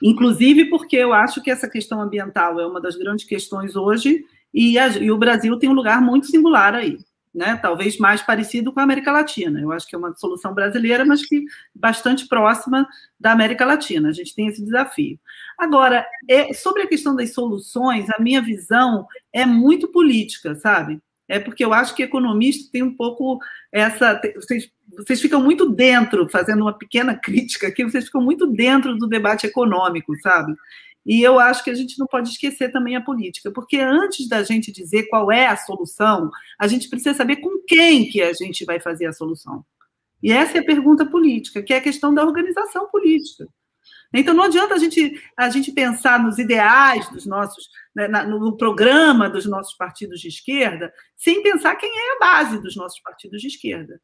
Inclusive porque eu acho que essa questão ambiental é uma das grandes questões hoje e, a, e o Brasil tem um lugar muito singular aí. Né, talvez mais parecido com a América Latina. Eu acho que é uma solução brasileira, mas que bastante próxima da América Latina. A gente tem esse desafio. Agora, é, sobre a questão das soluções, a minha visão é muito política, sabe? É porque eu acho que economista tem um pouco essa. Vocês, vocês ficam muito dentro, fazendo uma pequena *laughs* crítica aqui, vocês ficam muito dentro do debate econômico, sabe? E eu acho que a gente não pode esquecer também a política, porque antes da gente dizer qual é a solução, a gente precisa saber com quem que a gente vai fazer a solução. E essa é a pergunta política, que é a questão da organização política. Então não adianta a gente, a gente pensar nos ideais dos nossos, né, no programa dos nossos partidos de esquerda, sem pensar quem é a base dos nossos partidos de esquerda.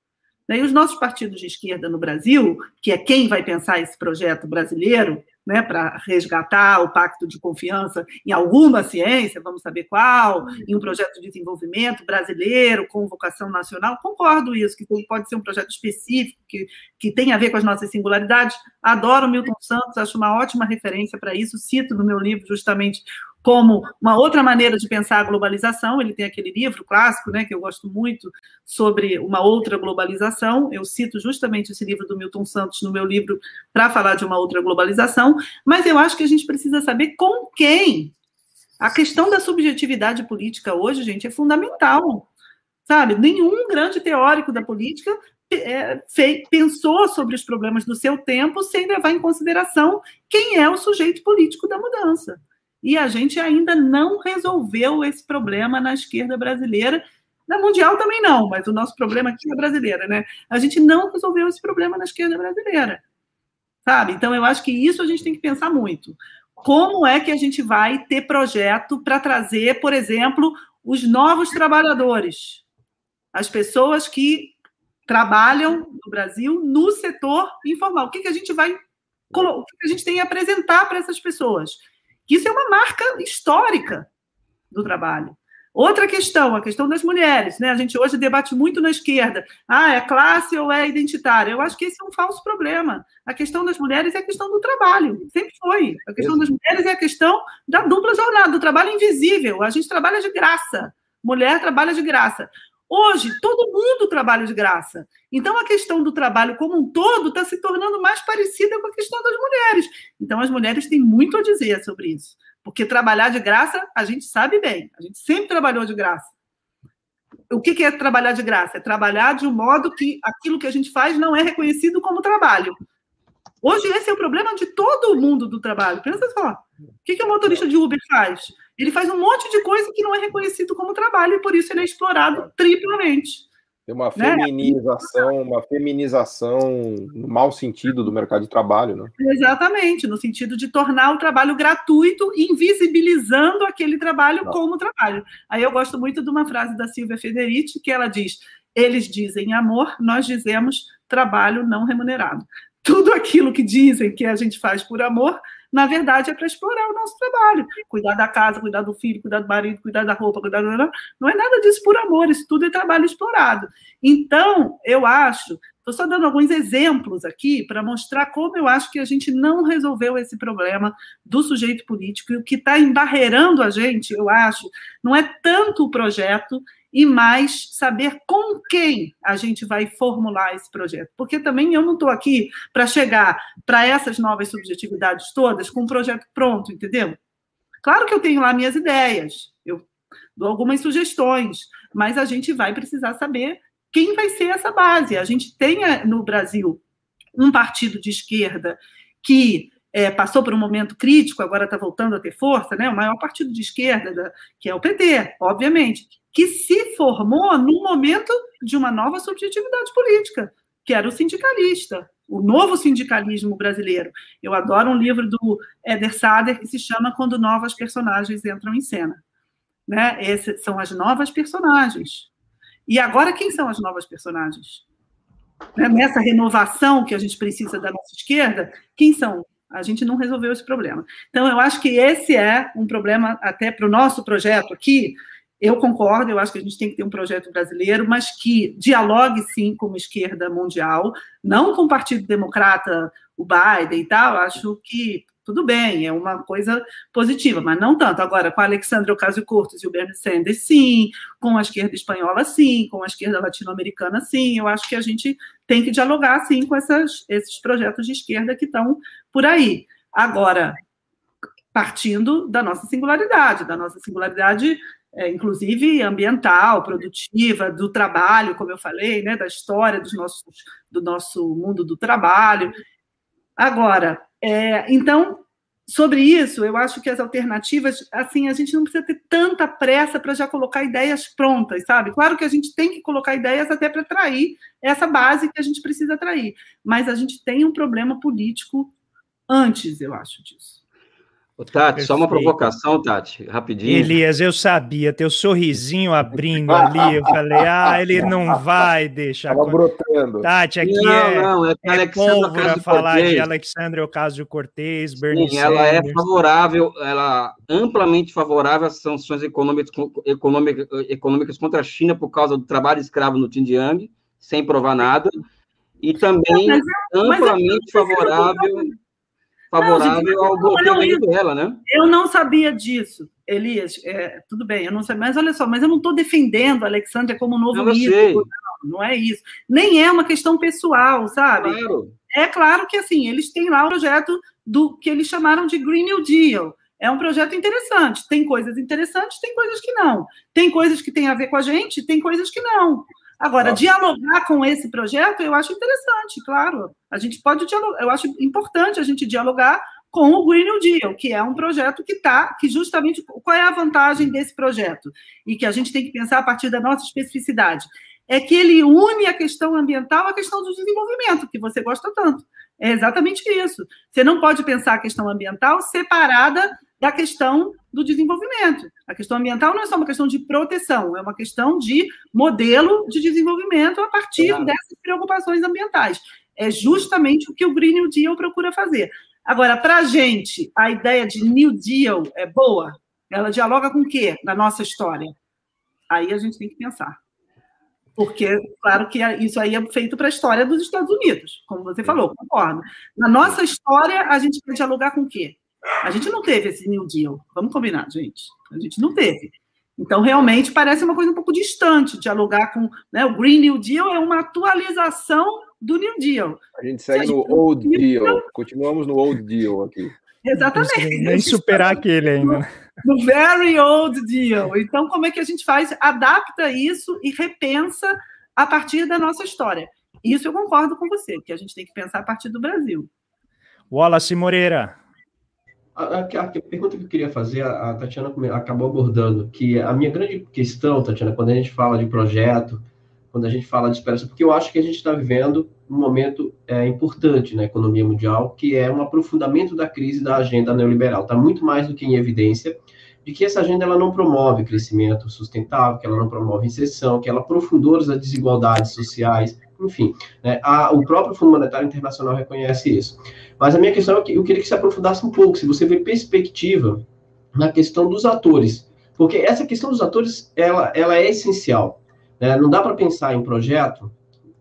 E os nossos partidos de esquerda no Brasil, que é quem vai pensar esse projeto brasileiro, né, para resgatar o pacto de confiança em alguma ciência, vamos saber qual, em um projeto de desenvolvimento brasileiro, com vocação nacional, concordo isso, que pode ser um projeto específico, que, que tem a ver com as nossas singularidades. Adoro Milton Santos, acho uma ótima referência para isso, cito no meu livro justamente como uma outra maneira de pensar a globalização. Ele tem aquele livro clássico, né, que eu gosto muito, sobre uma outra globalização. Eu cito justamente esse livro do Milton Santos no meu livro para falar de uma outra globalização. Mas eu acho que a gente precisa saber com quem. A questão da subjetividade política hoje, gente, é fundamental. Sabe? Nenhum grande teórico da política é, pensou sobre os problemas do seu tempo sem levar em consideração quem é o sujeito político da mudança. E a gente ainda não resolveu esse problema na esquerda brasileira. Na mundial também não, mas o nosso problema aqui é brasileira, né? A gente não resolveu esse problema na esquerda brasileira. Sabe? Então eu acho que isso a gente tem que pensar muito. Como é que a gente vai ter projeto para trazer, por exemplo, os novos trabalhadores, as pessoas que trabalham no Brasil no setor informal. O que, que a gente vai o que a gente tem a apresentar para essas pessoas? Isso é uma marca histórica do trabalho. Outra questão, a questão das mulheres, né? A gente hoje debate muito na esquerda. Ah, é classe ou é identitária? Eu acho que esse é um falso problema. A questão das mulheres é a questão do trabalho, sempre foi. A questão das mulheres é a questão da dupla jornada, do trabalho invisível. A gente trabalha de graça. Mulher trabalha de graça. Hoje, todo mundo trabalha de graça. Então, a questão do trabalho como um todo está se tornando mais parecida com a questão das mulheres. Então, as mulheres têm muito a dizer sobre isso. Porque trabalhar de graça, a gente sabe bem. A gente sempre trabalhou de graça. O que é trabalhar de graça? É trabalhar de um modo que aquilo que a gente faz não é reconhecido como trabalho. Hoje, esse é o problema de todo mundo do trabalho. Pensa só. O que, que o motorista de Uber faz? Ele faz um monte de coisa que não é reconhecido como trabalho e por isso ele é explorado triplamente. Tem uma né? feminização, né? uma feminização no mau sentido do mercado de trabalho, né? Exatamente, no sentido de tornar o trabalho gratuito, invisibilizando aquele trabalho não. como trabalho. Aí eu gosto muito de uma frase da Silvia Federici, que ela diz: eles dizem amor, nós dizemos trabalho não remunerado. Tudo aquilo que dizem que a gente faz por amor, na verdade, é para explorar o nosso trabalho. Cuidar da casa, cuidar do filho, cuidar do marido, cuidar da roupa, cuidar do... Não é nada disso por amor, isso tudo é trabalho explorado. Então, eu acho, estou só dando alguns exemplos aqui para mostrar como eu acho que a gente não resolveu esse problema do sujeito político e o que está embarreirando a gente, eu acho, não é tanto o projeto e mais saber com quem a gente vai formular esse projeto. Porque também eu não estou aqui para chegar para essas novas subjetividades todas com um projeto pronto, entendeu? Claro que eu tenho lá minhas ideias, eu dou algumas sugestões, mas a gente vai precisar saber quem vai ser essa base. A gente tem eh, no Brasil um partido de esquerda que é, passou por um momento crítico, agora está voltando a ter força, né? o maior partido de esquerda, da, que é o PT, obviamente, que se formou no momento de uma nova subjetividade política, que era o sindicalista, o novo sindicalismo brasileiro. Eu adoro um livro do Eder Sader que se chama Quando Novas Personagens Entram em Cena. Né? Essas são as novas personagens. E agora, quem são as novas personagens? Né? Nessa renovação que a gente precisa da nossa esquerda, quem são? A gente não resolveu esse problema. Então, eu acho que esse é um problema até para o nosso projeto aqui, eu concordo, eu acho que a gente tem que ter um projeto brasileiro, mas que dialogue sim com a esquerda mundial, não com o Partido Democrata, o Biden e tal. Acho que tudo bem, é uma coisa positiva, mas não tanto. Agora, com a Alexandra Ocasio-Cortez e o Bernie Sanders, sim. Com a esquerda espanhola, sim. Com a esquerda latino-americana, sim. Eu acho que a gente tem que dialogar, sim, com essas, esses projetos de esquerda que estão por aí. Agora, partindo da nossa singularidade, da nossa singularidade é, inclusive ambiental, produtiva, do trabalho, como eu falei, né, da história dos nossos, do nosso mundo do trabalho. Agora, é, então, sobre isso, eu acho que as alternativas, assim, a gente não precisa ter tanta pressa para já colocar ideias prontas, sabe? Claro que a gente tem que colocar ideias até para atrair essa base que a gente precisa atrair, mas a gente tem um problema político antes, eu acho, disso. Ô, Tati, Perfeito. só uma provocação, Tati, rapidinho. Elias, eu sabia, teu sorrisinho abrindo ali, eu *laughs* falei, ah, ele não vai deixar. Estava brotando. Tati, aqui não, é, não, é, é pólvora falar de Alexandre Ocasio-Cortez, Bernie Sim, ela é favorável, ela é amplamente favorável às sanções econômicas, econômicas, econômicas contra a China por causa do trabalho escravo no Xinjiang, sem provar nada, e também mas, amplamente mas favorável favorável não, ao bloqueio dela, né? Eu não sabia disso, Elias. É, tudo bem, eu não sei, mas olha só, mas eu não estou defendendo a como novo mítico, não, não é isso. Nem é uma questão pessoal, sabe? Claro. É claro que assim, eles têm lá o projeto do que eles chamaram de Green New Deal. É um projeto interessante. Tem coisas interessantes, tem coisas que não. Tem coisas que têm a ver com a gente, tem coisas que não. Agora, Nossa. dialogar com esse projeto eu acho interessante, claro. A gente pode dialogar, eu acho importante a gente dialogar com o Green New Deal, que é um projeto que está, que justamente, qual é a vantagem desse projeto? E que a gente tem que pensar a partir da nossa especificidade. É que ele une a questão ambiental à questão do desenvolvimento, que você gosta tanto. É exatamente isso. Você não pode pensar a questão ambiental separada da questão do desenvolvimento. A questão ambiental não é só uma questão de proteção, é uma questão de modelo de desenvolvimento a partir claro. dessas preocupações ambientais. É justamente o que o Green New Deal procura fazer. Agora, para a gente, a ideia de New Deal é boa? Ela dialoga com o quê na nossa história? Aí a gente tem que pensar. Porque, claro que isso aí é feito para a história dos Estados Unidos, como você falou, concordo. Na nossa história, a gente quer dialogar com o quê? A gente não teve esse New Deal. Vamos combinar, gente. A gente não teve. Então, realmente, parece uma coisa um pouco distante dialogar com. Né, o Green New Deal é uma atualização do New Deal. A gente segue no Old Deal. Deal. Continuamos no Old Deal aqui. Exatamente. Nem superar aquele ainda. No, no Very Old Deal. Então, como é que a gente faz? Adapta isso e repensa a partir da nossa história. Isso eu concordo com você, que a gente tem que pensar a partir do Brasil. Wallace Moreira, a, a, a, pergunta que eu queria fazer, a, a Tatiana acabou abordando, que a minha grande questão, Tatiana, quando a gente fala de projeto, quando a gente fala de esperança, porque eu acho que a gente está vivendo um momento é, importante na economia mundial, que é um aprofundamento da crise da agenda neoliberal. Está muito mais do que em evidência. de que essa agenda ela não promove crescimento sustentável, que ela não promove inserção, que ela aprofundou as desigualdades sociais, enfim, né, a, o próprio Fundo Monetário Internacional reconhece isso. Mas a minha questão é que eu queria que você aprofundasse um pouco, se você vê perspectiva na questão dos atores, porque essa questão dos atores, ela, ela é essencial. Né? Não dá para pensar em projeto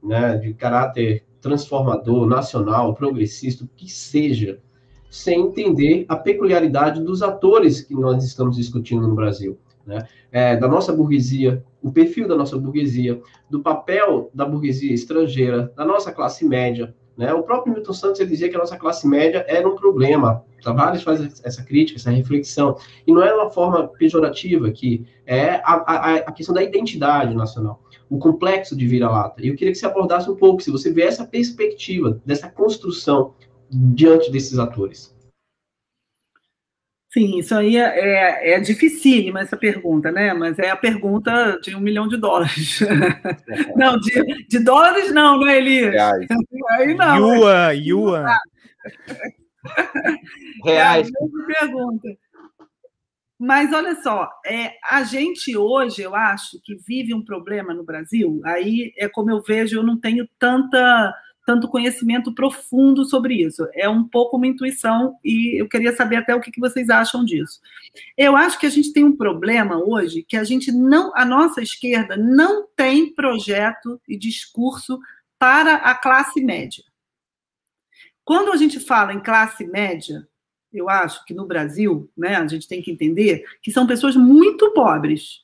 né, de caráter transformador, nacional, progressista, o que seja, sem entender a peculiaridade dos atores que nós estamos discutindo no Brasil. Né? É, da nossa burguesia, o perfil da nossa burguesia, do papel da burguesia estrangeira, da nossa classe média. Né? O próprio Milton Santos ele dizia que a nossa classe média era um problema. Tavares faz essa crítica, essa reflexão. E não é uma forma pejorativa, que é a, a, a questão da identidade nacional, o complexo de vira-lata. E eu queria que você abordasse um pouco, se você vê essa perspectiva dessa construção diante desses atores. Sim, isso aí é, é, é dificílima essa pergunta, né? Mas é a pergunta de um milhão de dólares. *laughs* não, de, de dólares não, *laughs* não é, Elias? Reais. Aí não. Yuan, Yuan. *laughs* Reais. É a pergunta. Mas olha só, é, a gente hoje, eu acho, que vive um problema no Brasil, aí é como eu vejo, eu não tenho tanta tanto conhecimento profundo sobre isso. É um pouco uma intuição e eu queria saber até o que vocês acham disso. Eu acho que a gente tem um problema hoje que a gente não, a nossa esquerda não tem projeto e discurso para a classe média. Quando a gente fala em classe média, eu acho que no Brasil, né, a gente tem que entender que são pessoas muito pobres.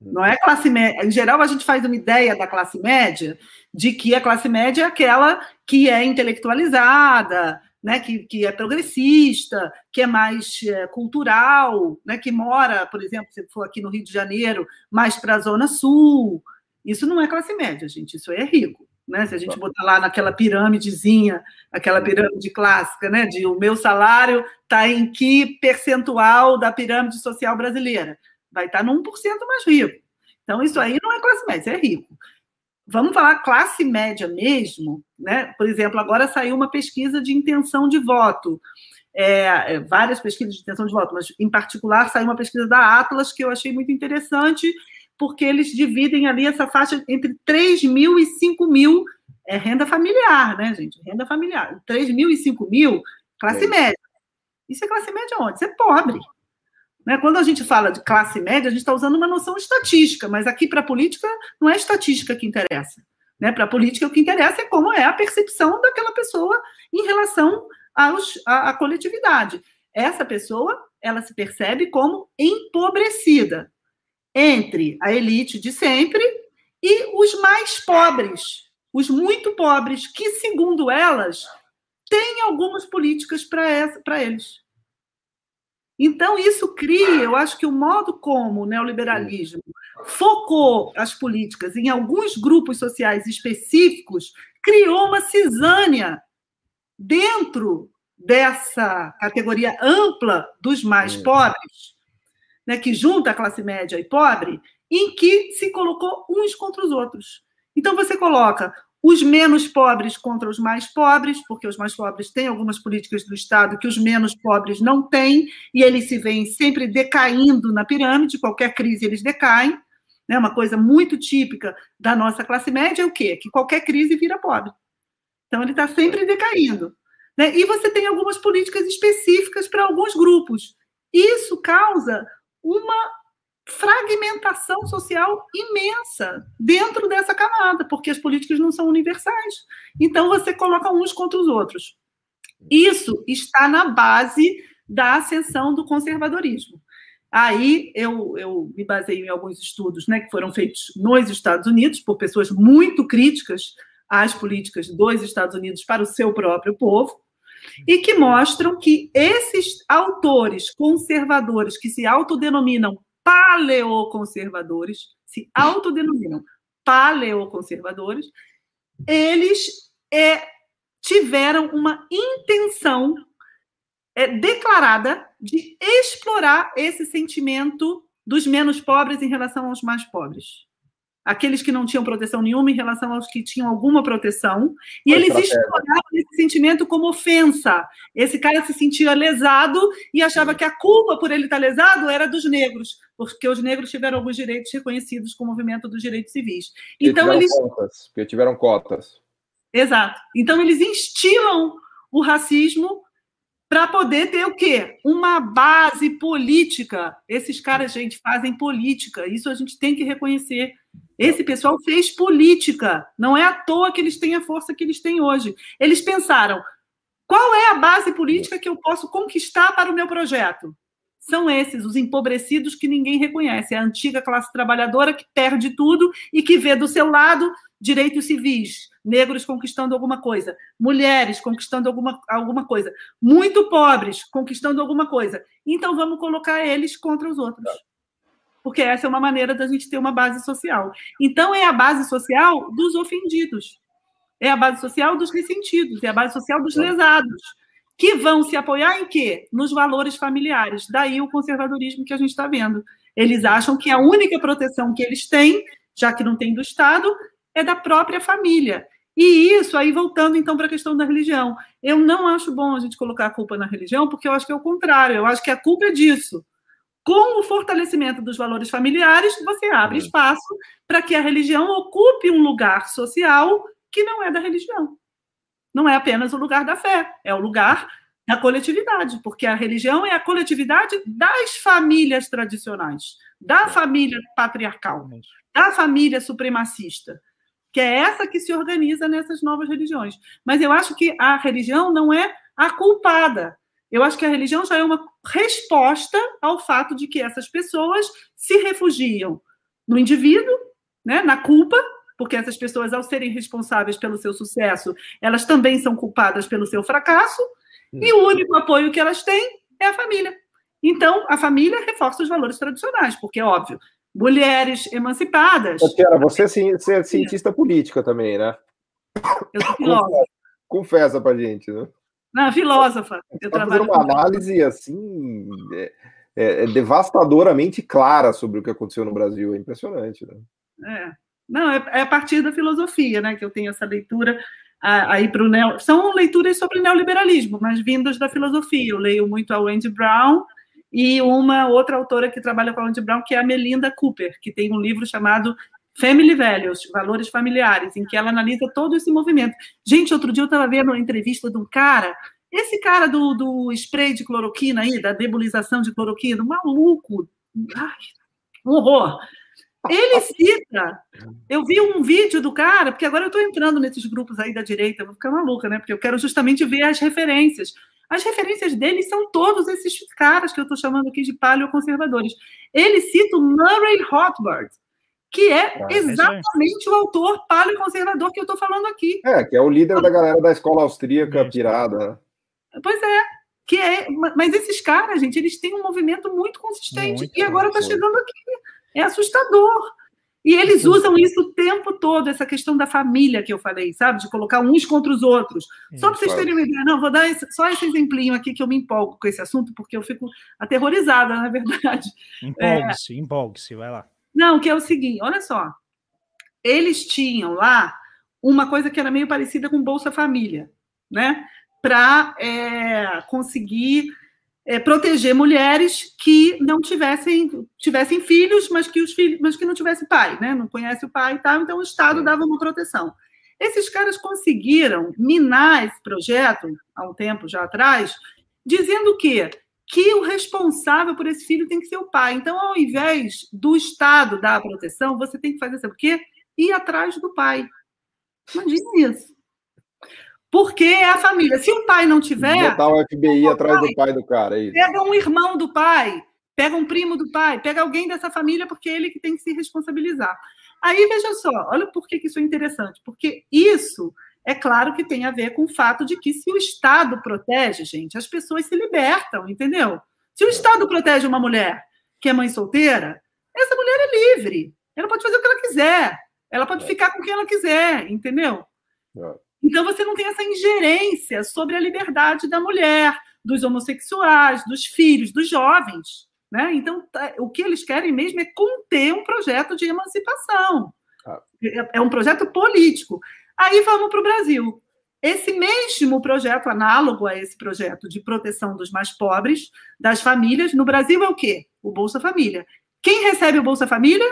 Não é classe média. Em geral, a gente faz uma ideia da classe média de que a classe média é aquela que é intelectualizada, né, que, que é progressista, que é mais é, cultural, né, que mora, por exemplo, se for aqui no Rio de Janeiro, mais para a Zona Sul. Isso não é classe média, gente, isso é rico. Né? Se a gente botar lá naquela pirâmidezinha, aquela pirâmide clássica, né, de o meu salário está em que percentual da pirâmide social brasileira? Vai estar no 1% mais rico. Então, isso aí não é classe média, isso é rico. Vamos falar classe média mesmo, né? Por exemplo, agora saiu uma pesquisa de intenção de voto. É, é várias pesquisas de intenção de voto, mas em particular saiu uma pesquisa da Atlas que eu achei muito interessante, porque eles dividem ali essa faixa entre 3 mil e 5 mil, é renda familiar, né, gente? Renda familiar. 3 mil e 5 mil, classe é. média. Isso é classe média onde? Isso é pobre. Né? Quando a gente fala de classe média, a gente está usando uma noção estatística, mas aqui para a política não é estatística que interessa. Né? Para a política, o que interessa é como é a percepção daquela pessoa em relação aos, à, à coletividade. Essa pessoa, ela se percebe como empobrecida entre a elite de sempre e os mais pobres, os muito pobres, que, segundo elas, têm algumas políticas para eles. Então, isso cria, eu acho que o modo como o neoliberalismo focou as políticas em alguns grupos sociais específicos criou uma cisânia dentro dessa categoria ampla dos mais pobres, né, que junta a classe média e pobre, em que se colocou uns contra os outros. Então, você coloca os menos pobres contra os mais pobres, porque os mais pobres têm algumas políticas do Estado que os menos pobres não têm, e eles se veem sempre decaindo na pirâmide, qualquer crise eles decaem. Né? Uma coisa muito típica da nossa classe média é o quê? Que qualquer crise vira pobre. Então, ele está sempre decaindo. Né? E você tem algumas políticas específicas para alguns grupos. Isso causa uma fragmentação social imensa dentro dessa camada, porque as políticas não são universais. Então, você coloca uns contra os outros. Isso está na base da ascensão do conservadorismo. Aí eu, eu me baseio em alguns estudos né, que foram feitos nos Estados Unidos por pessoas muito críticas às políticas dos Estados Unidos para o seu próprio povo, e que mostram que esses autores conservadores que se autodenominam paleoconservadores, se autodenominam paleoconservadores, eles é, tiveram uma intenção é, declarada de explorar esse sentimento dos menos pobres em relação aos mais pobres. Aqueles que não tinham proteção nenhuma em relação aos que tinham alguma proteção, e eles exploravam esse sentimento como ofensa. Esse cara se sentia lesado e achava que a culpa por ele estar lesado era dos negros, porque os negros tiveram alguns direitos reconhecidos com o movimento dos direitos civis. Então eles cotas, porque tiveram cotas. Exato. Então eles instilam o racismo para poder ter o quê? Uma base política. Esses caras, gente, fazem política. Isso a gente tem que reconhecer. Esse pessoal fez política. Não é à toa que eles têm a força que eles têm hoje. Eles pensaram: qual é a base política que eu posso conquistar para o meu projeto? São esses, os empobrecidos que ninguém reconhece. É a antiga classe trabalhadora que perde tudo e que vê do seu lado direitos civis, negros conquistando alguma coisa, mulheres conquistando alguma, alguma coisa, muito pobres conquistando alguma coisa. Então vamos colocar eles contra os outros. Porque essa é uma maneira da gente ter uma base social. Então é a base social dos ofendidos. É a base social dos ressentidos, é a base social dos lesados, que vão se apoiar em quê? Nos valores familiares. Daí o conservadorismo que a gente está vendo. Eles acham que a única proteção que eles têm, já que não tem do Estado, é da própria família. E isso, aí voltando então para a questão da religião, eu não acho bom a gente colocar a culpa na religião, porque eu acho que é o contrário, eu acho que a culpa é disso. Com o fortalecimento dos valores familiares, você abre espaço para que a religião ocupe um lugar social que não é da religião. Não é apenas o lugar da fé, é o lugar da coletividade, porque a religião é a coletividade das famílias tradicionais, da família patriarcal, da família supremacista que é essa que se organiza nessas novas religiões. Mas eu acho que a religião não é a culpada. Eu acho que a religião já é uma resposta ao fato de que essas pessoas se refugiam no indivíduo, né, na culpa, porque essas pessoas, ao serem responsáveis pelo seu sucesso, elas também são culpadas pelo seu fracasso, e o único apoio que elas têm é a família. Então, a família reforça os valores tradicionais, porque, é óbvio, mulheres emancipadas. Tiara, você é cientista política também, né? Eu sou filósofa. Confessa pra gente, né? Não, filósofa. Eu tá trabalho uma análise assim é, é, é, devastadoramente clara sobre o que aconteceu no Brasil. É impressionante, né? É. Não, é, é a partir da filosofia, né, que eu tenho essa leitura aí para o neo... São leituras sobre neoliberalismo, mas vindas da filosofia. Eu leio muito a Wendy Brown, e uma outra autora que trabalha com a Andy Brown, que é a Melinda Cooper, que tem um livro chamado Family Values, Valores Familiares, em que ela analisa todo esse movimento. Gente, outro dia eu estava vendo uma entrevista de um cara, esse cara do, do spray de cloroquina aí, da debulização de cloroquina, um maluco, ai, um horror. Ele cita, eu vi um vídeo do cara, porque agora eu estou entrando nesses grupos aí da direita, vou ficar maluca, né? Porque eu quero justamente ver as referências. As referências dele são todos esses caras que eu estou chamando aqui de paleoconservadores. Ele cita o Murray Rothbard, que é ah, exatamente o autor paleoconservador que eu estou falando aqui. É, que é o líder da galera da escola austríaca pirada. Pois é. Que é, mas esses caras, gente, eles têm um movimento muito consistente muito e agora está chegando aqui. É assustador. E eles usam isso o tempo todo, essa questão da família que eu falei, sabe? De colocar uns contra os outros. Só para vocês terem uma ideia, não, vou dar esse, só esse exemplinho aqui que eu me empolgo com esse assunto, porque eu fico aterrorizada, na verdade. Empolgue-se, é... empolgue-se, vai lá. Não, que é o seguinte, olha só. Eles tinham lá uma coisa que era meio parecida com Bolsa Família, né? Para é, conseguir é, proteger mulheres que não tivessem, tivessem filhos, mas que os filhos, mas que não tivessem pai, né? Não conhece o pai e tal, então o Estado dava uma proteção. Esses caras conseguiram minar esse projeto há um tempo já atrás, dizendo que que o responsável por esse filho tem que ser o pai. Então, ao invés do Estado dar a proteção, você tem que fazer sabe o quê? Ir atrás do pai. Imagina isso. Porque é a família. Se o pai não tiver. Botar o FBI o atrás pai, do pai do cara. É pega um irmão do pai, pega um primo do pai, pega alguém dessa família, porque é ele que tem que se responsabilizar. Aí veja só, olha por que isso é interessante. Porque isso é claro que tem a ver com o fato de que se o Estado protege, gente, as pessoas se libertam, entendeu? Se o Estado protege uma mulher que é mãe solteira, essa mulher é livre. Ela pode fazer o que ela quiser. Ela pode ficar com quem ela quiser, entendeu? É. Então você não tem essa ingerência sobre a liberdade da mulher, dos homossexuais, dos filhos, dos jovens. Né? Então, tá, o que eles querem mesmo é conter um projeto de emancipação. é um projeto político. Aí vamos para o Brasil. Esse mesmo projeto, análogo a esse projeto de proteção dos mais pobres, das famílias, no Brasil é o quê? O Bolsa Família. Quem recebe o Bolsa Família?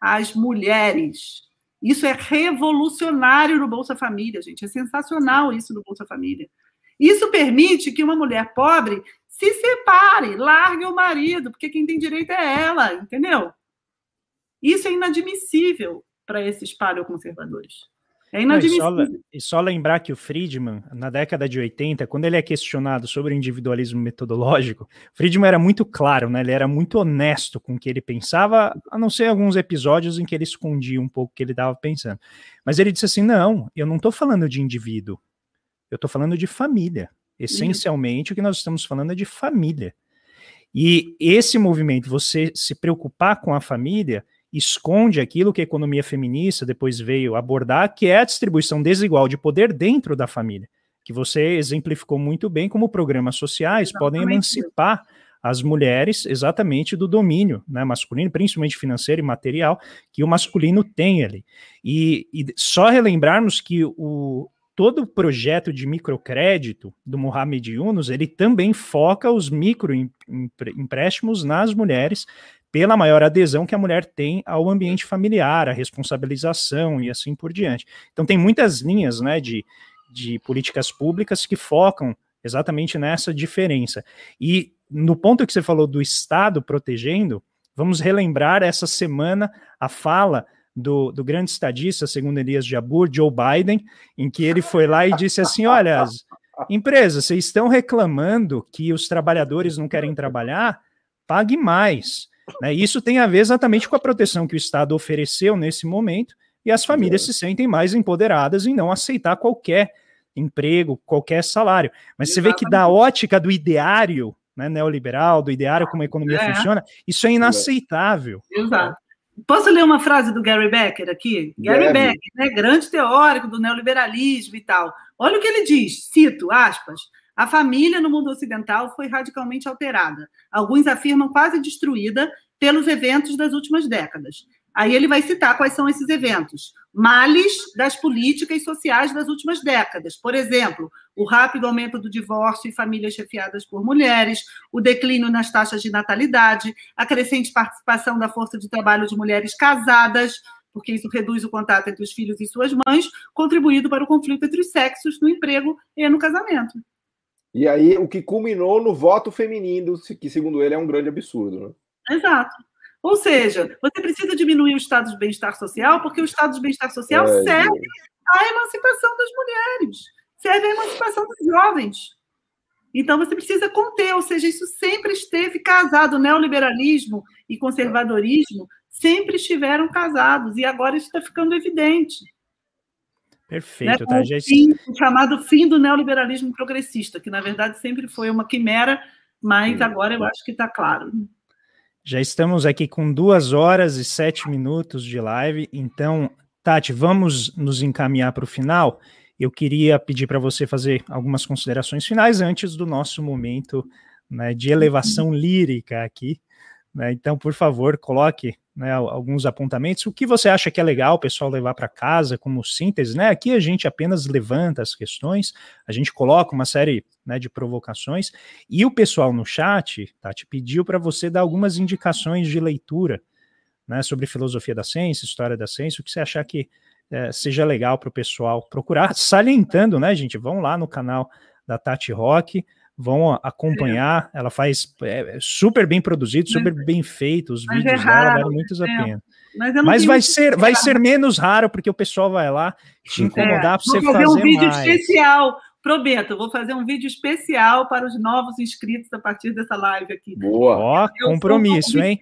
As mulheres. Isso é revolucionário no Bolsa Família, gente. É sensacional isso no Bolsa Família. Isso permite que uma mulher pobre se separe, largue o marido, porque quem tem direito é ela, entendeu? Isso é inadmissível para esses paleoconservadores. É inadmissível. Não, e, só, e, só, lembrar que o Friedman, na década de 80, quando ele é questionado sobre o individualismo metodológico, Friedman era muito claro, né? ele era muito honesto com o que ele pensava, a não ser alguns episódios em que ele escondia um pouco o que ele estava pensando. Mas ele disse assim: não, eu não estou falando de indivíduo, eu estou falando de família. Essencialmente, o que nós estamos falando é de família. E esse movimento, você se preocupar com a família, esconde aquilo que a economia feminista depois veio abordar, que é a distribuição desigual de poder dentro da família, que você exemplificou muito bem como programas sociais Exatamente. podem emancipar as mulheres exatamente do domínio né, masculino, principalmente financeiro e material, que o masculino tem ali. E, e só relembrarmos que o, todo o projeto de microcrédito do Mohamed Yunus, ele também foca os microempréstimos nas mulheres, pela maior adesão que a mulher tem ao ambiente familiar, a responsabilização e assim por diante. Então tem muitas linhas né, de, de políticas públicas que focam exatamente nessa diferença. E no ponto que você falou do Estado protegendo, vamos relembrar essa semana a fala do, do grande estadista, segundo Elias Jabur, Joe Biden, em que ele foi lá e disse assim: olha, as empresas, vocês estão reclamando que os trabalhadores não querem trabalhar, pague mais. Né? Isso tem a ver exatamente com a proteção que o Estado ofereceu nesse momento e as famílias se sentem mais empoderadas em não aceitar qualquer emprego, qualquer salário. Mas exatamente. você vê que da ótica do ideário né, neoliberal, do ideário como a economia é. funciona, isso é inaceitável. Exato. Posso ler uma frase do Gary Becker aqui? Gary Becker, né, grande teórico do neoliberalismo e tal. Olha o que ele diz, cito, aspas, a família no mundo ocidental foi radicalmente alterada. Alguns afirmam quase destruída pelos eventos das últimas décadas. Aí ele vai citar quais são esses eventos. Males das políticas sociais das últimas décadas. Por exemplo, o rápido aumento do divórcio e famílias chefiadas por mulheres, o declínio nas taxas de natalidade, a crescente participação da força de trabalho de mulheres casadas, porque isso reduz o contato entre os filhos e suas mães, contribuindo para o conflito entre os sexos no emprego e no casamento. E aí, o que culminou no voto feminino, que segundo ele é um grande absurdo. Né? Exato. Ou seja, você precisa diminuir o estado de bem-estar social, porque o estado de bem-estar social é, serve à emancipação das mulheres, serve à emancipação dos jovens. Então, você precisa conter, ou seja, isso sempre esteve casado. Neoliberalismo e conservadorismo sempre estiveram casados, e agora isso está ficando evidente. Perfeito, né? tá? Já... Fim, o chamado fim do neoliberalismo progressista, que na verdade sempre foi uma quimera, mas agora eu acho que está claro. Já estamos aqui com duas horas e sete minutos de live, então, Tati, vamos nos encaminhar para o final. Eu queria pedir para você fazer algumas considerações finais antes do nosso momento né, de elevação lírica aqui. Né? Então, por favor, coloque né, alguns apontamentos. O que você acha que é legal o pessoal levar para casa como síntese? Né? Aqui a gente apenas levanta as questões, a gente coloca uma série né, de provocações, e o pessoal no chat tá, te pediu para você dar algumas indicações de leitura né, sobre filosofia da ciência, história da ciência, o que você achar que é, seja legal para o pessoal procurar, *laughs* salientando, né, gente? Vão lá no canal da Tati Rock, vão acompanhar. Ela faz é, super bem produzido, super bem feito. Os vídeos é raro, dela valem muito a é. pena. Mas, Mas vai ser, vai ser menos raro, porque o pessoal vai lá te incomodar é, para você fazer, fazer um vídeo mais. especial. Prometo, vou fazer um vídeo especial para os novos inscritos a partir dessa live aqui. Boa. Ó, compromisso, hein?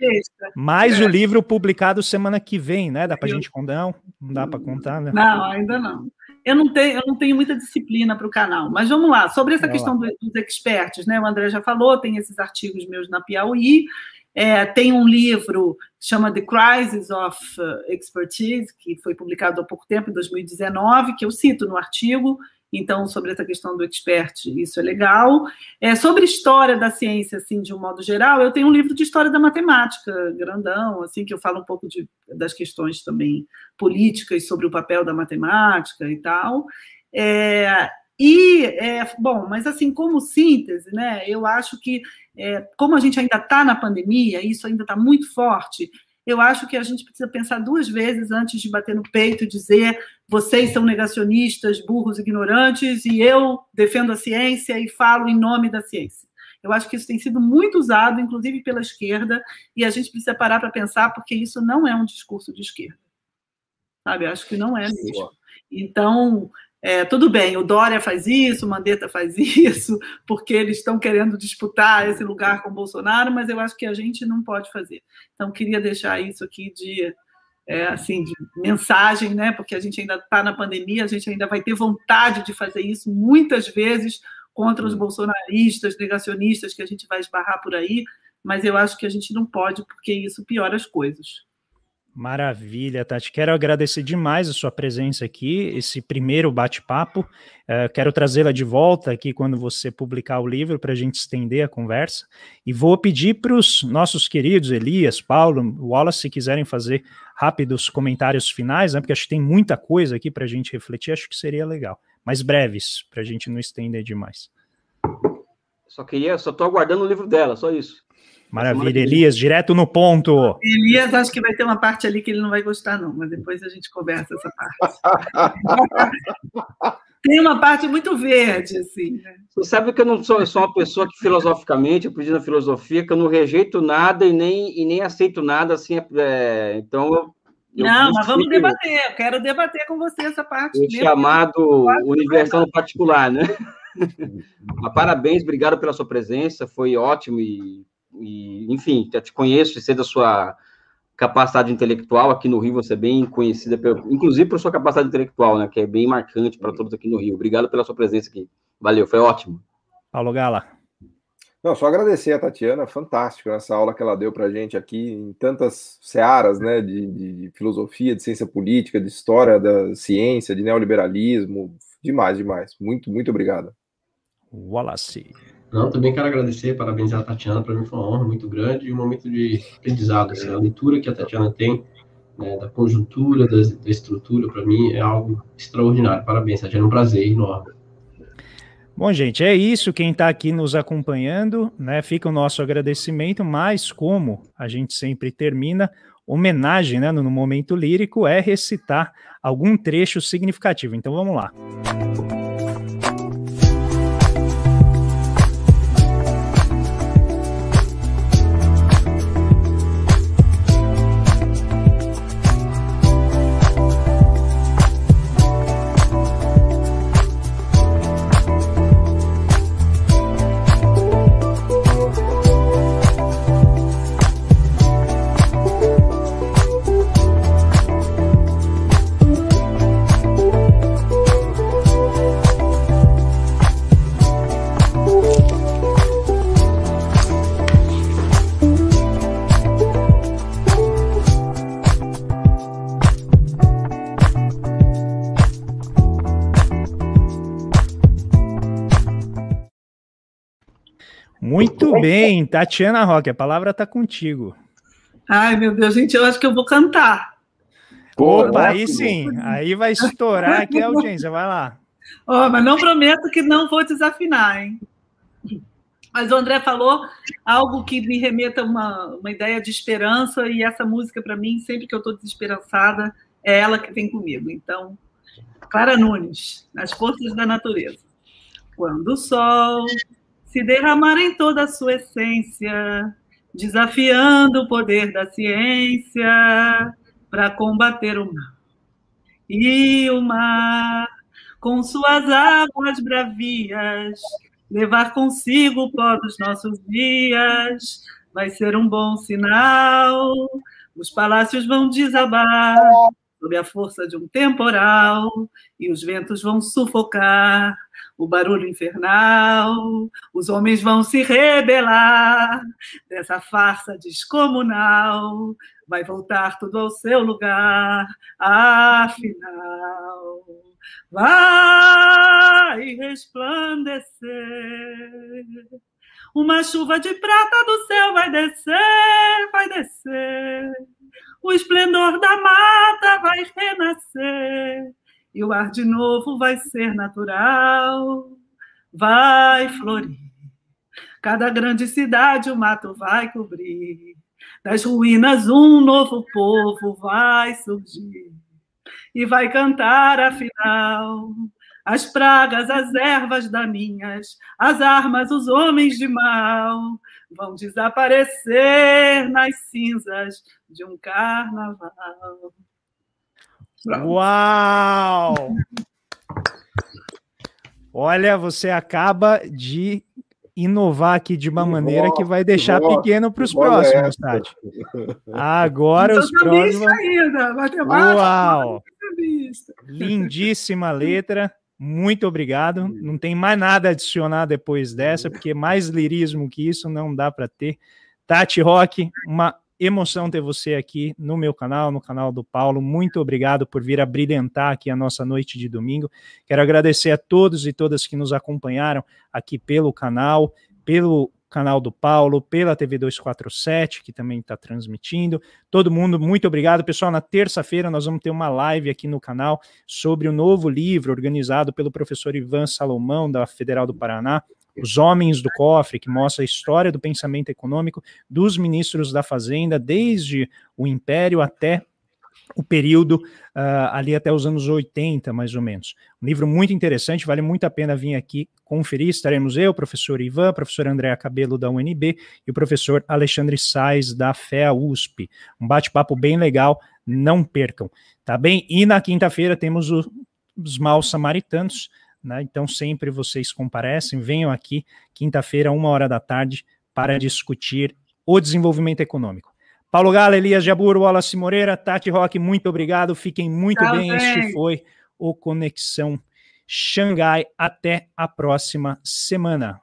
Mais é. o livro publicado semana que vem, né? Dá para a gente contar? Não, não dá para contar, né? Não, ainda não eu não tenho, eu não tenho muita disciplina para o canal. Mas vamos lá, sobre essa questão dos experts, né? O André já falou, tem esses artigos meus na Piauí. É, tem um livro que chama The Crisis of Expertise, que foi publicado há pouco tempo, em 2019, que eu cito no artigo, Então, sobre essa questão do expert, isso é legal. É, sobre história da ciência, assim, de um modo geral, eu tenho um livro de história da matemática, grandão, assim, que eu falo um pouco de, das questões também políticas sobre o papel da matemática e tal. É, e, é, bom, mas assim, como síntese, né, eu acho que, é, como a gente ainda está na pandemia, isso ainda está muito forte, eu acho que a gente precisa pensar duas vezes antes de bater no peito e dizer vocês são negacionistas, burros, ignorantes, e eu defendo a ciência e falo em nome da ciência. Eu acho que isso tem sido muito usado, inclusive pela esquerda, e a gente precisa parar para pensar, porque isso não é um discurso de esquerda. Sabe? Eu acho que não é mesmo. Então, é, tudo bem, o Dória faz isso, o Mandetta faz isso, *laughs* porque eles estão querendo disputar esse lugar com o Bolsonaro, mas eu acho que a gente não pode fazer. Então, queria deixar isso aqui de, é, assim, de mensagem, né? Porque a gente ainda está na pandemia, a gente ainda vai ter vontade de fazer isso muitas vezes contra os bolsonaristas, negacionistas que a gente vai esbarrar por aí, mas eu acho que a gente não pode, porque isso piora as coisas. Maravilha, Tati. Quero agradecer demais a sua presença aqui, esse primeiro bate-papo. Uh, quero trazê-la de volta aqui quando você publicar o livro para a gente estender a conversa. E vou pedir para os nossos queridos Elias, Paulo, Wallace, se quiserem fazer rápidos comentários finais, né, porque acho que tem muita coisa aqui para a gente refletir, acho que seria legal. Mas breves, para a gente não estender demais. Só queria, só estou aguardando o livro dela, só isso. Maravilha, Elias, direto no ponto. Elias, acho que vai ter uma parte ali que ele não vai gostar, não, mas depois a gente conversa essa parte. *laughs* Tem uma parte muito verde, assim. Né? Você sabe que eu não sou, eu sou uma pessoa que filosoficamente, eu aprendi na filosofia, que eu não rejeito nada e nem, e nem aceito nada, assim, é, então eu, eu não, mas vamos debater, eu quero debater com você essa parte. O chamado universal no particular, né? *laughs* mas parabéns, obrigado pela sua presença, foi ótimo e e, enfim, já te conheço e sei da sua capacidade intelectual. Aqui no Rio você é bem conhecida, pelo, inclusive por sua capacidade intelectual, né, que é bem marcante para todos aqui no Rio. Obrigado pela sua presença aqui. Valeu, foi ótimo. Paulo Gala. Não, só agradecer a Tatiana, fantástico essa aula que ela deu para a gente aqui em tantas searas, né, de, de, filosofia, de ciência política, de história da ciência, de neoliberalismo, demais, demais. Muito, muito obrigado. Wallace. Não, também quero agradecer, parabenizar a Tatiana, para mim foi uma honra muito grande e um momento de aprendizado. Assim, a leitura que a Tatiana tem né, da conjuntura, da, da estrutura, para mim é algo extraordinário. Parabéns, Tatiana, é um prazer enorme. Bom, gente, é isso. Quem está aqui nos acompanhando, né? Fica o nosso agradecimento, mas como a gente sempre termina, homenagem, né? No momento lírico é recitar algum trecho significativo. Então vamos lá. Música bem, Tatiana Roque, a palavra está contigo. Ai, meu Deus, gente, eu acho que eu vou cantar. Opa, aí sim, aí vai estourar aqui a audiência, vai lá. Oh, mas não prometo que não vou desafinar, hein? Mas o André falou algo que me remeta a uma, uma ideia de esperança, e essa música, para mim, sempre que eu estou desesperançada, é ela que vem comigo. Então, Clara Nunes, As Forças da Natureza. Quando o sol se derramar em toda a sua essência, desafiando o poder da ciência para combater o mal. E o mar, com suas águas bravias, levar consigo o pó dos nossos dias, vai ser um bom sinal. Os palácios vão desabar sob a força de um temporal e os ventos vão sufocar o barulho infernal, os homens vão se rebelar dessa farsa descomunal, vai voltar tudo ao seu lugar, afinal. Vai resplandecer. Uma chuva de prata do céu vai descer, vai descer. O esplendor da mata vai renascer. E o ar de novo vai ser natural, vai florir. Cada grande cidade o mato vai cobrir. Das ruínas um novo povo vai surgir e vai cantar afinal as pragas, as ervas daninhas, as armas, os homens de mal vão desaparecer nas cinzas de um carnaval. Uau! Olha, você acaba de inovar aqui de uma maneira que vai deixar pequeno para os próximos, Tati. Agora os próximos. Ainda, Uau! Lindíssima letra. Muito obrigado. Não tem mais nada a adicionar depois dessa, porque mais lirismo que isso não dá para ter. Tati Rock, uma emoção ter você aqui no meu canal, no canal do Paulo. Muito obrigado por vir a brilhantar aqui a nossa noite de domingo. Quero agradecer a todos e todas que nos acompanharam aqui pelo canal, pelo canal do Paulo, pela TV 247, que também está transmitindo. Todo mundo, muito obrigado. Pessoal, na terça-feira nós vamos ter uma live aqui no canal sobre o novo livro organizado pelo professor Ivan Salomão, da Federal do Paraná, Os Homens do Cofre, que mostra a história do pensamento econômico dos ministros da Fazenda, desde o Império até o período uh, ali até os anos 80, mais ou menos. Um livro muito interessante, vale muito a pena vir aqui conferir. Estaremos eu, professor Ivan, professor André Cabelo da UNB e o professor Alexandre Sais da FEA USP. Um bate-papo bem legal, não percam, tá bem? E na quinta-feira temos o, os Maus Samaritanos, né? Então sempre vocês comparecem, venham aqui, quinta-feira, uma hora da tarde, para discutir o desenvolvimento econômico. Paulo Gala, Elias Jabur, Wallace Moreira, Tati Roque, muito obrigado. Fiquem muito Tchau, bem. Este foi o Conexão Xangai. Até a próxima semana.